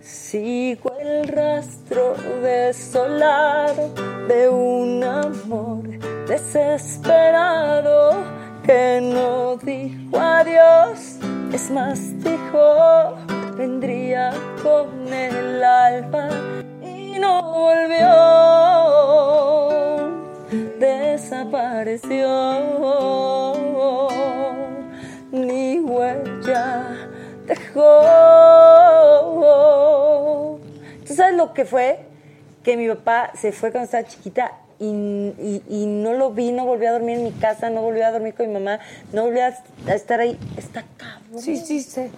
Sigo el rastro desolado de un amor desesperado que no dijo adiós, es más dijo vendría con el alma y no volvió, desapareció, ni huella dejó. ¿Tú sabes lo que fue? Que mi papá se fue cuando estaba chiquita y, y- no lo vi, no volvió a dormir en mi casa, no volvió a dormir con mi mamá, no volvió a, a estar ahí. Está cabrón. Sí, sí, sí.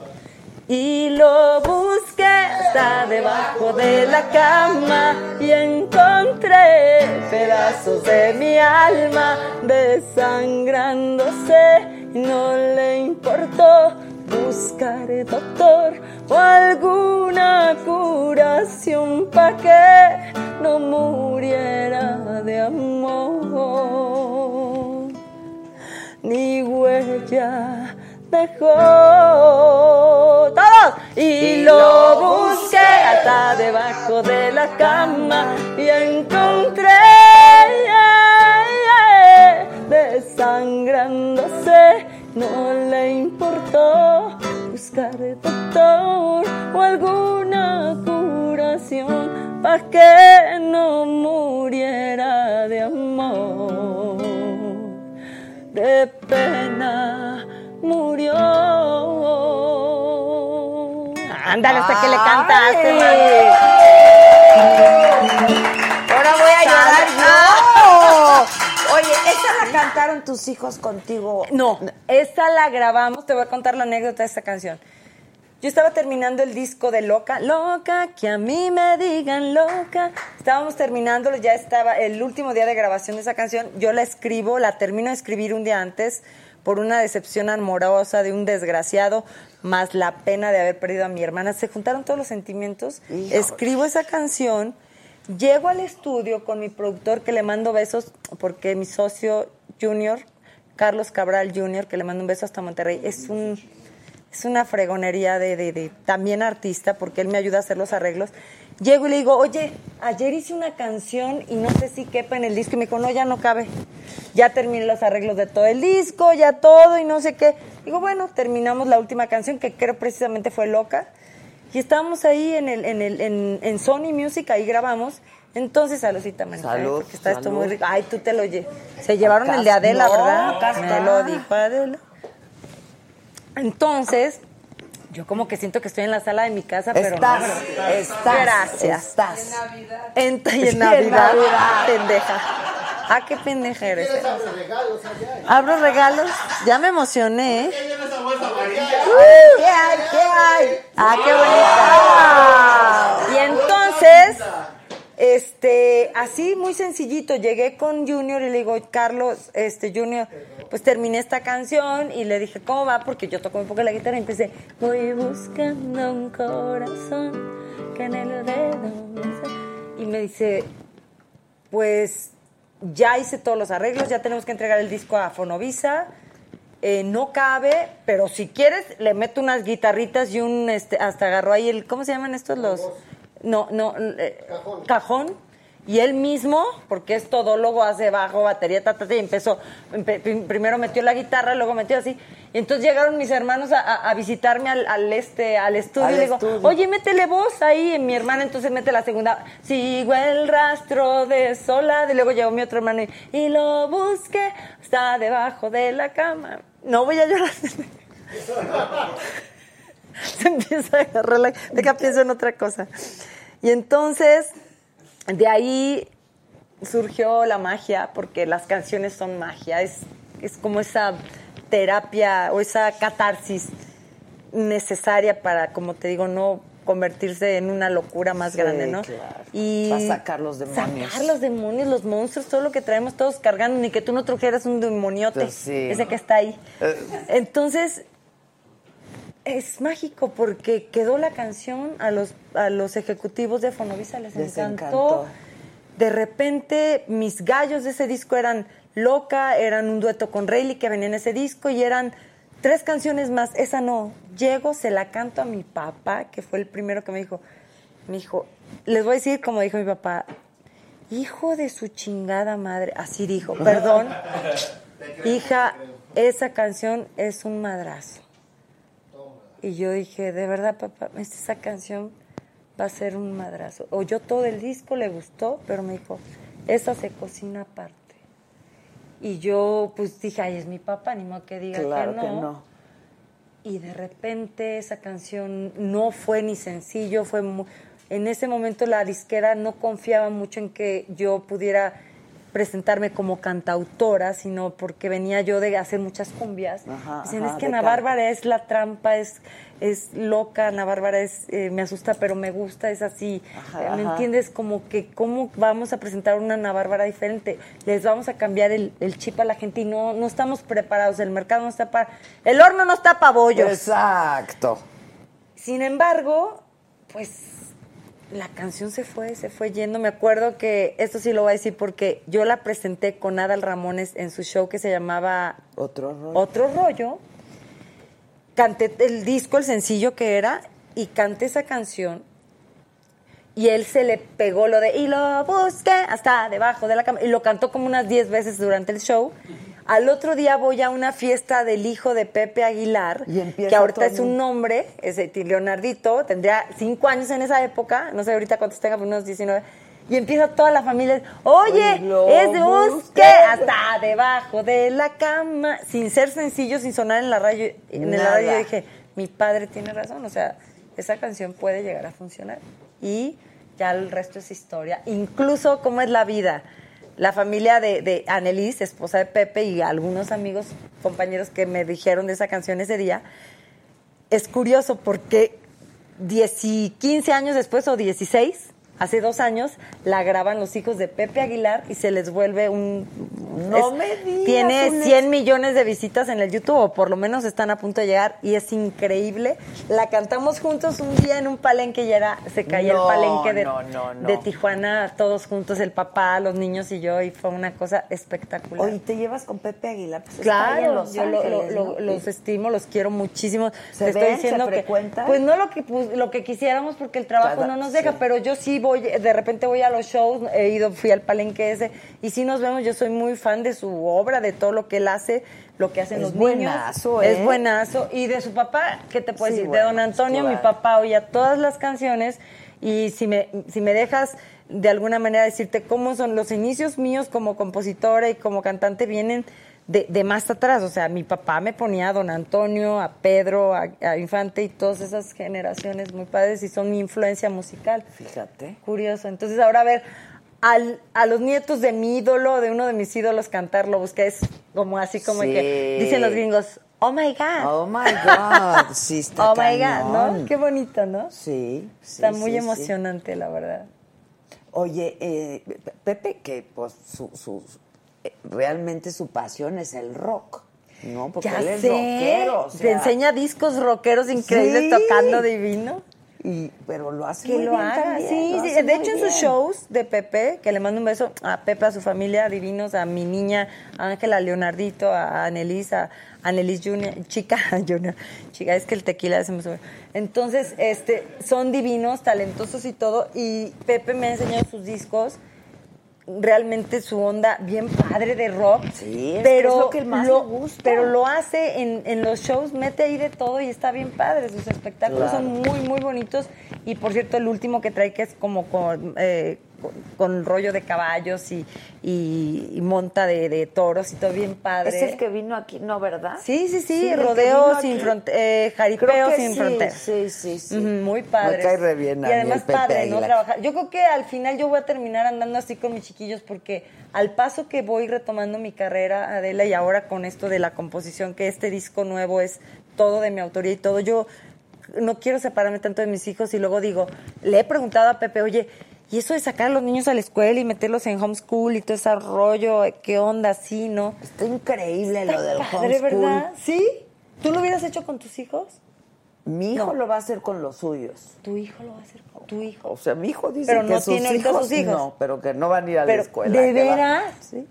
Y lo busqué hasta debajo de la cama y encontré pedazos de mi alma desangrándose y no le importó buscar doctor o alguna curación para que no muriera de amor. Ni huella dejó. ¡Todos! Y lo busqué hasta debajo de la cama y encontré desangrándose. No le importó buscar doctor o alguna curación para que no muriera de amor de pena Ándale, hasta que le cantaste. Ahora voy a llorar yo. Oye, esta la cantaron tus hijos contigo? No, esta la grabamos, te voy a contar la anécdota de esta canción. Yo estaba terminando el disco de Loca, Loca, que a mí me digan loca. Estábamos terminándolo, ya estaba el último día de grabación de esa canción. Yo la escribo, la termino de escribir un día antes por una decepción amorosa de un desgraciado, más la pena de haber perdido a mi hermana. Se juntaron todos los sentimientos. Escribo esa canción, llego al estudio con mi productor que le mando besos, porque mi socio junior, Carlos Cabral Jr., que le mando un beso hasta Monterrey, es un es una fregonería de, de- de también artista porque él me ayuda a hacer los arreglos. Llego y le digo, oye, ayer hice una canción y no sé si quepa en el disco. Y me dijo, no, ya no cabe. Ya terminé los arreglos de todo el disco, ya todo y no sé qué. Digo, bueno, terminamos la última canción que creo precisamente fue Loca. Y estábamos ahí en, el, en, el, en, en Sony Music, ahí grabamos. Entonces, saludcita, manita, ¿eh? Salud, porque está esto muy rico. Ay, tú te lo lle- Se llevaron Acá el de Adela, no, ¿verdad? Me lo dijo Adela. Entonces, yo como que siento que estoy en la sala de mi casa, pero Estás, no, pero- estás, Gracias. estás. En, Sí, en en Navidad. Navidad. Pendeja. Ah, qué pendeja eres. ¿Quieres abrir regalos allá? Abro regalos. Ya me emocioné, ¿eh? ¿Qué hay en esa bolsa amarilla? ¿Qué hay? ¿Qué hay? Ah, qué bonita. Y entonces, este, así muy sencillito, llegué con Junior y le digo, Carlos, este, Junior, pues terminé esta canción y le dije, ¿cómo va? Porque yo toco un poco la guitarra y empecé, voy buscando un corazón que en el dedo me sa-". Y me dice, pues ya hice todos los arreglos, ya tenemos que entregar el disco a Fonovisa. eh, no cabe, pero si quieres le meto unas guitarritas y un este hasta agarró ahí el ¿cómo se llaman estos los? No, no, eh, cajón. Y él mismo, porque es todólogo, hace bajo, batería, ta, ta, ta, y empezó, empe- prim- primero metió la guitarra, luego metió así. Y entonces llegaron mis hermanos a, a- a visitarme al, al este, al estudio Al y le digo, estudio. oye, métele voz ahí. Y mi hermana entonces mete la segunda. Sigo el rastro de Soledad. Y luego llegó mi otro hermano y, y lo busqué. Está debajo de la cama. No voy a llorar. Se empieza a agarrar la... Deja, pienso en otra cosa. Y entonces, de ahí surgió la magia, porque las canciones son magia. Es, es como esa terapia o esa catarsis necesaria para, como te digo, no convertirse en una locura más Sí, grande, ¿no? claro. Y Para sacar los demonios. Sacar los demonios, los monstruos, todo lo que traemos todos cargando, ni que tú no trujeras un demoniote, Pues sí. ese que está ahí. Eh. Entonces, es mágico porque quedó la canción a los, a los ejecutivos de Fonovisa, les, Les encantó. encantó. De repente, mis gallos de ese disco eran Loca, eran un dueto con Rayleigh que venía en ese disco y eran tres canciones más. Esa no. Llego, se la canto a mi papá, que fue el primero que me dijo, me dijo, les voy a decir como dijo mi papá, hijo de su chingada madre, así dijo, perdón, hija, esa canción es un madrazo. Y yo dije, de verdad, papá, esa canción va a ser un madrazo. Oyó todo el disco, le gustó, pero me dijo, esa se cocina aparte. Y yo, pues dije, ay, es mi papá, ni modo que diga Claro que que no. Y de repente esa canción no fue ni sencillo, fue mu- en ese momento la disquera no confiaba mucho en que yo pudiera presentarme como cantautora, sino porque venía yo de hacer muchas cumbias. Ajá, Dicen, ajá, es que Ana. Bárbara es la trampa, es, es loca, Ana Bárbara es, eh, me asusta, pero me gusta, es así. Ajá, ¿Me entiendes? Como que, ¿cómo vamos a presentar una Ana Bárbara diferente? Les vamos a cambiar el, el chip a la gente y no, no estamos preparados, el mercado no está para... El horno no está para bollos. Exacto. Sin embargo, pues la canción se fue, se fue yendo. Me acuerdo que, esto sí lo voy a decir porque yo la presenté con Adal Ramones en su show que se llamaba Otro rollo. Otro Rollo. Canté el disco, el sencillo que era, y canté esa canción. Y él se le pegó lo de, y lo busqué hasta debajo de la cama. Y lo cantó como unas 10 veces durante el show. Al otro día voy a una fiesta del hijo de Pepe Aguilar, Y que ahorita es un hombre, ese Leonardito, tendría 5 años en esa época, no sé ahorita cuántos tenga, pero unos 19. Y empieza toda la familia, oye, lo es de busque busqué". hasta debajo de la cama, sin ser sencillo, sin sonar en la radio. En el radio yo dije, mi padre tiene razón, o sea, esa canción puede llegar a funcionar. Y ya el resto es historia. Incluso cómo es la vida. La familia de, de Annelies, esposa de Pepe, y algunos amigos, compañeros que me dijeron de esa canción ese día, es curioso porque 10 y 15 años después, o 16, hace dos años, la graban los hijos de Pepe Aguilar y se les vuelve un... No me digas, Tiene un 100 millones de visitas en el YouTube, o por lo menos están a punto de llegar, y es increíble. La cantamos juntos un día en un palenque y era, se caía No, el palenque de, no, no, no. de Tijuana, todos juntos, el papá, los niños y yo, y fue una cosa espectacular. Oye, ¿te llevas con Pepe Aguilar? Pues Claro, Los yo lo- Ángeles, lo- ¿no? lo- los estimo, los quiero muchísimo. ¿Se Te estoy ven? diciendo ¿Se que pues no lo que pues, lo que quisiéramos porque el trabajo Cada- no nos deja, sí. pero yo sí voy, de repente voy a los shows, he ido, fui al palenque ese y sí nos vemos. Yo soy muy fan de su obra, de todo lo que él hace, lo que hacen Es los niños. buenazo, ¿eh? Es buenazo y de su papá, ¿qué te puedo Sí, decir? bueno, de Don Antonio, mi papá oía todas las canciones y si me si me dejas de alguna manera decirte cómo son los inicios míos como compositora y como cantante vienen de, de más atrás. O sea, mi papá me ponía a Don Antonio, a Pedro, a, a Infante y todas esas generaciones muy padres y son mi influencia musical. Fíjate. Curioso. Entonces ahora a ver al, a los nietos de mi ídolo, de uno de mis ídolos cantarlo, busqué es como así como Sí. que dicen los gringos, oh my God. Oh my God, sí está Oh my God, cañón. ¿no? Qué bonito, ¿no? Sí, sí, Está muy sí, emocionante, la verdad. Oye, eh, Pepe, que pues su, su- realmente su pasión es el rock, ¿no? Porque Ya él es sé. rockero. o Te enseña discos rockeros increíbles Sí. tocando divino. Y, pero lo hace Que muy lo bien haga. también, sí, lo sí. hace De hecho, en sus shows de Pepe, que le mando un beso a Pepe, a su familia, divinos, a mi niña Ángela, a Leonardito, a Annelies, a Annelies Junior, chica Junior, chica, es que el tequila se me sube. Entonces, este, son divinos, talentosos y todo, y Pepe me ha enseñado sus discos, realmente su onda bien padre de rock. Sí, pero es lo que más lo- gusta. Pero lo hace en, en los shows, mete ahí de todo y está bien padre. Sus espectáculos Claro. son muy, muy bonitos. Y por cierto, el último que trae que es como con, eh, con, con rollo de caballos y, y- y monta de, de toros y todo bien padre. Es el que vino aquí, ¿no, verdad? Sí, sí, sí, que rodeo sin fronteras, eh, jaripeo sin sí, fronteras. Sí, sí, sí. Muy padre. Me cae re bien a Y mí además el padre, ¿no? Trabajar. Yo creo que al final yo voy a terminar andando así con mis chiquillos porque al paso que voy retomando mi carrera, Adela, y ahora con esto de la composición, que este disco nuevo es todo de mi autoría y todo, yo no quiero separarme tanto de mis hijos y luego digo, le he preguntado a Pepe, oye, y eso de sacar a los niños a la escuela y meterlos en homeschool y todo ese rollo, ¿qué onda? Sí, ¿no? Está increíble lo del padre, homeschool. ¿verdad? ¿Sí? ¿Tú lo hubieras hecho con tus hijos? Mi hijo No. lo va a hacer con los suyos. Tu hijo lo va a hacer con tu hijo. O sea, mi hijo dice Pero que no sus tiene hijos, sus hijos. No, pero que no van a ir a Pero, la escuela. ¿de veras? Sí.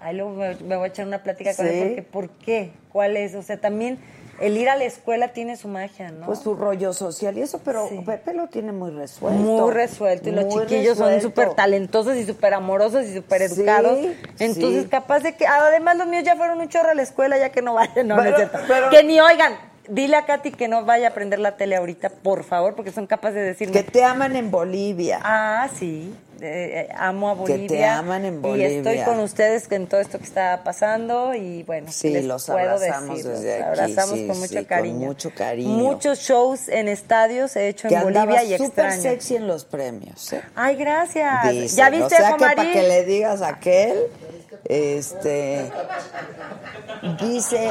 Ahí luego me, me voy a echar una plática con Sí. él porque ¿por qué? ¿Cuál es? O sea, también el ir a la escuela tiene su magia, ¿no? Pues su rollo social y eso, pero Sí. Pepe lo tiene muy resuelto. muy resuelto y los chiquillos son súper talentosos y súper amorosos y súper educados. Sí, Entonces, sí. capaz de que, además los míos ya fueron un chorro a la escuela, ya que no vayan, no, no es Pero- cierto. pero- Que ni oigan, dile a Katy que no vaya a prender la tele ahorita, por favor, porque son capaces de decirme. Que te aman en Bolivia. Ah, sí. eh, eh, amo a Que Bolivia. te aman en Y estoy Bolivia. con ustedes en todo esto que está pasando y bueno, Sí, les los puedo abrazamos decir, desde los aquí, abrazamos sí, con sí, mucho con cariño. mucho cariño. Muchos shows en estadios he hecho que en Bolivia y súper sexy en los premios. ¿eh? Ay, gracias. Dicen. ¿Ya viste, o sea que para que le digas a aquel, este, dice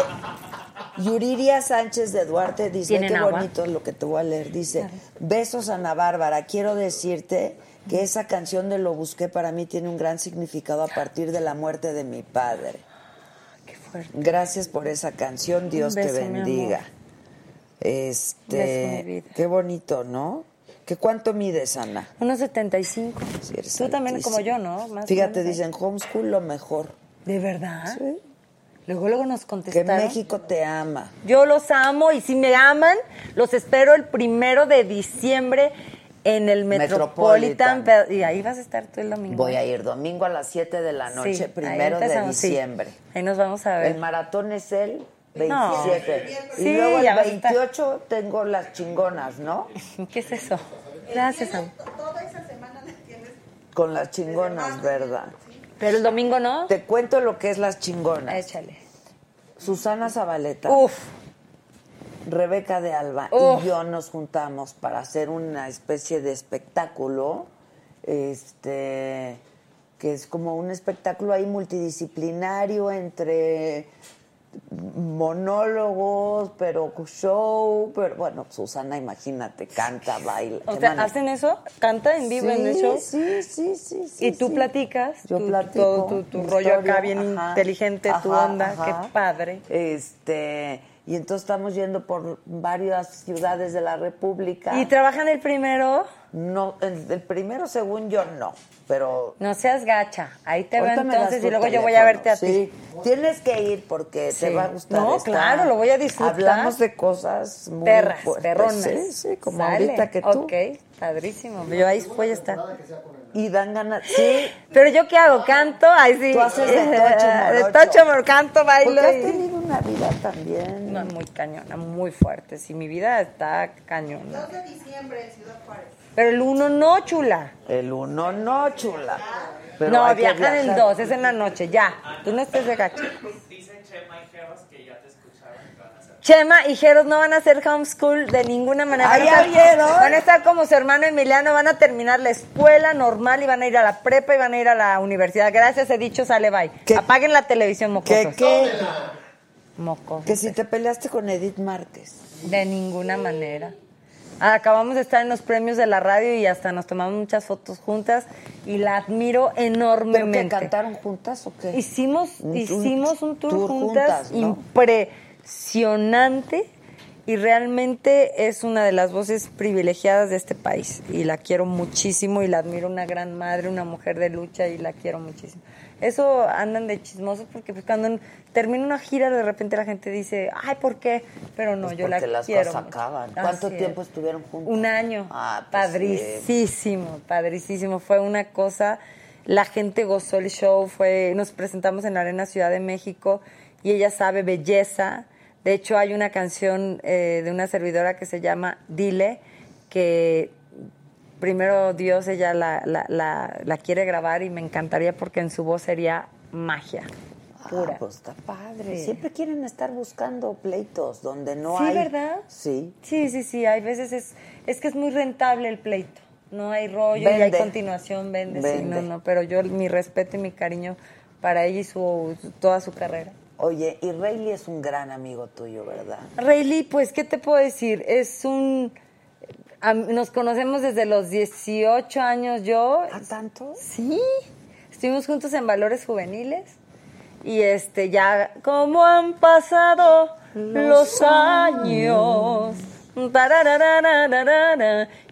Yuriria Sánchez de Duarte, dice, ¿Tienen qué bonito es lo que te voy a leer, dice, besos Ana Bárbara, quiero decirte que esa canción de Lo Busqué para mí tiene un gran significado a partir de la muerte de mi padre. Qué fuerte. Gracias por esa canción, Dios te beso, bendiga. Este, Beso, qué bonito, ¿no? ¿Qué cuánto mides, Ana? Unos 75. Sí, Tú también altísima. como yo, ¿no? Más Fíjate, menos, dicen homeschool lo mejor. ¿De verdad? Sí. Luego, luego nos Que contestaron. México te ama. Yo los amo y si me aman, los espero el primero de diciembre en el Metropolitan. Metropolitan. Y ahí vas a estar tú el domingo. Voy a ir domingo a las 7 de la noche, Sí, primero de sí. diciembre. Ahí nos vamos a ver. El maratón es el No. 27. Sí, y luego el ya vas a estar. 28 tengo las chingonas, ¿no? ¿Qué es eso? Gracias, Sam. Toda esa semana la tienes. Con las chingonas, ¿verdad? Pero el domingo no. Te cuento lo que es las chingonas. Échale. Susana Zabaleta. Uf. Rebeca de Alba Uf. y yo nos juntamos para hacer una especie de espectáculo este que es como un espectáculo ahí multidisciplinario entre monólogos, pero show, pero bueno, Susana, imagínate, canta, baila. O ¿Qué sea, ¿hacen eso? ¿Canta en vivo en el Sí, show? Sí, sí, sí, sí, ¿Y tú sí. platicas? Yo Tu- platico. Todo tu, rollo acá bien ajá, inteligente, tu onda, ajá. qué padre. Este, y entonces estamos yendo por varias ciudades de la República. ¿Y trabajan el primero? No, el, el primero, según yo, no, pero... No seas gacha. Ahí te veo entonces y luego yo voy a verte a sí. ti. Tienes que ir porque Sí. te va a gustar. No, Está- claro, lo voy a disfrutar. Hablamos de cosas muy Perras, fuertes, perronas. Sí, sí, como Sale. ahorita que tú. Ok, padrísimo. Yo ahí voy a estar. Y dan ganas, sí. Pero yo qué hago, canto, ahí sí. Tú haces de tocho De tocho mor- canto, bailo. Porque has tenido una vida también. No, muy cañona, muy fuerte. Sí, mi vida está cañona. 2 de diciembre en Ciudad Juárez. Pero el uno no, chula. El uno no, chula. Pero no, viajan el dos, es en la noche, ya. Tú no estés de gacho. Dice Chema y Jeros que ya te escucharon y van a hacer. Chema y Jeros no van a hacer homeschool de ninguna manera. Van a ¿ya estar- vieron? Van a estar como su hermano Emiliano, van a terminar la escuela normal y van a ir a la prepa y van a ir a la universidad. Gracias, he dicho, sale bye. ¿Qué? Apaguen la televisión, ¿Qué, mocosos. qué? Mocosos. Que si te peleaste con Edith Márquez. De ninguna manera. Acabamos de estar en los premios de la radio y hasta nos tomamos muchas fotos juntas y la admiro ¿Pero que enormemente. cantaron juntas o qué? Hicimos, Un- un hicimos un tour, tour juntas, juntas, ¿no? impresionante y realmente es una de las voces privilegiadas de este país y la quiero muchísimo y la admiro una gran madre, una mujer de lucha y la quiero muchísimo. Eso andan de chismosos porque pues cuando termina una gira de repente la gente dice, ay, ¿por qué? Pero no, Pues yo la porque las quiero. cosas acaban. ¿Cuánto Así tiempo es. estuvieron juntos? Un año. Ah, pues padricísimo, padricísimo. Fue una cosa. La gente gozó el show. Fue, nos presentamos en la Arena Ciudad de México y ella sabe belleza. De hecho, hay una canción eh, de una servidora que se llama Dile, que primero Dios ella la, la, la, la quiere grabar y me encantaría porque en su voz sería magia pura. Ah, pues está padre. Sí. Siempre quieren estar buscando pleitos donde no Sí, hay. ¿verdad? Sí. Sí, sí, sí. Hay veces es, es que es muy rentable el pleito. No hay rollo y hay continuación, vende, sí, Vende. no, no. Pero yo mi respeto y mi cariño para ella y su, su- toda su carrera. Oye, y Rayleigh es un gran amigo tuyo, ¿verdad? Rayleigh, pues, ¿qué te puedo decir? Es un... Nos conocemos desde los 18 años yo. ¿A tanto? Sí. Estuvimos juntos en Valores Juveniles. Y este, ya, como han pasado los años.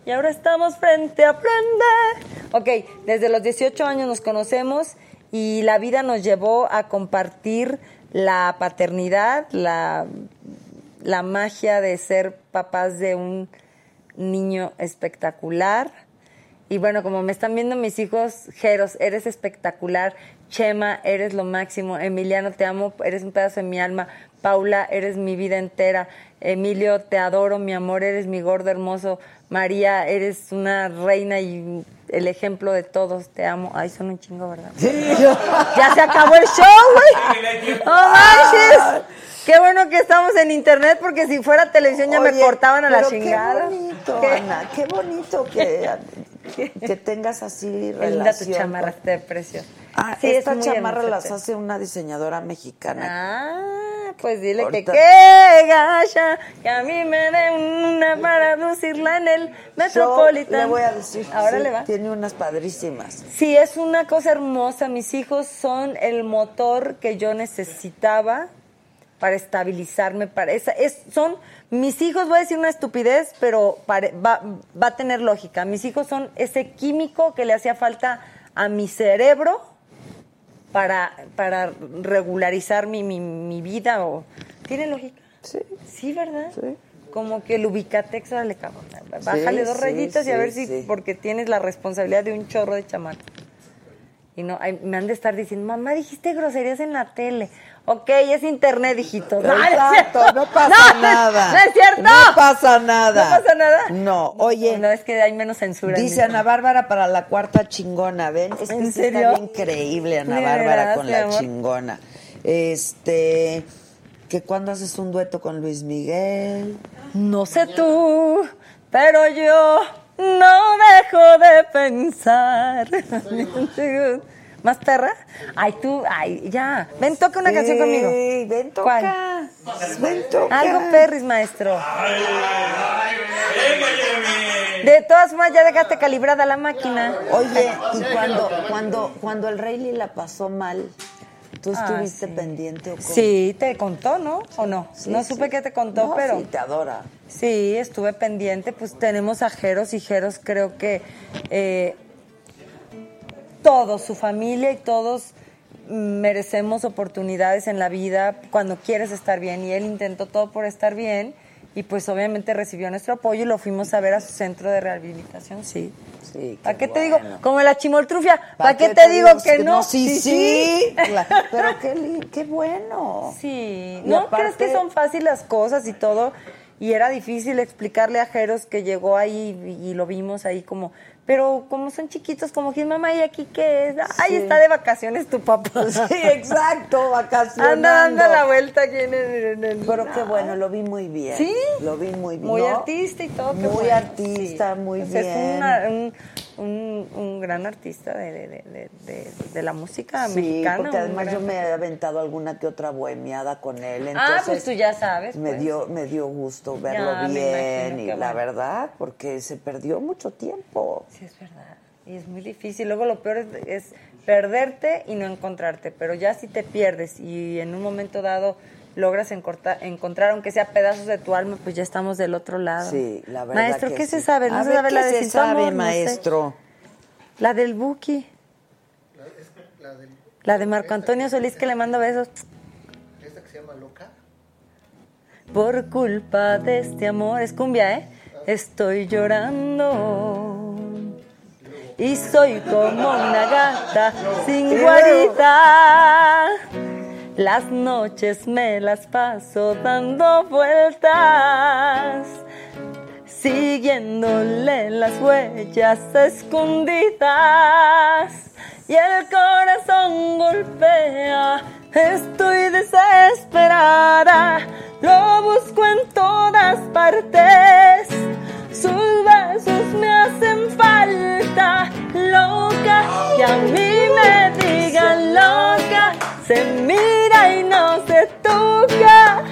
Y ahora estamos frente a frente. Ok, desde los 18 años nos conocemos y la vida nos llevó a compartir la paternidad, la, la magia de ser papás de un niño espectacular. Y bueno, como me están viendo mis hijos, Jeros, eres espectacular. Chema, eres lo máximo. Emiliano, te amo, eres un pedazo de mi alma. Paula, eres mi vida entera. Emilio, te adoro, mi amor, eres mi gordo hermoso. María, eres una reina y el ejemplo de todos. Te amo. Ay, son un chingo, ¿verdad? ya se acabó el show, güey. ¡No manches! Qué bueno que estamos en internet porque si fuera televisión ya me cortaban a la chingada. Qué bonito, ¿Qué? Ana, qué bonito que, que tengas así Qué linda tu relación. chamarra, con- está preciosa. Ah, Sí, es esta muy chamarra las te- hace una diseñadora mexicana. Ah, pues dile que qué gacha, que a mí me dé una para lucirla en el Yo Metropolitan. le voy a decir. Ahora sí, le va. Tiene unas padrísimas. Sí, es una cosa hermosa. Mis hijos son el motor que yo necesitaba para estabilizarme. Para esa, es, son mis hijos, voy a decir una estupidez, pero va, va a tener lógica. Mis hijos son ese químico que le hacía falta a mi cerebro para, para regularizar mi, mi, mi vida. O, ¿Tiene lógica? Sí. Sí, ¿verdad? Sí. Como que el Ubicatex, órale, cabrón. Bájale dos sí, rayitas y a ver si, porque tienes la responsabilidad de un chorro de chamacos. Y no, ay, me han de estar diciendo, mamá, dijiste groserías en la tele. Ok, es internet, hijitos. No, Exacto, no pasa nada. No es cierto. No pasa nada. No pasa nada. No, oye. No, es que hay menos censura. en Dice Ana Bárbara para la cuarta chingona, ¿ven? Es que ¿En sí serio? está increíble Ana ¿De Bárbara con la amor? chingona. Este, que cuando haces un dueto con Luis Miguel. No sé tú, pero yo no dejo de pensar. ¿Más perra? Ay, tú, ay, ya. Ven, toca una canción conmigo. ven, toca. ¿Cuál? Ven, toca. Algo perris, maestro. De todas formas, ya dejaste calibrada la máquina. Oye, y cuando, cuando, cuando el rey la pasó mal, ¿tú Ah, estuviste sí. pendiente o cómo? Sí, te contó, ¿no? ¿O no? Sí, no supe que te contó, No, pero... sí, te adora. Sí, estuve pendiente. Pues tenemos a Jeros y Jeros creo que eh, todos, su familia y todos merecemos oportunidades en la vida cuando quieres estar bien. Y él intentó todo por estar bien y pues obviamente recibió nuestro apoyo y lo fuimos a ver a su centro de rehabilitación, sí. Sí, ¿Para qué te bueno. digo? Como la chimoltrufia, ¿para qué te digo que no? Sí, sí. Claro, Pero qué, qué bueno. Sí, Y no aparte- crees que son fáciles las cosas y todo. Y era difícil explicarle a Jeros que llegó ahí y, y lo vimos ahí como, pero como son chiquitos, como que mamá, ¿y aquí qué es? Ay, Sí. está de vacaciones tu papá. Sí, exacto, vacacionando. Anda dando la vuelta aquí en el... en el- Pero qué bueno, lo vi muy bien. ¿Sí? Lo vi muy bien. Muy ¿no? artista y todo. Muy bueno, artista, muy bien. Es una- un, un, un gran artista de, de, de, de- la música Sí, mexicana. porque además yo me he aventado alguna que otra bohemiada con él. Ah, Entonces pues tú ya sabes. Me pues. dio, me dio gusto verlo Ya, bien y la bueno. verdad, porque se perdió mucho tiempo. Sí, es verdad. Y es muy difícil. Luego lo peor es, es perderte y no encontrarte. Pero ya si te pierdes y en un momento dado logras encorta- encontrar, aunque sea pedazos de tu alma, pues ya estamos del otro lado. Sí, la verdad Maestro, que ¿qué se sabe? ¿No A se ver, sabe ¿qué la de se Sin tu sabe, amor? No sé. maestro? La del Buki. La de Marco Antonio Solís que le mando besos. ¿Esta que se llama Loca? Por culpa de este amor, es cumbia, ¿eh? Estoy llorando. Y soy como una gata sin guarida. Las noches me las paso dando vueltas, siguiéndole las huellas escondidas. Y el corazón golpea, estoy desesperada, lo busco en todas partes. Sus besos me hacen falta, loca, que a mí me digan loca, se mira y no se toca.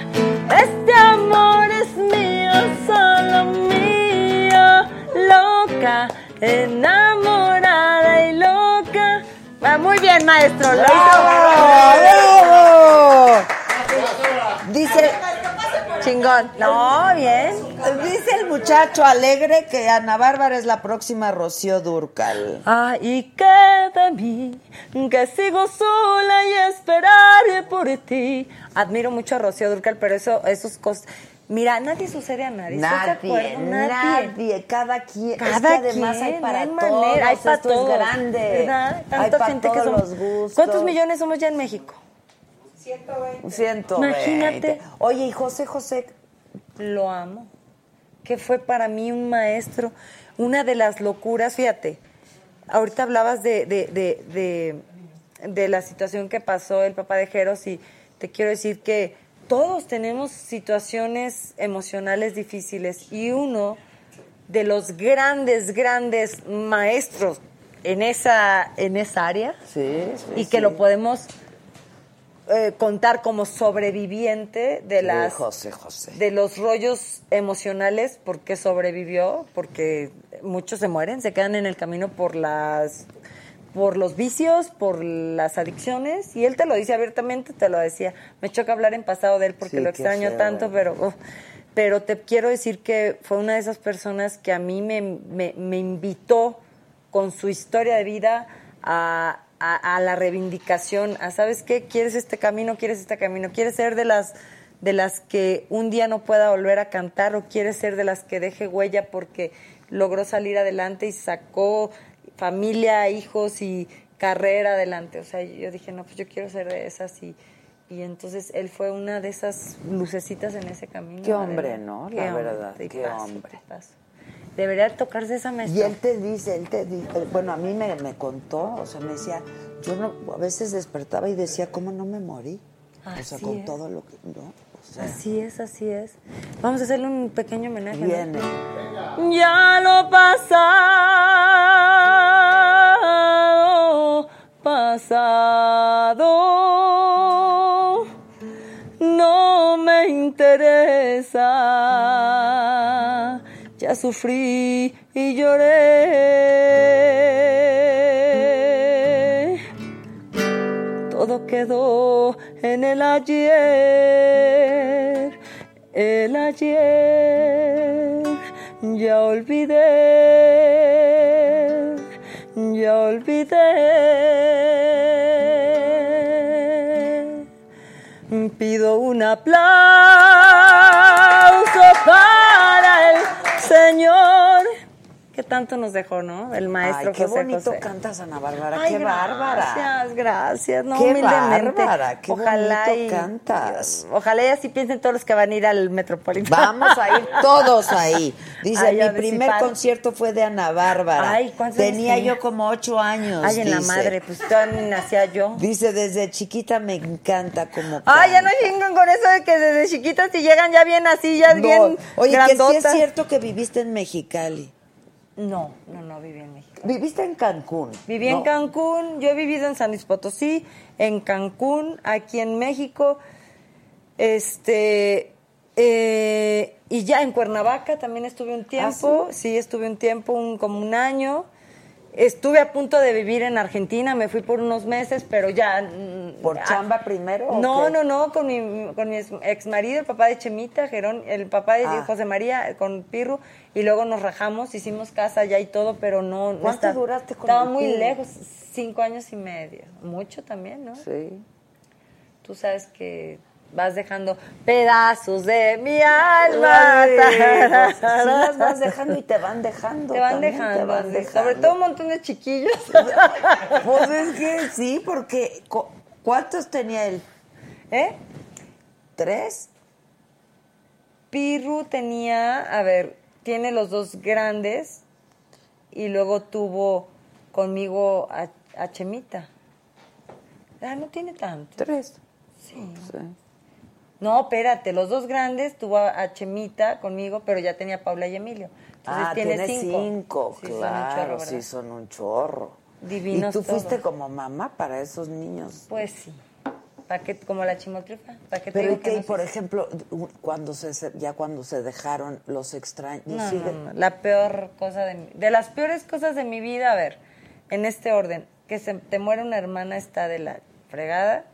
Este amor es mío, solo mío, loca, enamorada y loca. Va muy bien, maestro, hizo. ¡Bravo! Dice, Chingón. No, bien. Muchacho alegre que Ana Bárbara es la próxima Rocío Durcal. Ah, y que de mí, que sigo sola y esperaré por ti. Admiro mucho a Rocío Durcal, pero eso, esos cosas. Mira, nadie sucede a nadie. ¿estás de Nadie, acuerdo? nadie, cada quien. Cada es que además quien, hay para no hay todos. manera, hay para esto todos. es grande. ¿Verdad? hay para gente que todos somos. los gustos. ¿Cuántos millones somos ya en México? 120. Imagínate. Oye, y José José, Lo amo. Que fue para mí un maestro, una de las locuras, fíjate. Ahorita hablabas de, de, de, de, de la situación que pasó el papá de Jeros y te quiero decir que todos tenemos situaciones emocionales difíciles y uno de los grandes, grandes maestros en esa, en esa área sí, sí, y que sí. lo podemos eh, contar como sobreviviente de Sí, las José José. de los rollos emocionales porque sobrevivió porque muchos se mueren se quedan en el camino por las por los vicios por las adicciones y él te lo dice abiertamente te lo decía. Me choca hablar en pasado de él porque Sí, lo extraño tanto pero pero te quiero decir que fue una de esas personas que a mí me, me, me invitó con su historia de vida a, a, a la reivindicación, a sabes qué, quieres este camino, quieres este camino, quieres ser de las de las que un día no pueda volver a cantar o quieres ser de las que deje huella porque logró salir adelante y sacó familia, hijos y carrera adelante. O sea, yo dije, no, pues yo quiero ser de esas y, y entonces él fue una de esas lucecitas en ese camino. Qué hombre. ¿no? La verdad, qué hombre. Debería tocarse esa Y maestra. él te dice, él te dice, bueno, a mí me, me contó, o sea, me decía, yo no, a veces despertaba y decía, ¿cómo no me morí? o sea, Así con es. todo lo que, ¿no? O sea, Así es, así es. Vamos a hacerle un pequeño homenaje. ¿no? viene. Ya lo pasado, pasado no me interesa. Ya sufrí y lloré. Todo quedó en el ayer, el ayer. Ya olvidé, ya olvidé. Pido un aplauso Señor que tanto nos dejó, ¿no? El maestro Ay, qué José bonito José. cantas, Ana Bárbara. Ay, qué bárbara. Gracias, gracias. No, Qué humildemente. bárbara, qué ojalá bonito y, cantas. Ojalá y así piensen todos los que van a ir al Metropolitano. Vamos a ir todos ahí. Dice, Ay, mi si primer concierto fue de Ana Bárbara. Ay, ¿cuántos años Tenía yo como ocho años. Ay, en la madre, pues todavía nacía yo. Dice, desde chiquita me encanta como Ay, ya no canta". chingan con eso de que desde chiquitos y llegan ya bien así, ya No. bien Oye, que sí es grandotas. cierto que viviste en Mexicali. No, no, no viví en México. Viviste en Cancún. Viví en. Cancún, yo he vivido en San Luis Potosí, en Cancún, aquí en México, este, eh, y ya en Cuernavaca también estuve un tiempo, sí? estuve un tiempo, un, como un año. Estuve a punto de vivir en Argentina, me fui por unos meses, pero ya... mm, ¿Por ah, chamba primero? No, no, no, con mi, con mi ex marido, el papá de Chemita, Gerón, el papá de Ah. José María, con Pirru, y luego nos rajamos, hicimos casa allá y todo, pero no... no ¿Cuánto está- duraste con Estaba muy lejos, cinco años y medio. Mucho también, ¿no? Sí. Tú sabes que vas dejando pedazos de mi alma. Pues, sí las vas dejando y te van dejando. Te van también dejando, te van sí, dejando. sobre todo un montón de chiquillos. Pues es que sí, porque cu- ¿cuántos tenía él? ¿Eh? ¿Tres? Pirru tenía, a ver, tiene los dos grandes y luego tuvo conmigo a, a Chemita. Ah, no tiene tanto. Tres. Sí. No, espérate, los dos grandes tuvo a, Chemita conmigo, pero ya tenía a Paula y Emilio. Entonces ah, tiene tiene cinco. cinco, Sí, son claro, chorro, ¿verdad? sí, son un chorro. Divinos ¿Y tú fuiste como mamá para esos niños? Pues sí. ¿Pa' qué- como la chimotrifa. ¿Para qué te Pero que, no por ejemplo, cuando se, ya cuando se dejaron los extraños, No, siguen- no, no, la peor cosa de mi, de las peores cosas de mi vida, a ver, en este orden, que se te muere una hermana está de la fregada,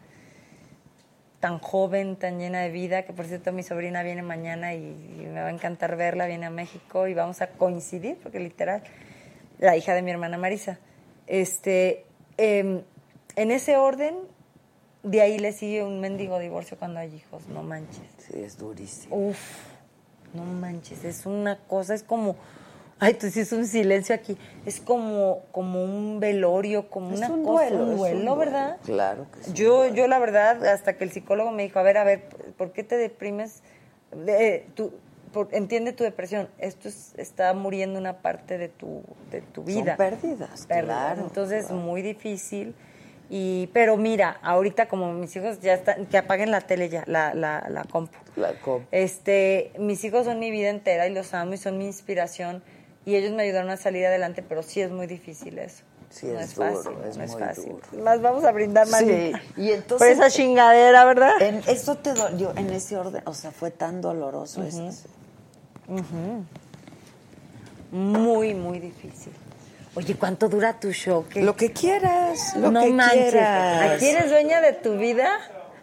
tan joven, tan llena de vida, que por cierto mi sobrina viene mañana y, y me va a encantar verla, viene a México y vamos a coincidir, porque literal, la hija de mi hermana Marisa. Este, em, en ese orden, de ahí le sigue un mendigo divorcio cuando hay hijos, no manches. Sí, es durísimo. Uf, no manches, es una cosa, es como, ay, tú sí es un silencio aquí, es como, como un velorio, como Es una un cosa, duelo, un es un duelo, duelo. ¿verdad? Claro que sí. Yo, yo la verdad, hasta que el psicólogo me dijo, a ver, a ver, ¿por qué te deprimes? De, tú, por- entiende tu depresión, esto es- está muriendo una parte de tu, de tu Son vida. pérdidas, claro, Entonces, claro. muy difícil. Y, pero mira, ahorita como mis hijos ya están, que apaguen la tele ya, la, la, la compu. La compu. Este, mis hijos son mi vida entera y los amo y son mi inspiración y ellos me ayudaron a salir adelante, pero sí es muy difícil eso. Sí, no es duro, fácil, es no es fácil. duro. Más vamos a brindar, Sí, y entonces- Por esa chingadera, ¿verdad? En, ¿Eso te dolió en ese orden? O sea, fue tan doloroso eso. Muy, muy difícil. Oye, ¿cuánto dura tu show? ¿Qué? Lo que quieras, lo no que manches. quieras. ¿Aquí eres dueña de tu vida?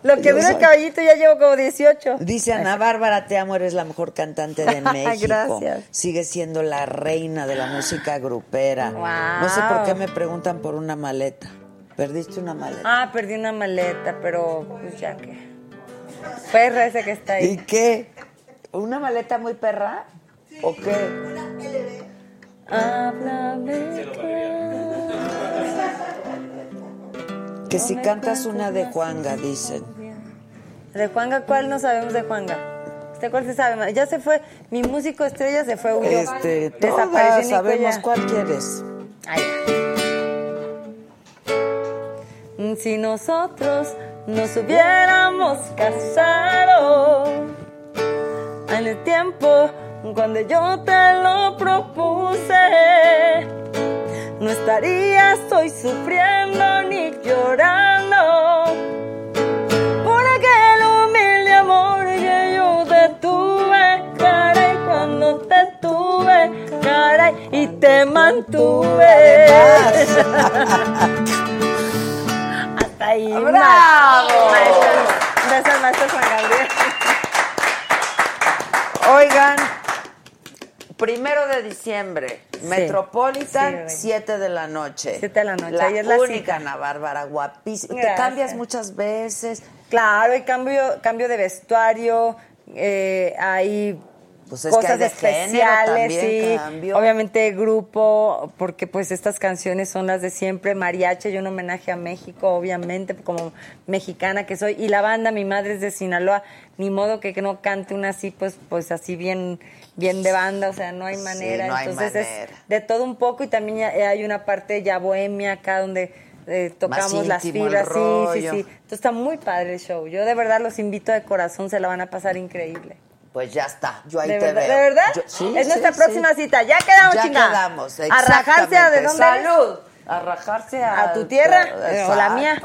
Lo que dura el caballito ya llevo como 18. Dice Ana Bárbara, te amo, eres la mejor cantante de México. Gracias. Sigue siendo la reina de la música grupera. Guau. No sé por qué me preguntan por una maleta. ¿Perdiste una maleta? Ah, perdí una maleta, pero pues ya que. Perra ese que está ¿Y ahí. qué? ¿Una maleta muy perra? ¿O qué? Háblame. Que si cantas una de Juanga, dicen. De Juanga, ¿cuál no sabemos de Juanga? ¿Usted cuál se sabe más? Ya se fue. Mi músico estrella se fue, huyó. Este, Desapareció todas sabemos cuál quieres. Ay. Si nosotros nos hubiéramos casado en el tiempo cuando yo te lo propuse, no estarías hoy sufriendo ni llorando. Te mantuve. Hasta ahí. ¡Bravo! Maestro, al maestro Juan Gabriel. Oigan, primero de diciembre, Metropolitan, Sí, reina. 7 de la noche. 7 de la noche, La ahí es la única. Ana Bárbara, guapísima. Te Gracias. cambias muchas veces. Claro, hay cambio, cambio de vestuario, eh, hay Pues es cosas especiales, también, sí. cambio. Obviamente grupo, porque pues estas canciones son las de siempre. Mariachi, y un homenaje a México, obviamente, como mexicana que soy. Y la banda, mi madre es de Sinaloa, ni modo que no cante una así, pues, pues así bien, bien de banda, o sea, no hay Sí, manera. no hay Entonces manera. es de todo un poco y también ya- hay una parte ya bohemia acá donde eh, tocamos las íntimo fibras, sí, sí, sí. Entonces está muy padre el show. Yo de verdad los invito de corazón, se la van a pasar increíble. Pues ya está, yo ahí ¿De te verdad? veo. ¿De verdad? Yo- sí, es sí, nuestra sí. próxima cita. Ya quedamos, Ya chingada. quedamos, A rajarse a de exactamente. dónde? Salud a rajarse a, ¿A tu tierra eh, o la mía.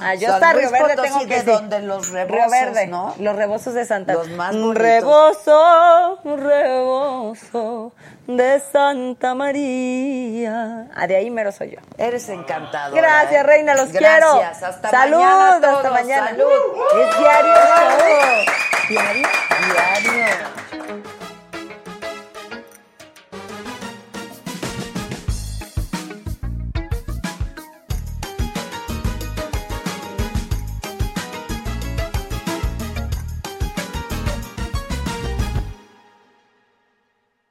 Ah, yo hasta Río Verde Potosí tengo que de sí. donde los rebozos, Verde, ¿no? Los rebozos de Santa. Los más un rebozo, rebozo de Santa María. Ah, de ahí mero soy yo. Eres encantado. Gracias, eh. reina, los Gracias. quiero. Gracias, hasta Salud, mañana. Salud, hasta mañana. Salud. Es diario, Diario. Diario.